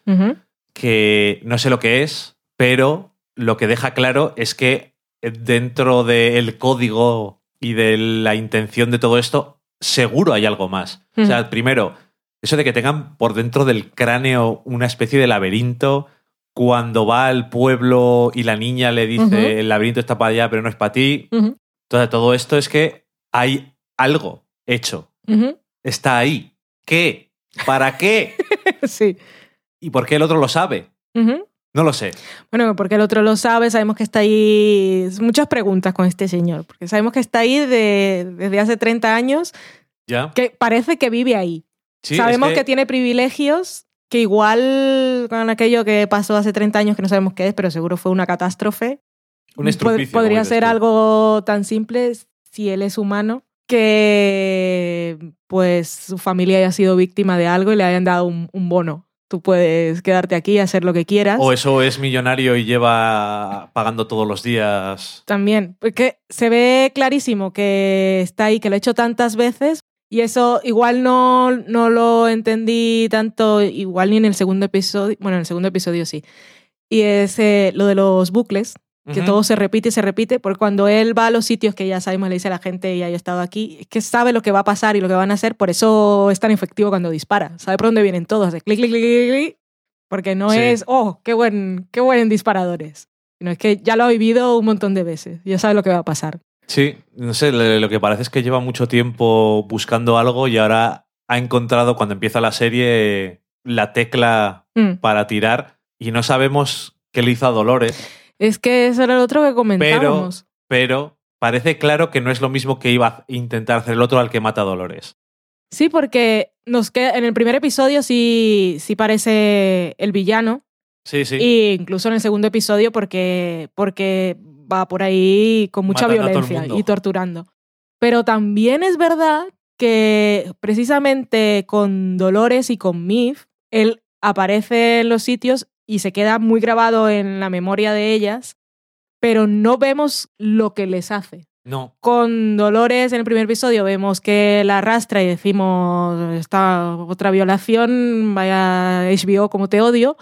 Que no sé lo que es, pero lo que deja claro es que dentro del código y de la intención de todo esto, seguro hay algo más. O sea, primero, eso de que tengan por dentro del cráneo una especie de laberinto, cuando va al pueblo y la niña le dice, el laberinto está para allá, pero no es para ti. Entonces, todo esto es que hay algo hecho. Está ahí. ¿Qué? ¿Para qué? sí. ¿Y por qué el otro lo sabe? No lo sé. Bueno, porque el otro lo sabe, sabemos que está ahí. Muchas preguntas con este señor, porque sabemos que está ahí de- desde hace 30 años, ¿Ya? que parece que vive ahí. Sí, sabemos es que... tiene privilegios que igual con aquello que pasó hace 30 años que no sabemos qué es, pero seguro fue una catástrofe. Un pod- Podría ser algo tan simple si él es humano que pues su familia haya sido víctima de algo y le hayan dado un, un bono. Tú puedes quedarte aquí y hacer lo que quieras. O eso es millonario y lleva pagando todos los días. También, porque se ve clarísimo que está ahí, que lo ha hecho tantas veces y eso igual no, no lo entendí tanto, igual ni en el segundo episodio, bueno, en el segundo episodio sí. Y es eh, lo de los bucles, que todo se repite y se repite, porque cuando él va a los sitios que ya sabemos, le dice a la gente, ya yo he estado aquí, es que sabe lo que va a pasar y lo que van a hacer, por eso es tan efectivo cuando dispara, sabe por dónde vienen todos, hace clic, clic, clic, clic, clic, porque no Sí. es, oh, qué buen, qué buen disparadores, sino es que ya lo ha vivido un montón de veces, ya sabe lo que va a pasar. Sí, no sé, lo que parece es que lleva mucho tiempo buscando algo y ahora ha encontrado cuando empieza la serie la tecla Mm. para tirar y no sabemos qué le hizo a Dolores, Es que eso era lo otro que comentábamos. pero parece claro que no es lo mismo que iba a intentar hacer el otro al que mata a Dolores. Sí, porque nos queda, en el primer episodio sí, sí parece el villano, Sí, sí. Y incluso en el segundo episodio porque, porque va por ahí con mucha el violencia y torturando. Pero también es verdad que precisamente con Dolores y con Mif, él aparece en los sitios y se queda muy grabado en la memoria de ellas, pero no vemos lo que les hace. No. Con Dolores en el primer episodio vemos que la arrastra y decimos, esta otra violación, vaya HBO como te odio.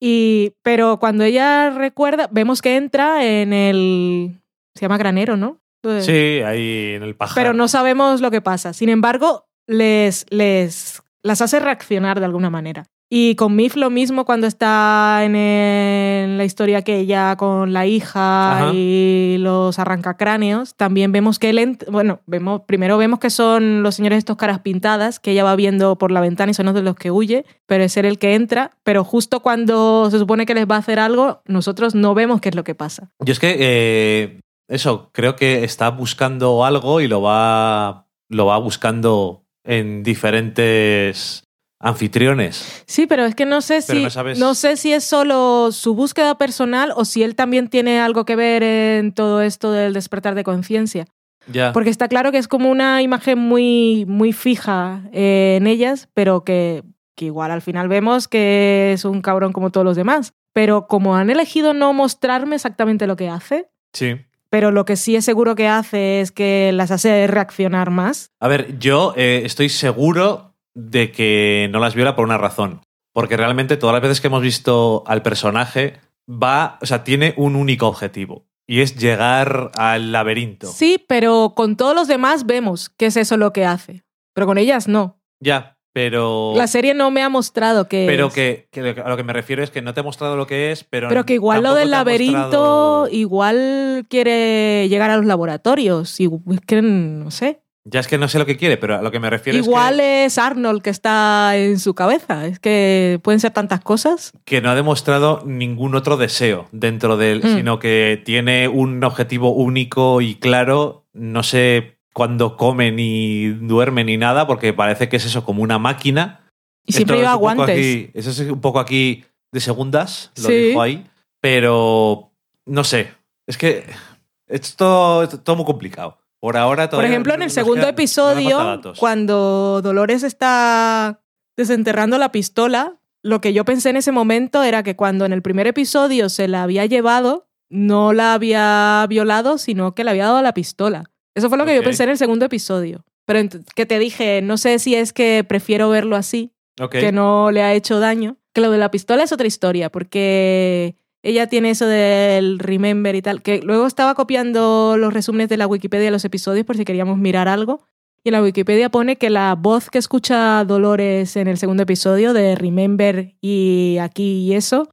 Y, pero cuando ella recuerda, vemos que entra en el... Se llama granero, ¿no? Sí, ahí en el pajar. Pero no sabemos lo que pasa. Sin embargo, les, les las hace reaccionar de alguna manera. Y con Mif lo mismo cuando está en, el- la historia que ella con la hija Ajá. y los arrancacráneos, también vemos que él, bueno, vemos, primero vemos que son los señores estos caras pintadas, que ella va viendo por la ventana y son los de los que huye, pero es él el que entra, pero justo cuando se supone que les va a hacer algo, nosotros no vemos qué es lo que pasa. Yo es que eh, eso, creo que está buscando algo y lo va, lo va buscando en diferentes anfitriones. Sí, pero es que no sé Pero si no sabes- no sé si es solo su búsqueda personal o si él también tiene algo que ver en todo esto del despertar de conciencia. Ya. Porque está claro que es como una imagen muy, muy fija eh, en ellas, pero que, que igual al final vemos que es un cabrón como todos los demás. Pero como han elegido no mostrarme exactamente lo que hace, Sí. pero lo que sí es seguro que hace es que las hace reaccionar más. A ver, yo eh, estoy seguro de que no las viola por una razón. Porque realmente todas las veces que hemos visto al personaje va, o sea, tiene un único objetivo. Y es llegar al laberinto. Sí, pero con todos los demás vemos que es eso lo que hace. Pero con ellas no. Ya, pero. La serie no me ha mostrado que. Pero es. que, que a lo que me refiero es que no te he mostrado lo que es, pero. Pero que igual lo del ha laberinto, mostrado- igual quiere llegar a los laboratorios. Y es que no sé. Ya es que no sé lo que quiere, pero a lo que me refiero Igual es es Arnold que está en su cabeza. Es que pueden ser tantas cosas. que, que no ha demostrado ningún otro deseo dentro de él, Mm. sino que tiene un objetivo único y claro. No sé cuándo come ni duerme ni nada, porque parece que es eso, como una máquina. Y siempre lleva guantes. aquí- eso es un poco aquí de segundas, lo Sí. dijo ahí. Pero no sé. Es que esto es todo muy complicado. Por ahora Por todavía ejemplo, en el segundo episodio, cuando Dolores está desenterrando la pistola, lo que yo pensé en ese momento era que cuando en el primer episodio se la había llevado, no la había violado, sino que le había dado la pistola. Eso fue lo que yo pensé en el segundo episodio. Pero que te dije, no sé si es que prefiero verlo así, que no le ha hecho daño. Que lo de la pistola es otra historia, porque ella tiene eso del remember y tal, que luego estaba copiando los resúmenes de la Wikipedia de los episodios por si queríamos mirar algo. Y en la Wikipedia pone que la voz que escucha Dolores en el segundo episodio de Remember y aquí y eso,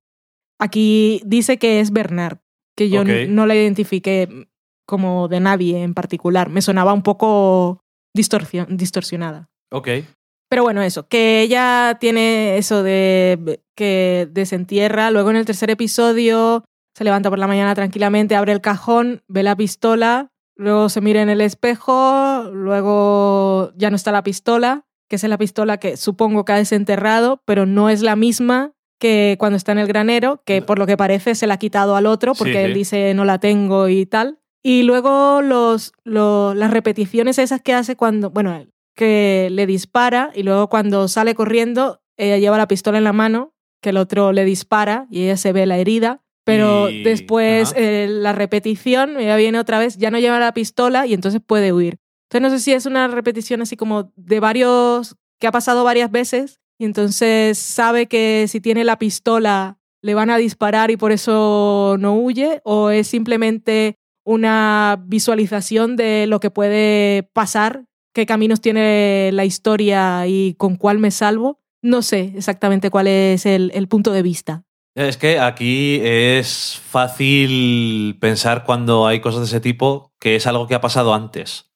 aquí dice que es Bernard, que yo no la identifiqué como de nadie en particular. Me sonaba un poco distorsionada. Ok. Pero bueno, eso, que ella tiene eso de que desentierra, luego en el tercer episodio se levanta por la mañana tranquilamente, abre el cajón, ve la pistola, luego se mira en el espejo, luego ya no está la pistola, que es la pistola que supongo que ha desenterrado, pero no es la misma que cuando está en el granero, que por lo que parece se la ha quitado al otro porque Sí, él dice no la tengo y tal. Y luego los, lo- las repeticiones esas que hace cuando, bueno, que le dispara y luego cuando sale corriendo, ella lleva la pistola en la mano, que el otro le dispara y ella se ve la herida. Pero Y- después eh, la repetición, ella viene otra vez, ya no lleva la pistola y entonces puede huir. Entonces no sé si es una repetición así como de varios, que ha pasado varias veces y entonces sabe que si tiene la pistola le van a disparar y por eso no huye o es simplemente una visualización de lo que puede pasar, qué caminos tiene la historia y con cuál me salvo. No sé exactamente cuál es el, el punto de vista. Es que aquí es fácil pensar cuando hay cosas de ese tipo que es algo que ha pasado antes.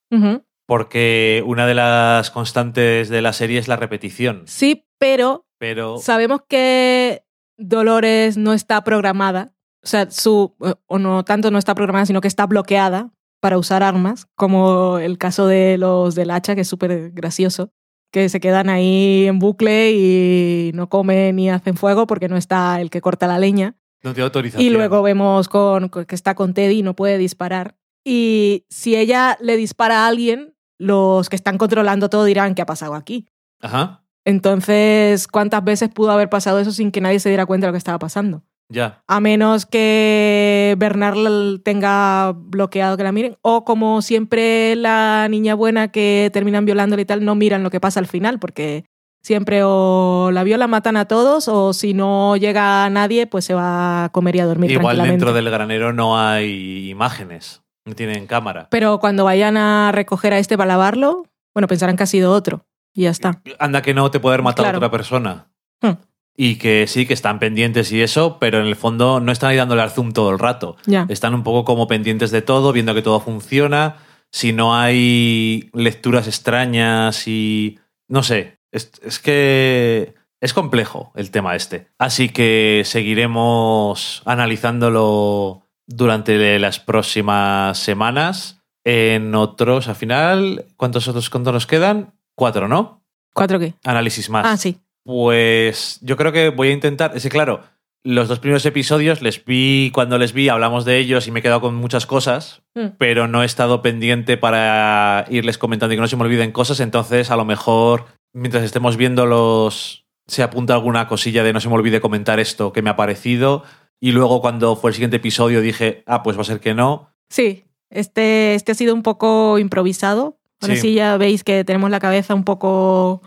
Porque una de las constantes de la serie es la repetición. Sí, pero Pero Sabemos que Dolores no está programada, o sea, su, o no tanto no está programada, sino que está bloqueada para usar armas, como el caso de los del hacha, que es súper gracioso, que se quedan ahí en bucle y no comen ni hacen fuego porque no está el que corta la leña. no tiene autorización. Y luego vemos con, con- que está con Teddy y no puede disparar. Y si ella le dispara a alguien, los que están controlando todo dirán, ¿qué ha pasado aquí? Ajá, Entonces, ¿cuántas veces pudo haber pasado eso sin que nadie se diera cuenta de lo que estaba pasando? Ya. A menos que Bernard l- tenga bloqueado que la miren. O como siempre la niña buena que terminan violándola y tal, no miran lo que pasa al final, porque siempre o la viola matan a todos, o si no llega a nadie, pues se va a comer y a dormir Igual dentro del granero no hay imágenes. No tienen cámara. Pero cuando vayan a recoger a este para lavarlo, bueno, pensarán que ha sido otro. Y ya está. Anda que no te puede haber matado Claro. a otra persona. Hmm. Y que sí, que están pendientes y eso, pero en el fondo no están ahí dándole al zoom todo el rato. Están un poco como pendientes de todo, viendo que todo funciona. Si no hay lecturas extrañas y... No sé, es, es que es complejo el tema este. Así que seguiremos analizándolo durante las próximas semanas. En otros, al final, ¿cuántos otros cuántos nos quedan? Cuatro, ¿no? ¿Cuatro qué? Análisis más. Ah, sí. Pues yo creo que voy a intentar. Es que, claro, los dos primeros episodios les vi, cuando les vi, hablamos de ellos y me he quedado con muchas cosas, Mm. pero no he estado pendiente para irles comentando y que no se me olviden cosas. Entonces, a lo mejor, mientras estemos viéndolos, se apunta alguna cosilla de no se me olvide comentar esto que me ha parecido. Y luego, cuando fue el siguiente episodio, dije, ah, pues va a ser que no. Sí, este, este ha sido un poco improvisado. Ahora Sí. sí. ya veis que tenemos la cabeza un poco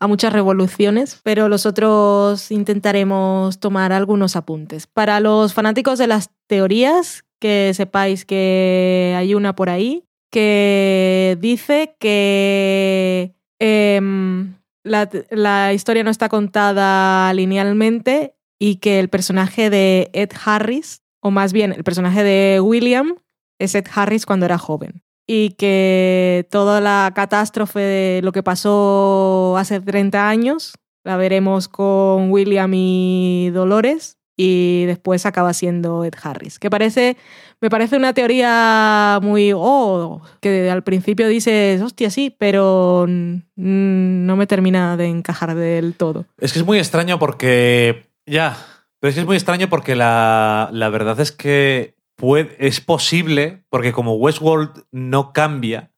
a muchas revoluciones, pero los otros intentaremos tomar algunos apuntes. Para los fanáticos de las teorías, que sepáis que hay una por ahí que dice que em, la, la historia no está contada linealmente y que el personaje de Ed Harris, o más bien el personaje de William, es Ed Harris cuando era joven. Y que toda la catástrofe de lo que pasó hace 30 años la veremos con William y Dolores y después acaba siendo Ed Harris. Que parece, me parece una teoría muy, oh, que al principio dices, hostia, sí, pero no me termina de encajar del todo. Es que es muy extraño porque. Ya. Pero es que es muy extraño porque la, la verdad es que puede, es posible, porque como Westworld no cambia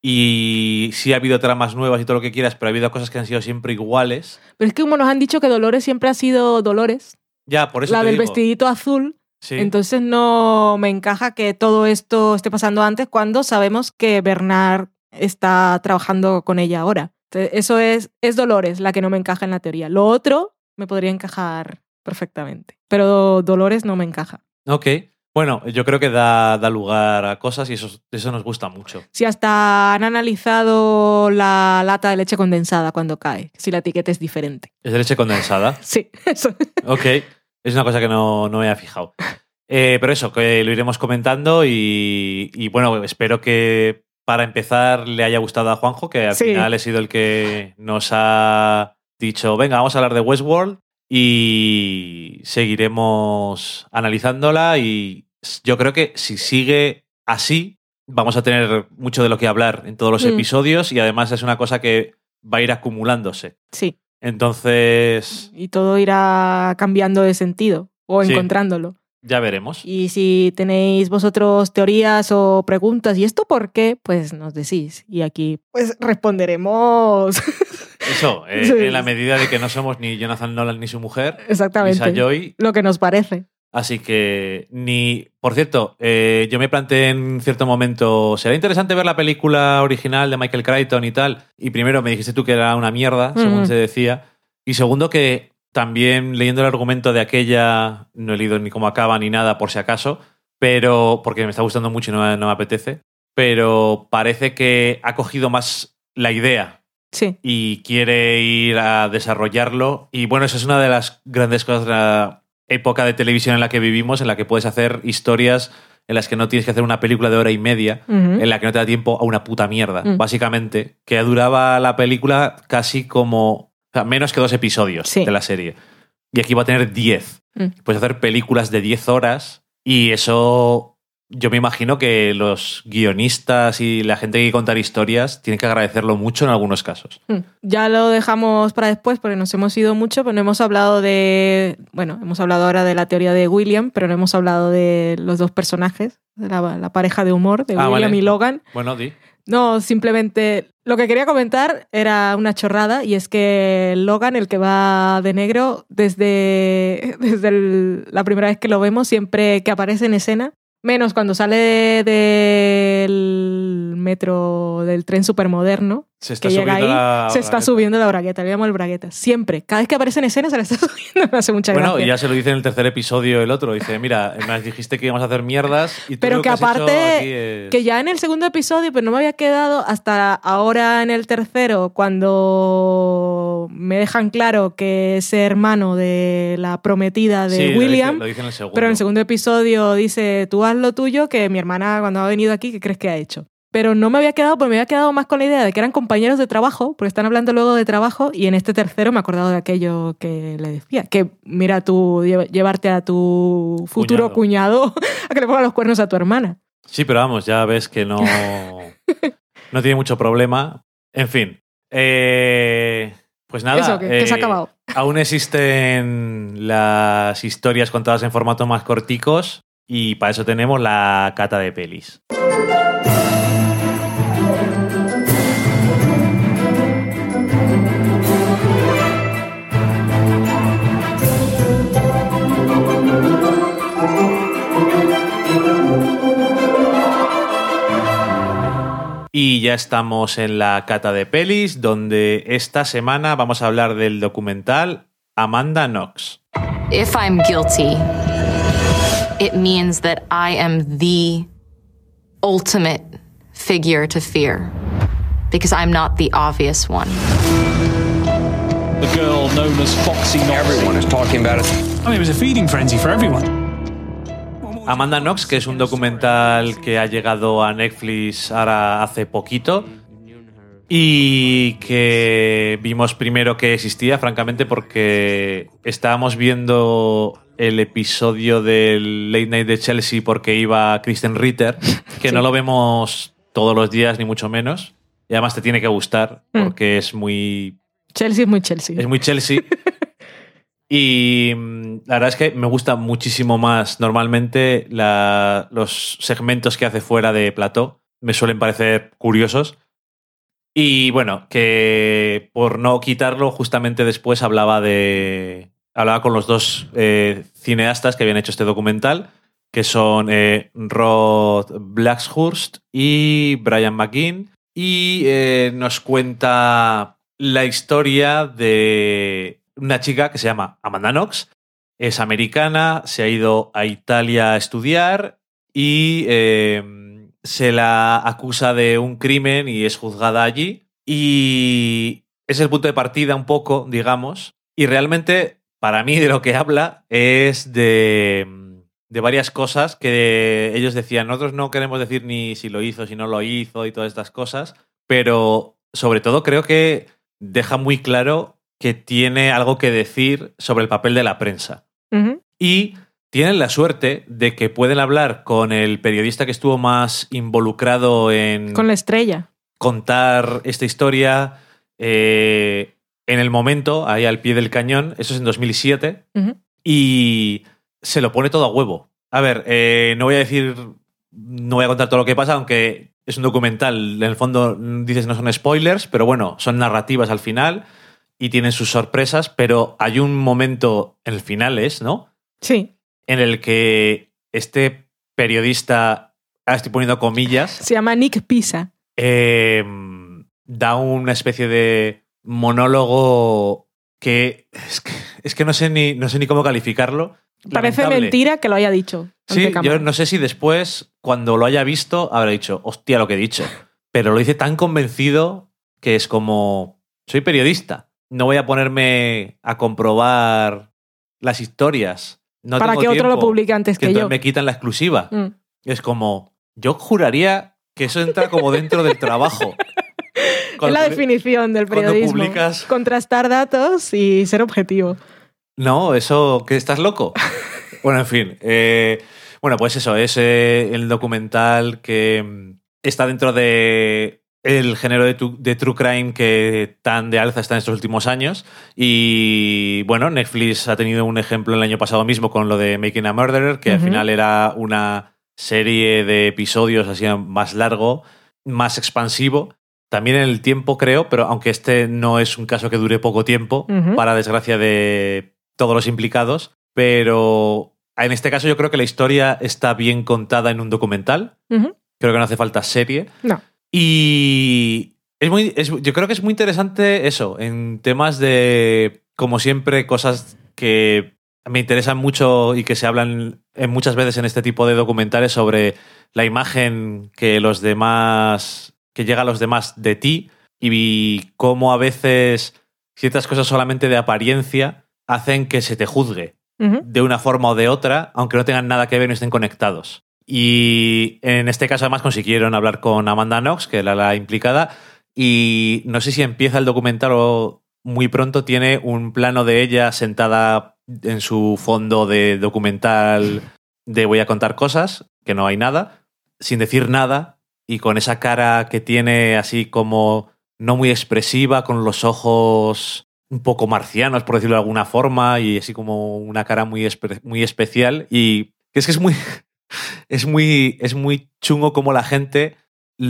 y sí ha habido tramas nuevas y todo lo que quieras, pero ha habido cosas que han sido siempre iguales. Pero es que como nos han dicho que Dolores siempre ha sido Dolores, Ya, por eso la te del digo. vestidito azul, Sí. entonces no me encaja que todo esto esté pasando antes cuando sabemos que Bernard está trabajando con ella ahora. Entonces, Eso es, es Dolores la que no me encaja en la teoría. Lo otro me podría encajar perfectamente, pero Dolores no me encaja. Ok. Bueno, yo creo que da, da lugar a cosas y eso, eso nos gusta mucho. Si hasta han analizado la lata de leche condensada cuando cae, si la etiqueta es diferente. Es de leche condensada. Sí, eso. Ok. Es una cosa que no, no me había fijado. Eh, pero eso, que lo iremos comentando y, y, bueno, espero que para empezar le haya gustado a Juanjo, que al Sí. final he sido el que nos ha dicho, venga, vamos a hablar de Westworld y seguiremos analizándola y yo creo que si sigue así, vamos a tener mucho de lo que hablar en todos los Mm. episodios y además es una cosa que va a ir acumulándose. Sí. Entonces, Y todo irá cambiando de sentido o Sí. encontrándolo. ya veremos. Y si tenéis vosotros teorías o preguntas, ¿y esto por qué? Pues nos decís. Y aquí, pues responderemos. Eso, eh, en la medida de que no somos ni Jonathan Nolan ni su mujer, Exactamente. Lo que nos parece. Así que ni. Por cierto, eh, yo me planteé en cierto momento. ¿Será interesante ver la película original de Michael Crichton y tal? Y primero me dijiste tú que era una mierda, según se decía. Y segundo, que también leyendo el argumento de aquella. No he leído ni cómo acaba ni nada, por si acaso. Pero. Porque me está gustando mucho y no, me- no me apetece. Pero parece que ha cogido más la idea Sí. y quiere ir a desarrollarlo. Y bueno, esa es una de las grandes cosas de la época de televisión en la que vivimos, en la que puedes hacer historias en las que no tienes que hacer una película de hora y media, en la que no te da tiempo a una puta mierda, Mm. básicamente, que duraba la película casi como... o sea, menos que dos episodios Sí. de la serie. Y aquí va a tener 10. Mm. Puedes hacer películas de 10 horas y eso... Yo me imagino que los guionistas y la gente que contar historias tienen que agradecerlo mucho en algunos casos. Mm. Ya lo dejamos para después porque nos hemos ido mucho, pero no hemos hablado de. Bueno, hemos hablado ahora de la teoría de William, pero no hemos hablado de los dos personajes, de la, la pareja de humor de Ah, William vale. y Logan. Bueno, di. No, simplemente lo que quería comentar era una chorrada y es que Logan, el que va de negro, desde, desde el- la primera vez que lo vemos, siempre que aparece en escena, menos cuando sale del metro, del tren supermoderno, Se está que llega ahí, subiendo la se está subiendo la bragueta, le llamo el bragueta. Siempre, cada vez que aparece en escena se la está subiendo, me hace mucha Bueno, gracia. y ya se lo dice en el tercer episodio el otro. Dice, mira, me dijiste que íbamos a hacer mierdas y tú Pero lo que has hecho aparte, aquí es- Que ya en el segundo episodio, pero no me había quedado hasta ahora en el tercero, cuando me dejan claro que es hermano de la prometida de Sí, lo dice- William. Lo dice, en el segundo. Pero en el segundo episodio dice, tú haz lo tuyo, que mi hermana cuando ha venido aquí, ¿qué crees que ha hecho? Pero no me había quedado, porque me había quedado más con la idea de que eran compañeros de trabajo, porque están hablando luego de trabajo, y en este tercero me he acordado de aquello que le decía, que mira tú, lle- llevarte a tu futuro cuñado a que le ponga los cuernos a tu hermana. Sí, pero vamos, ya ves que no, no tiene mucho problema. En fin. eh, pues nada. Eso, que, que se ha eh, acabado. Aún existen las historias contadas en formato más corticos y para eso tenemos la cata de pelis. Y ya estamos en la cata de pelis, donde esta semana vamos a hablar del documental Amanda Knox. If I'm guilty, it means that I am the ultimate figure to fear because I'm not the obvious one. the girl known as Foxy Knox. Everyone is talking about it. I mean, it was a feeding frenzy for everyone. Amanda Knox, que es un documental que ha llegado a Netflix ahora hace poquito y que vimos primero que existía, francamente, porque estábamos viendo el episodio del Late Night de Chelsea porque iba Kristen Ritter, que no lo vemos todos los días ni mucho menos. Y además te tiene que gustar Mm. porque es muy Chelsea es muy Chelsea. es muy Chelsea. Y mm, la verdad es que me gusta muchísimo más normalmente los segmentos que hace fuera de plató. Me suelen parecer curiosos. Y bueno, que por no quitarlo, justamente después hablaba de. Hablaba con los dos eh, cineastas que habían hecho este documental, que son eh, Rod Blackhurst y Brian McGinn. Y eh, nos cuenta la historia de una chica que se llama Amanda Knox. Es americana, se ha ido a Italia a estudiar y eh, se la acusa de un crimen y es juzgada allí. Y es el punto de partida un poco, digamos. Y realmente, para mí, de lo que habla es de, de varias cosas que ellos decían. Nosotros no queremos decir ni si lo hizo, si no lo hizo y todas estas cosas. Pero sobre todo creo que deja muy claro que tiene algo que decir sobre el papel de la prensa. Y tienen la suerte de que pueden hablar con el periodista que estuvo más involucrado en Con la estrella. contar esta historia, eh, en el momento, ahí al pie del cañón, eso es en 2007, Ujú. y se lo pone todo a huevo. A ver, eh, no voy a decir, no voy a contar todo lo que pasa, aunque es un documental, en el fondo dices no son spoilers, pero bueno, son narrativas al final y tienen sus sorpresas, pero hay un momento en el final, es, ¿no? Sí, En el que este periodista, ahora estoy poniendo comillas, se llama Nick Pisa. eh, da una especie de monólogo que es que, es que no, sé ni, no sé ni cómo calificarlo. Parece Lamentable. mentira que lo haya dicho. Sí, yo no sé si después, cuando lo haya visto, habrá dicho, hostia, lo que he dicho. Pero lo dice tan convencido que es como, soy periodista, no voy a ponerme a comprobar las historias. No Para tengo que otro lo publique antes que, entonces yo. me quitan la exclusiva. Mm. Es como, yo juraría que eso entra como dentro del trabajo. Es la definición del periodismo. publicas- Contrastar datos y ser objetivo. No, eso, que estás loco. bueno, en fin. eh, bueno, pues eso, es eh, el documental que mm, está dentro de el género de, tu- de true crime que tan de alza está en estos últimos años. Y bueno, Netflix ha tenido un ejemplo el año pasado mismo con lo de Making a Murderer, que al final era una serie de episodios así más largo, más expansivo. También en el tiempo, creo, pero aunque este no es un caso que dure poco tiempo, para desgracia de todos los implicados, pero en este caso yo creo que la historia está bien contada en un documental. Creo que no hace falta serie. No. Y es muy, es- yo creo que es muy interesante eso, en temas de, como siempre, cosas que me interesan mucho y que se hablan en muchas veces en este tipo de documentales sobre la imagen que los demás, que llega a los demás de ti y cómo a veces ciertas cosas solamente de apariencia hacen que se te juzgue de una forma o de otra, aunque no tengan nada que ver ni estén conectados. Y en este caso, además, consiguieron hablar con Amanda Knox, que era la implicada, y no sé si empieza el documental o muy pronto tiene un plano de ella sentada en su fondo de documental de voy a contar cosas, que no hay nada, sin decir nada, y con esa cara que tiene así como no muy expresiva, con los ojos un poco marcianos, por decirlo de alguna forma, y así como una cara muy, muy especial. Y es que es muy, es muy, es muy chungo como la gente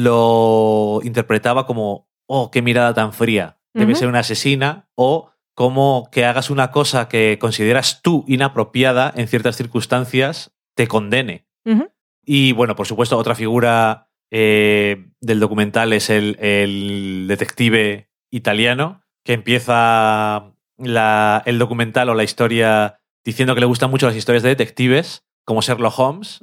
lo interpretaba como, oh, qué mirada tan fría, debe ser una asesina, o como que hagas una cosa que consideras tú inapropiada en ciertas circunstancias, te condene. Y bueno, por supuesto, otra figura eh, del documental es el, el detective italiano que empieza la- el documental o la historia diciendo que le gustan mucho las historias de detectives, como Sherlock Holmes,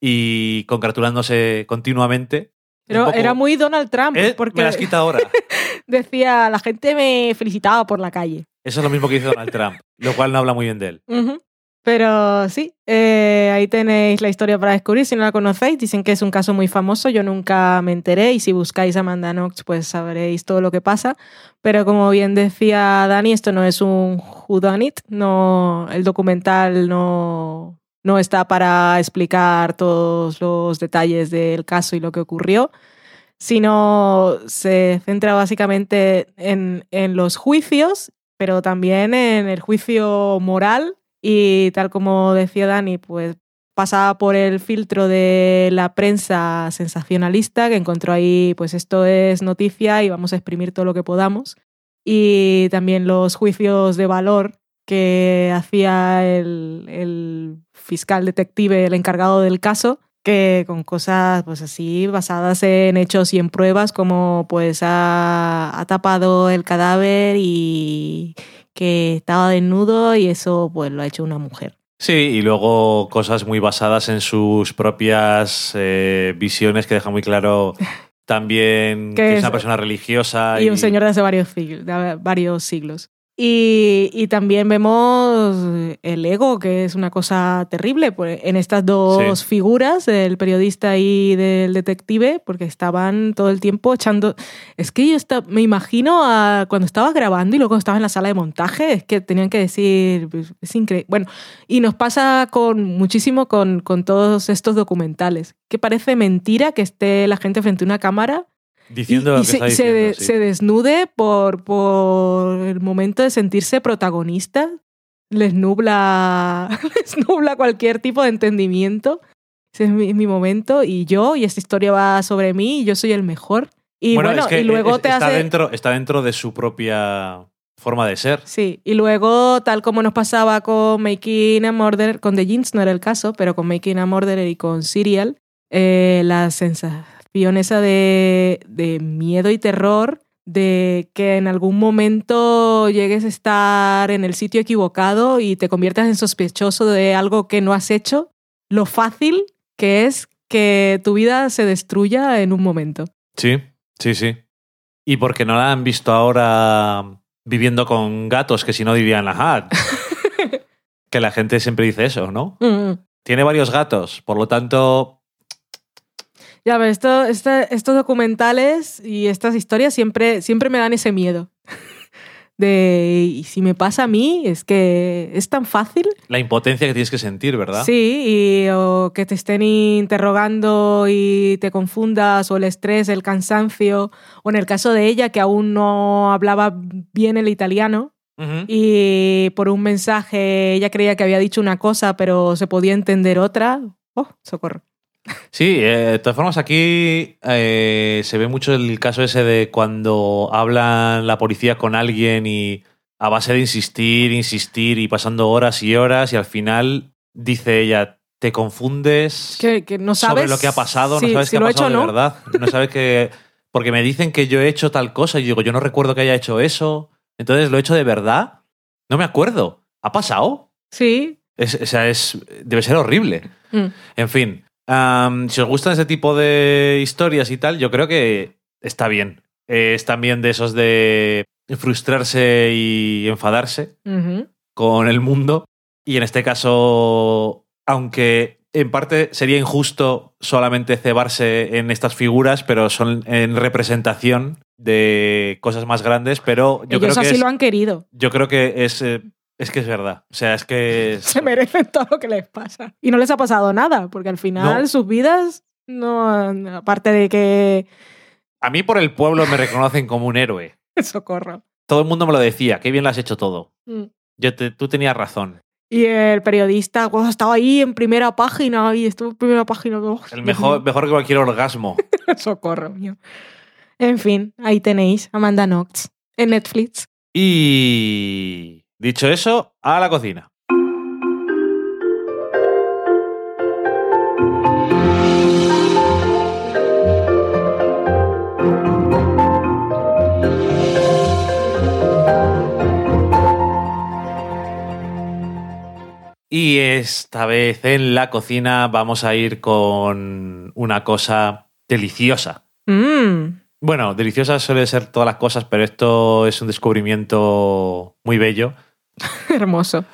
y congratulándose continuamente. Pero poco, era muy Donald Trump, "Eh, porque Me las quita ahora. decía, la gente me felicitaba por la calle. Eso es lo mismo que dice Donald Trump, lo cual no habla muy bien de él. Pero sí, eh, ahí tenéis la historia para descubrir. Si no la conocéis, dicen que es un caso muy famoso. Yo nunca me enteré y si buscáis a Amanda Knox, pues sabréis todo lo que pasa. Pero como bien decía Dani, esto no es un whodunit. No, el documental no, no está para explicar todos los detalles del caso y lo que ocurrió, sino se centra básicamente en, en los juicios, pero también en el juicio moral y tal como decía Dani, pues pasaba por el filtro de la prensa sensacionalista que encontró ahí, pues esto es noticia y vamos a exprimir todo lo que podamos. Y también los juicios de valor que hacía el, el fiscal detective, el encargado del caso, que con cosas pues así basadas en hechos y en pruebas como pues ha, ha tapado el cadáver y que estaba desnudo y eso pues lo ha hecho una mujer. Sí, y luego cosas muy basadas en sus propias eh, visiones que deja muy claro también Que que es una persona religiosa. y un señor de hace varios, sig- de varios siglos. Y, y también vemos el ego, que es una cosa terrible pues, en estas dos Sí. figuras, el periodista y del detective, porque estaban todo el tiempo echando... Es que yo esta- me imagino a cuando estaba grabando y luego estaba en la sala de montaje, es que tenían que decir, pues, es increíble. Bueno, y nos pasa con muchísimo con, con todos estos documentales, que parece mentira que esté la gente frente a una cámara Diciendo y, lo y que se, está y se de- diciendo, sí. se desnude por, por el momento de sentirse protagonista. Les nubla, les nubla cualquier tipo de entendimiento. Ese es mi, mi momento. Y yo, y esta historia va sobre mí, y yo soy el mejor. Y bueno, es que y luego es- te está hace. Dentro, está dentro de su propia forma de ser. Sí, y luego, tal como nos pasaba con Making a Murder, con The Jeans no era el caso, pero con Making a Murderer y con Serial, eh, la sensación esa de, de miedo y terror, de que en algún momento llegues a estar en el sitio equivocado y te conviertas en sospechoso de algo que no has hecho, lo fácil que es que tu vida se destruya en un momento. Sí, sí, sí. Y porque no la han visto ahora viviendo con gatos, que si no dirían, ajá. que la gente siempre dice eso, ¿no? Mm. Tiene varios gatos, por lo tanto, Ya, pero esto, esta- estos documentales y estas historias siempre, siempre me dan ese miedo. De, y si me pasa a mí, es que es tan fácil. la impotencia que tienes que sentir, ¿verdad? Sí, y, o que te estén interrogando y te confundas, o el estrés, el cansancio, o en el caso de ella, que aún no hablaba bien el italiano, y por un mensaje ella creía que había dicho una cosa, pero se podía entender otra. Oh, socorro. Sí, eh, de todas formas aquí eh, se ve mucho el caso ese de cuando hablan la policía con alguien y a base de insistir, insistir y pasando horas y horas y al final dice ella, te confundes Que, que no sabes sobre lo que ha pasado, no sabes si qué ha he pasado hecho de no. verdad. No sabes que... Porque me dicen que yo he hecho tal cosa y digo, yo no recuerdo que haya hecho eso. Entonces, ¿lo he hecho de verdad? No me acuerdo. ¿Ha pasado? Sí. Es, o sea, es, debe ser horrible. Mm. En fin, si os gustan ese tipo de historias y tal, yo creo que está bien. Eh, es también de esos de frustrarse y enfadarse con el mundo. Y en este caso, aunque en parte sería injusto solamente cebarse en estas figuras, pero son en representación de cosas más grandes, pero yo Ellos creo que así es, lo han querido. yo creo que es, eh, es que es verdad. O sea, es que es- Se merecen todo lo que les pasa. Y no les ha pasado nada, porque al final No. sus vidas, no, aparte de que... a mí por el pueblo me reconocen como un héroe. Socorro. Todo el mundo me lo decía, qué bien lo has hecho todo. Mm. Yo te- tú tenías razón. Y el periodista oh, estaba ahí en primera página y estuvo en primera página. oh, El mejor, mejor que cualquier orgasmo. Socorro mío. En fin, ahí tenéis Amanda Knox en Netflix. Y dicho eso, a la cocina. Y esta vez en la cocina vamos a ir con una cosa deliciosa. Mm. Bueno, deliciosa suele ser todas las cosas, pero esto es un descubrimiento muy bello. Hermoso.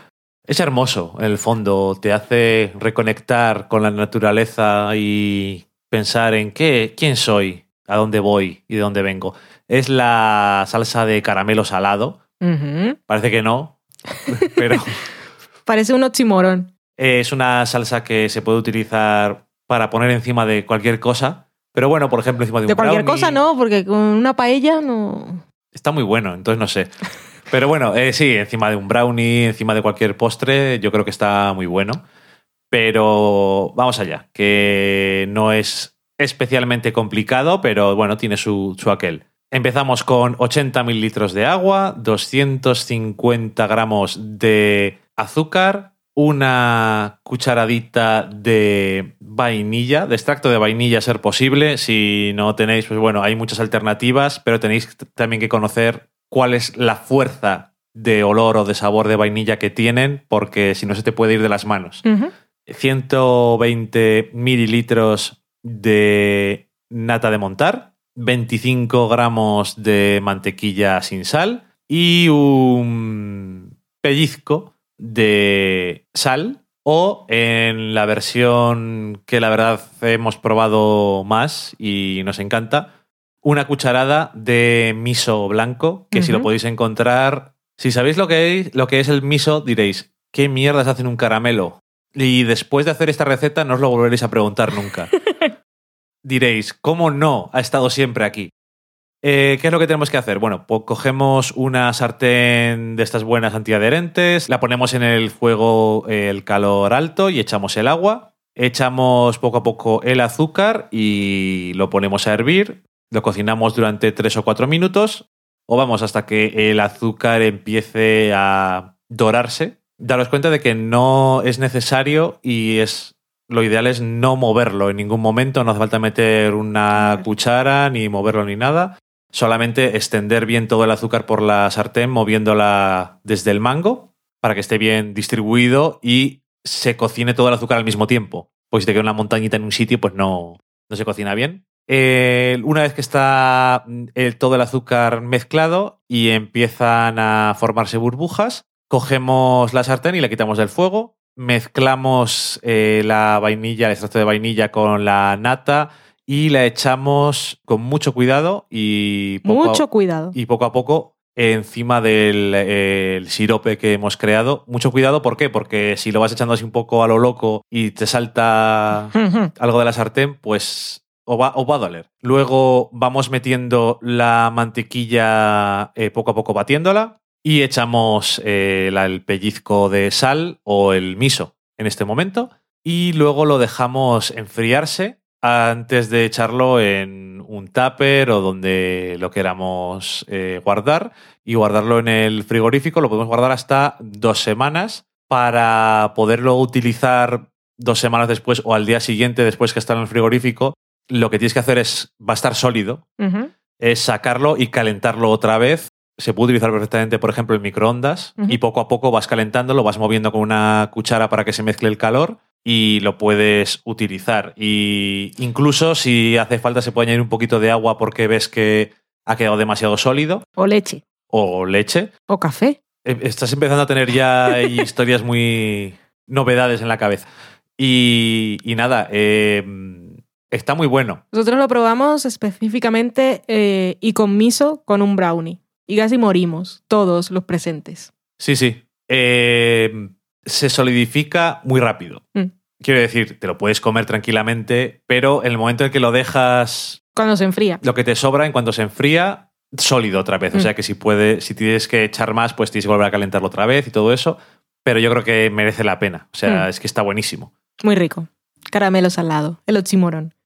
Es hermoso, en el fondo, te hace reconectar con la naturaleza y pensar en qué, quién soy, a dónde voy y de dónde vengo. Es la salsa de caramelo salado. Parece que no, pero Parece un oxímoron. es una salsa que se puede utilizar para poner encima de cualquier cosa. Pero bueno, por ejemplo, encima de un De cualquier brownie. cosa no, porque con una paella no... Está muy bueno, entonces no sé. Pero bueno, eh, sí, encima de un brownie, encima de cualquier postre, yo creo que está muy bueno. Pero vamos allá, que no es especialmente complicado, pero bueno, tiene su, su aquel. Empezamos con 80 mililitros de agua, 250 gramos de azúcar, una cucharadita de vainilla, de extracto de vainilla a ser posible. Si no tenéis, pues bueno, hay muchas alternativas, pero tenéis también que conocer cuál es la fuerza de olor o de sabor de vainilla que tienen, porque si no se te puede ir de las manos. Ujú. 120 mililitros de nata de montar, 25 gramos de mantequilla sin sal y un pellizco de sal o en la versión que la verdad hemos probado más y nos encanta, una cucharada de miso blanco, que si lo podéis encontrar, si sabéis lo que es, lo que es el miso, diréis, ¿qué mierdas hacen un caramelo? Y después de hacer esta receta no os lo volveréis a preguntar nunca. diréis, ¿cómo no ha estado siempre aquí? Eh, ¿Qué es lo que tenemos que hacer? Bueno, pues cogemos una sartén de estas buenas antiadherentes, la ponemos en el fuego eh, el calor alto y echamos el agua. Echamos poco a poco el azúcar y lo ponemos a hervir. Lo cocinamos durante 3 o 4 minutos o vamos hasta que el azúcar empiece a dorarse. Daros cuenta de que no es necesario y es lo ideal es no moverlo en ningún momento, no hace falta meter una cuchara ni moverlo ni nada. Solamente extender bien todo el azúcar por la sartén moviéndola desde el mango para que esté bien distribuido y se cocine todo el azúcar al mismo tiempo. Pues si te queda una montañita en un sitio, pues no, no se cocina bien. Eh, una vez que está mm, el- todo el azúcar mezclado y empiezan a formarse burbujas, cogemos la sartén y la quitamos del fuego, mezclamos eh, la vainilla, el extracto de vainilla con la nata y la echamos con mucho cuidado y poco a- Mucho cuidado. y poco a poco encima del el sirope que hemos creado. Mucho cuidado, ¿por qué? Porque si lo vas echando así un poco a lo loco y te salta algo de la sartén, pues o va, o va a doler. Luego vamos metiendo la mantequilla eh, poco a poco batiéndola y echamos eh, el pellizco de sal o el miso en este momento y luego lo dejamos enfriarse antes de echarlo en un tupper o donde lo queramos eh, guardar y guardarlo en el frigorífico. Lo podemos guardar hasta dos semanas para poderlo utilizar dos semanas después o al día siguiente después que está en el frigorífico. Lo que tienes que hacer es, va a estar sólido, es sacarlo y calentarlo otra vez. Se puede utilizar perfectamente, por ejemplo, en microondas y poco a poco vas calentándolo, vas moviendo con una cuchara para que se mezcle el calor y lo puedes utilizar. Y incluso si hace falta se puede añadir un poquito de agua porque ves que ha quedado demasiado sólido O leche. o leche. O café. Eh, Estás empezando a tener ya historias muy novedades en la cabeza. Y, y nada, eh, está muy bueno. Nosotros lo probamos específicamente eh, y con miso con un brownie. Y casi morimos, todos los presentes. Sí, sí. Eh, se solidifica muy rápido. Mm. Quiero decir, te lo puedes comer tranquilamente, pero en el momento en que lo dejas, Cuando se enfría. lo que te sobra, en cuanto se enfría, sólido otra vez. O Mm. sea que si puede, si tienes que echar más, pues tienes que volver a calentarlo otra vez y todo eso. Pero yo creo que merece la pena. O sea, Mm. es que está buenísimo. Muy rico. Caramelo salado. El oxímoron.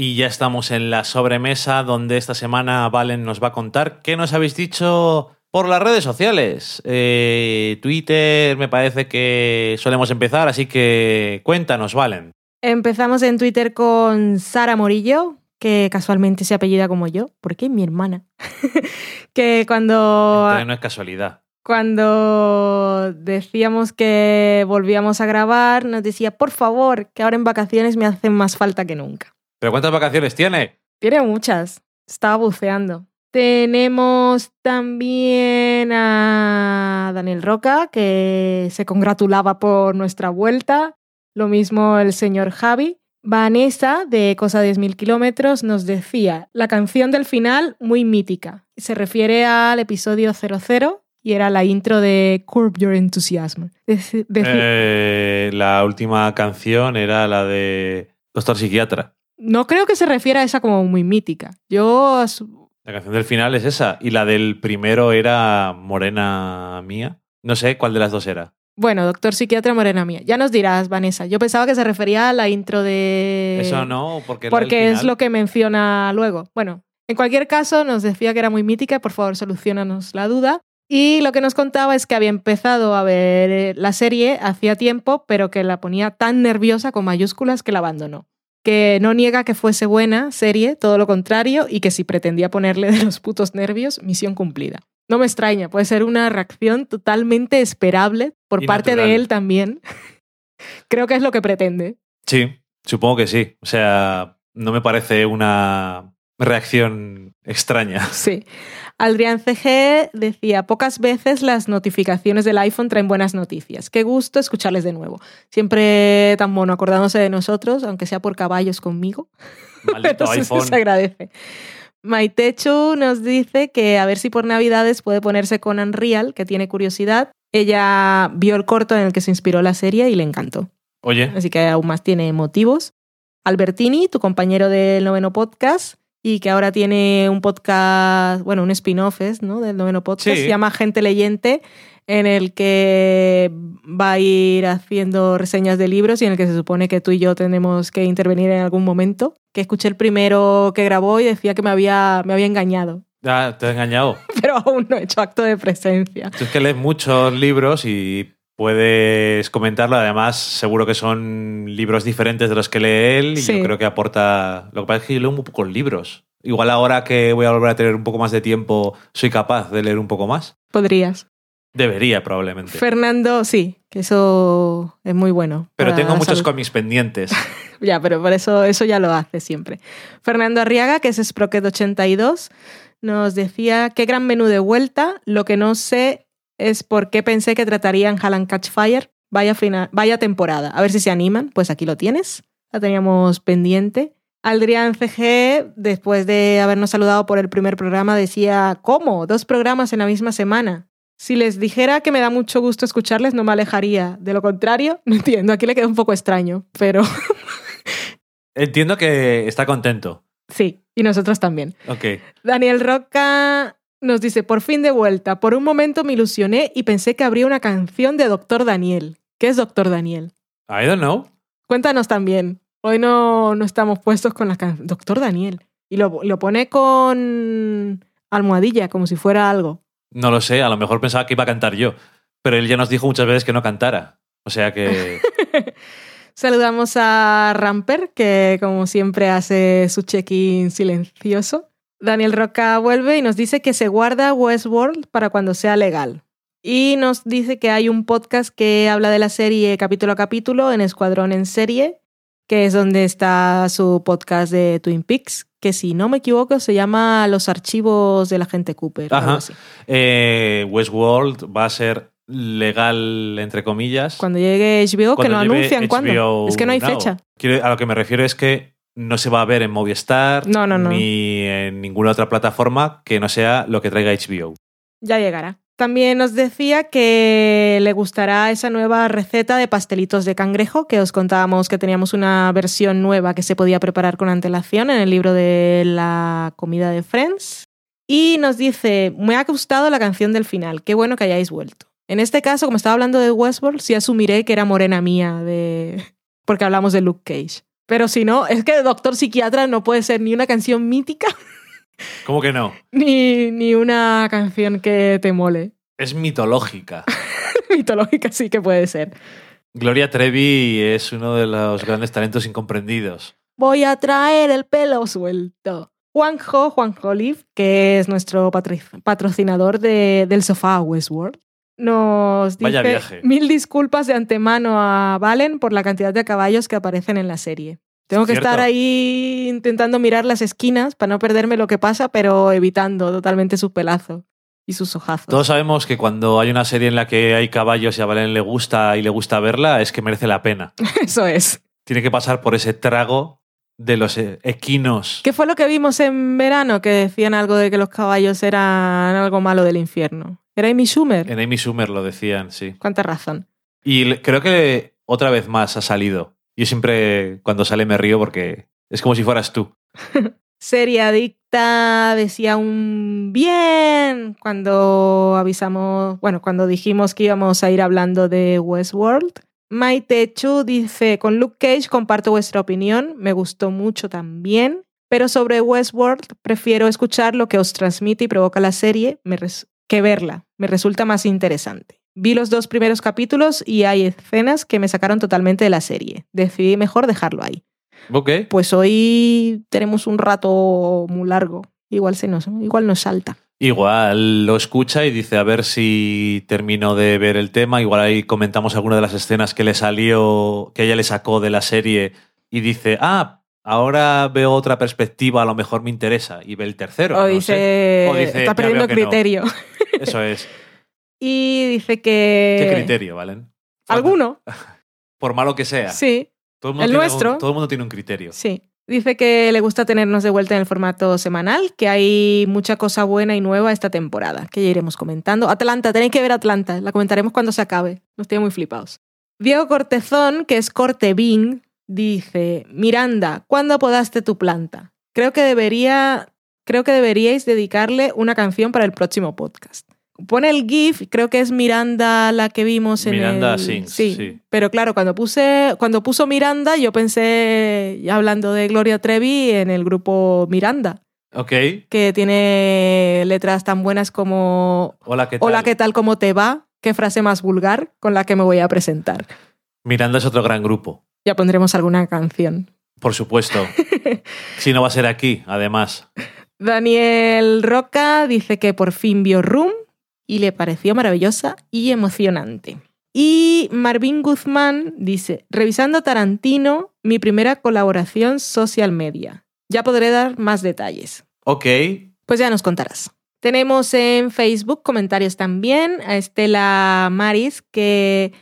Y ya estamos en la sobremesa donde esta semana Valen nos va a contar qué nos habéis dicho por las redes sociales. Eh, Twitter me parece que solemos empezar, así que cuéntanos, Valen. Empezamos en Twitter con Sara Morillo, que casualmente se apellida como yo, porque es mi hermana. que cuando, Entonces no es casualidad. cuando decíamos que volvíamos a grabar, nos decía, por favor, que ahora en vacaciones me hacen más falta que nunca. ¿Pero cuántas vacaciones tiene? Tiene muchas. Estaba buceando. Tenemos también a Daniel Roca, que se congratulaba por nuestra vuelta. Lo mismo el señor Javi. Vanessa, de Cosa 10.000 kilómetros, nos decía, la canción del final, muy mítica. Se refiere al episodio 00 y era la intro de Curb Your Enthusiasm. Eh, la última canción era la de Doctor Psiquiatra. No creo que se refiera a esa como muy mítica. Yo La canción del final es esa. Y la del primero era Morena Mía. No sé cuál de las dos era. Bueno, doctor psiquiatra morena mía. Ya nos dirás, Vanessa. Yo pensaba que se refería a la intro de... Eso no, porque, Porque es lo que menciona luego. Bueno, en cualquier caso, nos decía que era muy mítica por favor, solucionanos la duda. Y lo que nos contaba es que había empezado a ver eh, la serie hacía tiempo, pero que la ponía tan nerviosa con mayúsculas que la abandonó. Que no niega que fuese buena serie, todo lo contrario, y que si pretendía ponerle de los putos nervios, misión cumplida. No me extraña, puede ser una reacción totalmente esperable por Y parte natural. de él también. Creo que es lo que pretende. Sí, supongo que sí. O sea, no me parece una reacción extraña. Sí. Adrián CG decía, pocas veces las notificaciones del iPhone traen buenas noticias. Qué gusto escucharles de nuevo. Siempre tan bueno acordándose de nosotros, aunque sea por caballos conmigo. Maldito sí iPhone. se agradece. Maitechu nos dice que a ver si por Navidades puede ponerse con Unreal, que tiene curiosidad. Ella vio el corto en el que se inspiró la serie y le encantó. Oye, Así que aún más tiene motivos. Albertini, tu compañero del noveno podcast, y que ahora tiene un podcast, bueno, un spin-off es, ¿no? Del noveno podcast, Sí. se llama Gente Leyente, en el que va a ir haciendo reseñas de libros y en el que se supone que tú y yo tenemos que intervenir en algún momento. Que escuché el primero que grabó y decía que me había, me había engañado, ah, te he engañado. pero aún no he hecho acto de presencia. Tú es que lees muchos libros y puedes comentarlo. Además, seguro que son libros diferentes de los que lee él y Sí. yo creo que aporta... Lo que pasa es que yo leo muy pocos libros. Igual ahora que voy a volver a tener un poco más de tiempo, soy capaz de leer un poco más. Podrías. Debería, probablemente. Fernando, sí, que eso es muy bueno. Pero tengo muchos cómics pendientes. Ya, pero por eso, eso ya lo hace siempre. Fernando Arriaga, que es Sprocket82, nos decía, qué gran menú de vuelta. Lo que no sé es por qué pensé que tratarían Hallan Catch Fire. Vaya, fina- vaya temporada. A ver si se animan. Pues aquí lo tienes. La teníamos pendiente. Adrián CG, después de habernos saludado por el primer programa, decía, ¿cómo? Dos programas en la misma semana. Si les dijera que me da mucho gusto escucharles, no me alejaría. De lo contrario, no entiendo. Aquí le queda un poco extraño, pero Entiendo que está contento. Sí, y nosotros también. Ok. Daniel Roca nos dice, por fin de vuelta, por un momento me ilusioné y pensé que habría una canción de Doctor Daniel. ¿Qué es Doctor Daniel? I don't know. Cuéntanos también. Hoy no, no estamos puestos con la canción. Doctor Daniel. Y lo, lo pone con almohadilla, como si fuera algo. No lo sé, a lo mejor pensaba que iba a cantar yo. Pero él ya nos dijo muchas veces que no cantara. O sea que... Saludamos a Ramper, que como siempre hace su check-in silencioso. Daniel Roca vuelve y nos dice que se guarda Westworld para cuando sea legal. Y nos dice que hay un podcast que habla de la serie capítulo a capítulo en Escuadrón en Serie, que es donde está su podcast de Twin Peaks, que si no me equivoco se llama Los archivos del agente Cooper. o algo Ajá. así. Eh, Westworld va a ser legal, entre comillas. Cuando llegue HBO, que cuando lo anuncian cuándo. HBO Es que no hay Now. fecha. Quiero- a lo que me refiero es que no se va a ver en Movistar No, no, no. ni en ninguna otra plataforma que no sea lo que traiga HBO. Ya llegará. También nos decía que le gustará esa nueva receta de pastelitos de cangrejo, que os contábamos que teníamos una versión nueva que se podía preparar con antelación en el libro de la comida de Friends. Y nos dice, me ha gustado la canción del final, qué bueno que hayáis vuelto. En este caso, como estaba hablando de Westworld, sí asumiré que era morena mía, de... porque hablamos de Luke Cage. Pero si no, es que Doctor Psiquiatra no puede ser ni una canción mítica, ¿Cómo que no? ni, ni una canción que te mole. Es mitológica. mitológica sí que puede ser. Gloria Trevi es uno de los grandes talentos incomprendidos. Voy a traer el pelo suelto. Juanjo, Juanjo Liv, que es nuestro patrocinador de- del sofá Westworld, nos Vaya dice viaje. mil disculpas de antemano a Valen por la cantidad de caballos que aparecen en la serie. Tengo que Cierto. estar ahí intentando mirar las esquinas para no perderme lo que pasa, pero evitando totalmente su pelazo y sus ojazos. Todos sabemos que cuando hay una serie en la que hay caballos y a Valen le gusta y le gusta verla, es que merece la pena. Eso es. Tiene que pasar por ese trago de los eh, equinos. ¿Qué fue lo que vimos en verano? Que decían algo de que los caballos eran algo malo del infierno. ¿Era Amy Schumer? En Amy Schumer lo decían, sí. Cuánta razón. Y creo que otra vez más ha salido. Yo siempre cuando sale me río porque es como si fueras tú. Serie Adicta decía un bien cuando avisamos, bueno, cuando dijimos que íbamos a ir hablando de Westworld. Maite Chu dice, con Luke Cage comparto vuestra opinión, me gustó mucho también, pero sobre Westworld prefiero escuchar lo que os transmite y provoca la serie me res- que verla, me resulta más interesante. Vi los dos primeros capítulos y hay escenas que me sacaron totalmente de la serie. Decidí mejor dejarlo ahí. Ok. Pues hoy tenemos un rato muy largo. Igual se nos, igual nos salta. Igual lo escucha y dice a ver si termino de ver el tema. Igual ahí comentamos alguna de las escenas que le salió, que ella le sacó de la serie y dice, ah, ahora veo otra perspectiva, a lo mejor me interesa, y ve el tercero. o, no dice, sé. O dice, está "Ya perdiendo no". Eso es. y dice que... ¿Qué criterio, Valen? ¿Alguno? Por malo que sea. Sí, Todo el, mundo El tiene nuestro. un- todo el mundo tiene un criterio. sí. Dice que le gusta tenernos de vuelta en el formato semanal, que hay mucha cosa buena y nueva esta temporada, que ya iremos comentando. Atlanta, tenéis que ver Atlanta, la comentaremos cuando se acabe. Nos tiene muy flipados. Diego Cortezón, que es Corte Bing, dice, Miranda, ¿cuándo apodaste tu planta? Creo que debería, creo que deberíais dedicarle una canción para el próximo podcast. Pone el GIF, creo que es Miranda la que vimos en Miranda el... Sings, sí. sí. Pero claro, cuando puse, cuando puso Miranda, yo pensé, hablando de Gloria Trevi, en el grupo Miranda, Ok. que tiene letras tan buenas como Hola, ¿qué tal? Hola, ¿qué tal? ¿Cómo te va? Qué frase más vulgar con la que me voy a presentar. Miranda es otro gran grupo. Ya pondremos alguna canción. Por supuesto. si no va a ser aquí, además. Daniel Roca dice que por fin vio Room y le pareció maravillosa y emocionante. Y Marvin Guzmán dice, revisando Tarantino, mi primera colaboración social media. Ya podré dar más detalles. Ok. Pues ya nos contarás. Tenemos en Facebook comentarios también a Estela Maris que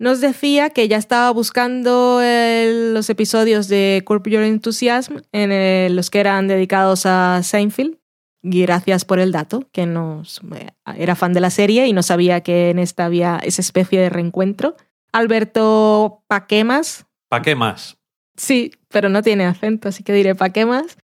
nos decía que ya estaba buscando eh, los episodios de Curb Your Enthusiasm en eh, los que eran dedicados a Seinfeld. Y gracias por el dato, que nos, eh, era fan de la serie y no sabía que en esta había esa especie de reencuentro. Alberto Paquemas, ¿Para qué más? Sí, pero no tiene acento, así que diré pa' qué más.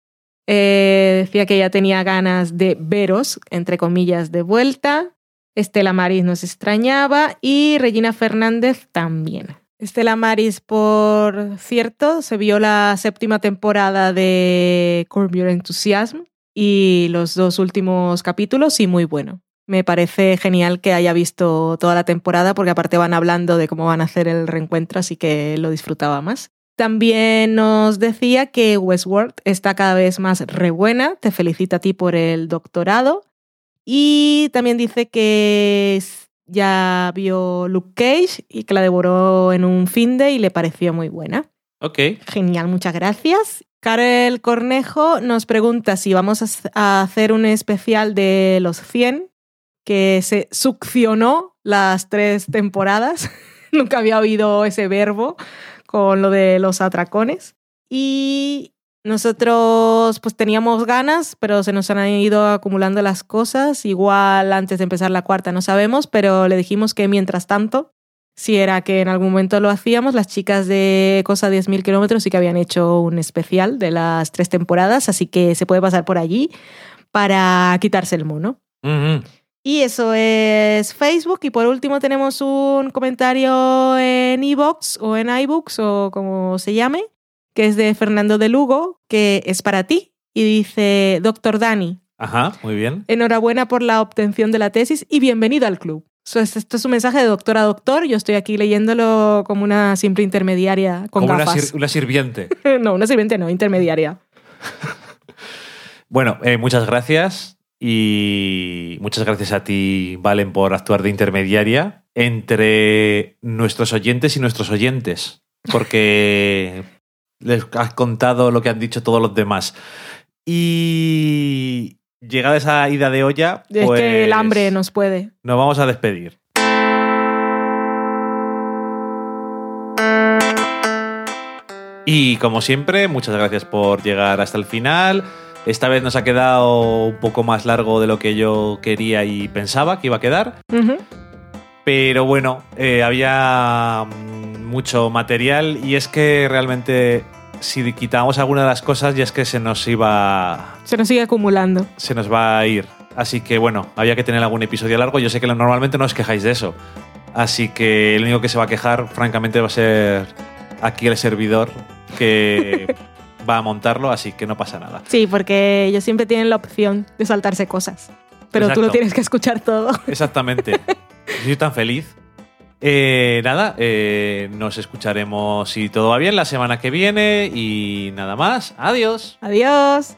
Eh, decía que ya tenía ganas de veros, entre comillas, de vuelta. Estela Maris nos extrañaba y Regina Fernández también. Estela Maris, por cierto, se vio la séptima temporada de Curb Your Enthusiasm y los dos últimos capítulos y muy bueno. Me parece genial que haya visto toda la temporada porque aparte van hablando de cómo van a hacer el reencuentro, así que lo disfrutaba más. También nos decía que Westworld está cada vez más rebuena. Te felicita a ti por el doctorado. Y también dice que ya vio Luke Cage y que la devoró en un fin de y le pareció muy buena. Ok. Genial, muchas gracias. Karel Cornejo nos pregunta si vamos a hacer un especial de los 100, que se succionó las tres temporadas. Nunca había oído ese verbo con lo de los atracones. Y nosotros pues teníamos ganas, pero se nos han ido acumulando las cosas. Igual antes de empezar la cuarta no sabemos, pero le dijimos que mientras tanto si era que en algún momento lo hacíamos. Las chicas de Cosa 10.000 kilómetros sí que habían hecho un especial de las tres temporadas, así que se puede pasar por allí para quitarse el mono. Y eso es Facebook. Y por último tenemos un comentario en iBox o en iBooks o como se llame, que es de Fernando de Lugo, que es para ti. Y dice, doctor Dani, Ajá, muy bien. Enhorabuena por la obtención de la tesis y bienvenido al club. So, es- Esto es un mensaje de doctor a doctor. Yo estoy aquí leyéndolo como una simple intermediaria con Como una, gafas. sir- una sirviente. no, una sirviente no, intermediaria. Bueno, eh, muchas gracias y muchas gracias a ti, Valen, por actuar de intermediaria entre nuestros oyentes y nuestros oyentes, porque les has contado lo que han dicho todos los demás. Y llegada esa ida de olla, Es pues, que el hambre nos puede. nos vamos a despedir. Y como siempre, muchas gracias por llegar hasta el final. Esta vez nos ha quedado un poco más largo de lo que yo quería y pensaba que iba a quedar. Pero bueno, eh, había mm, mucho material y es que realmente si quitábamos alguna de las cosas ya es que se nos iba Se nos sigue acumulando. se nos va a ir. Así que bueno, había que tener algún episodio largo. Yo sé que normalmente no os quejáis de eso. Así que el único que se va a quejar, francamente, va a ser aquí el servidor que va a montarlo, así que no pasa nada. Sí, porque ellos siempre tienen la opción de saltarse cosas. Pero tú lo tienes que escuchar todo. Exactamente. Soy tan feliz. Eh, nada, eh, nos escucharemos si todo va bien la semana que viene y nada más. Adiós. Adiós.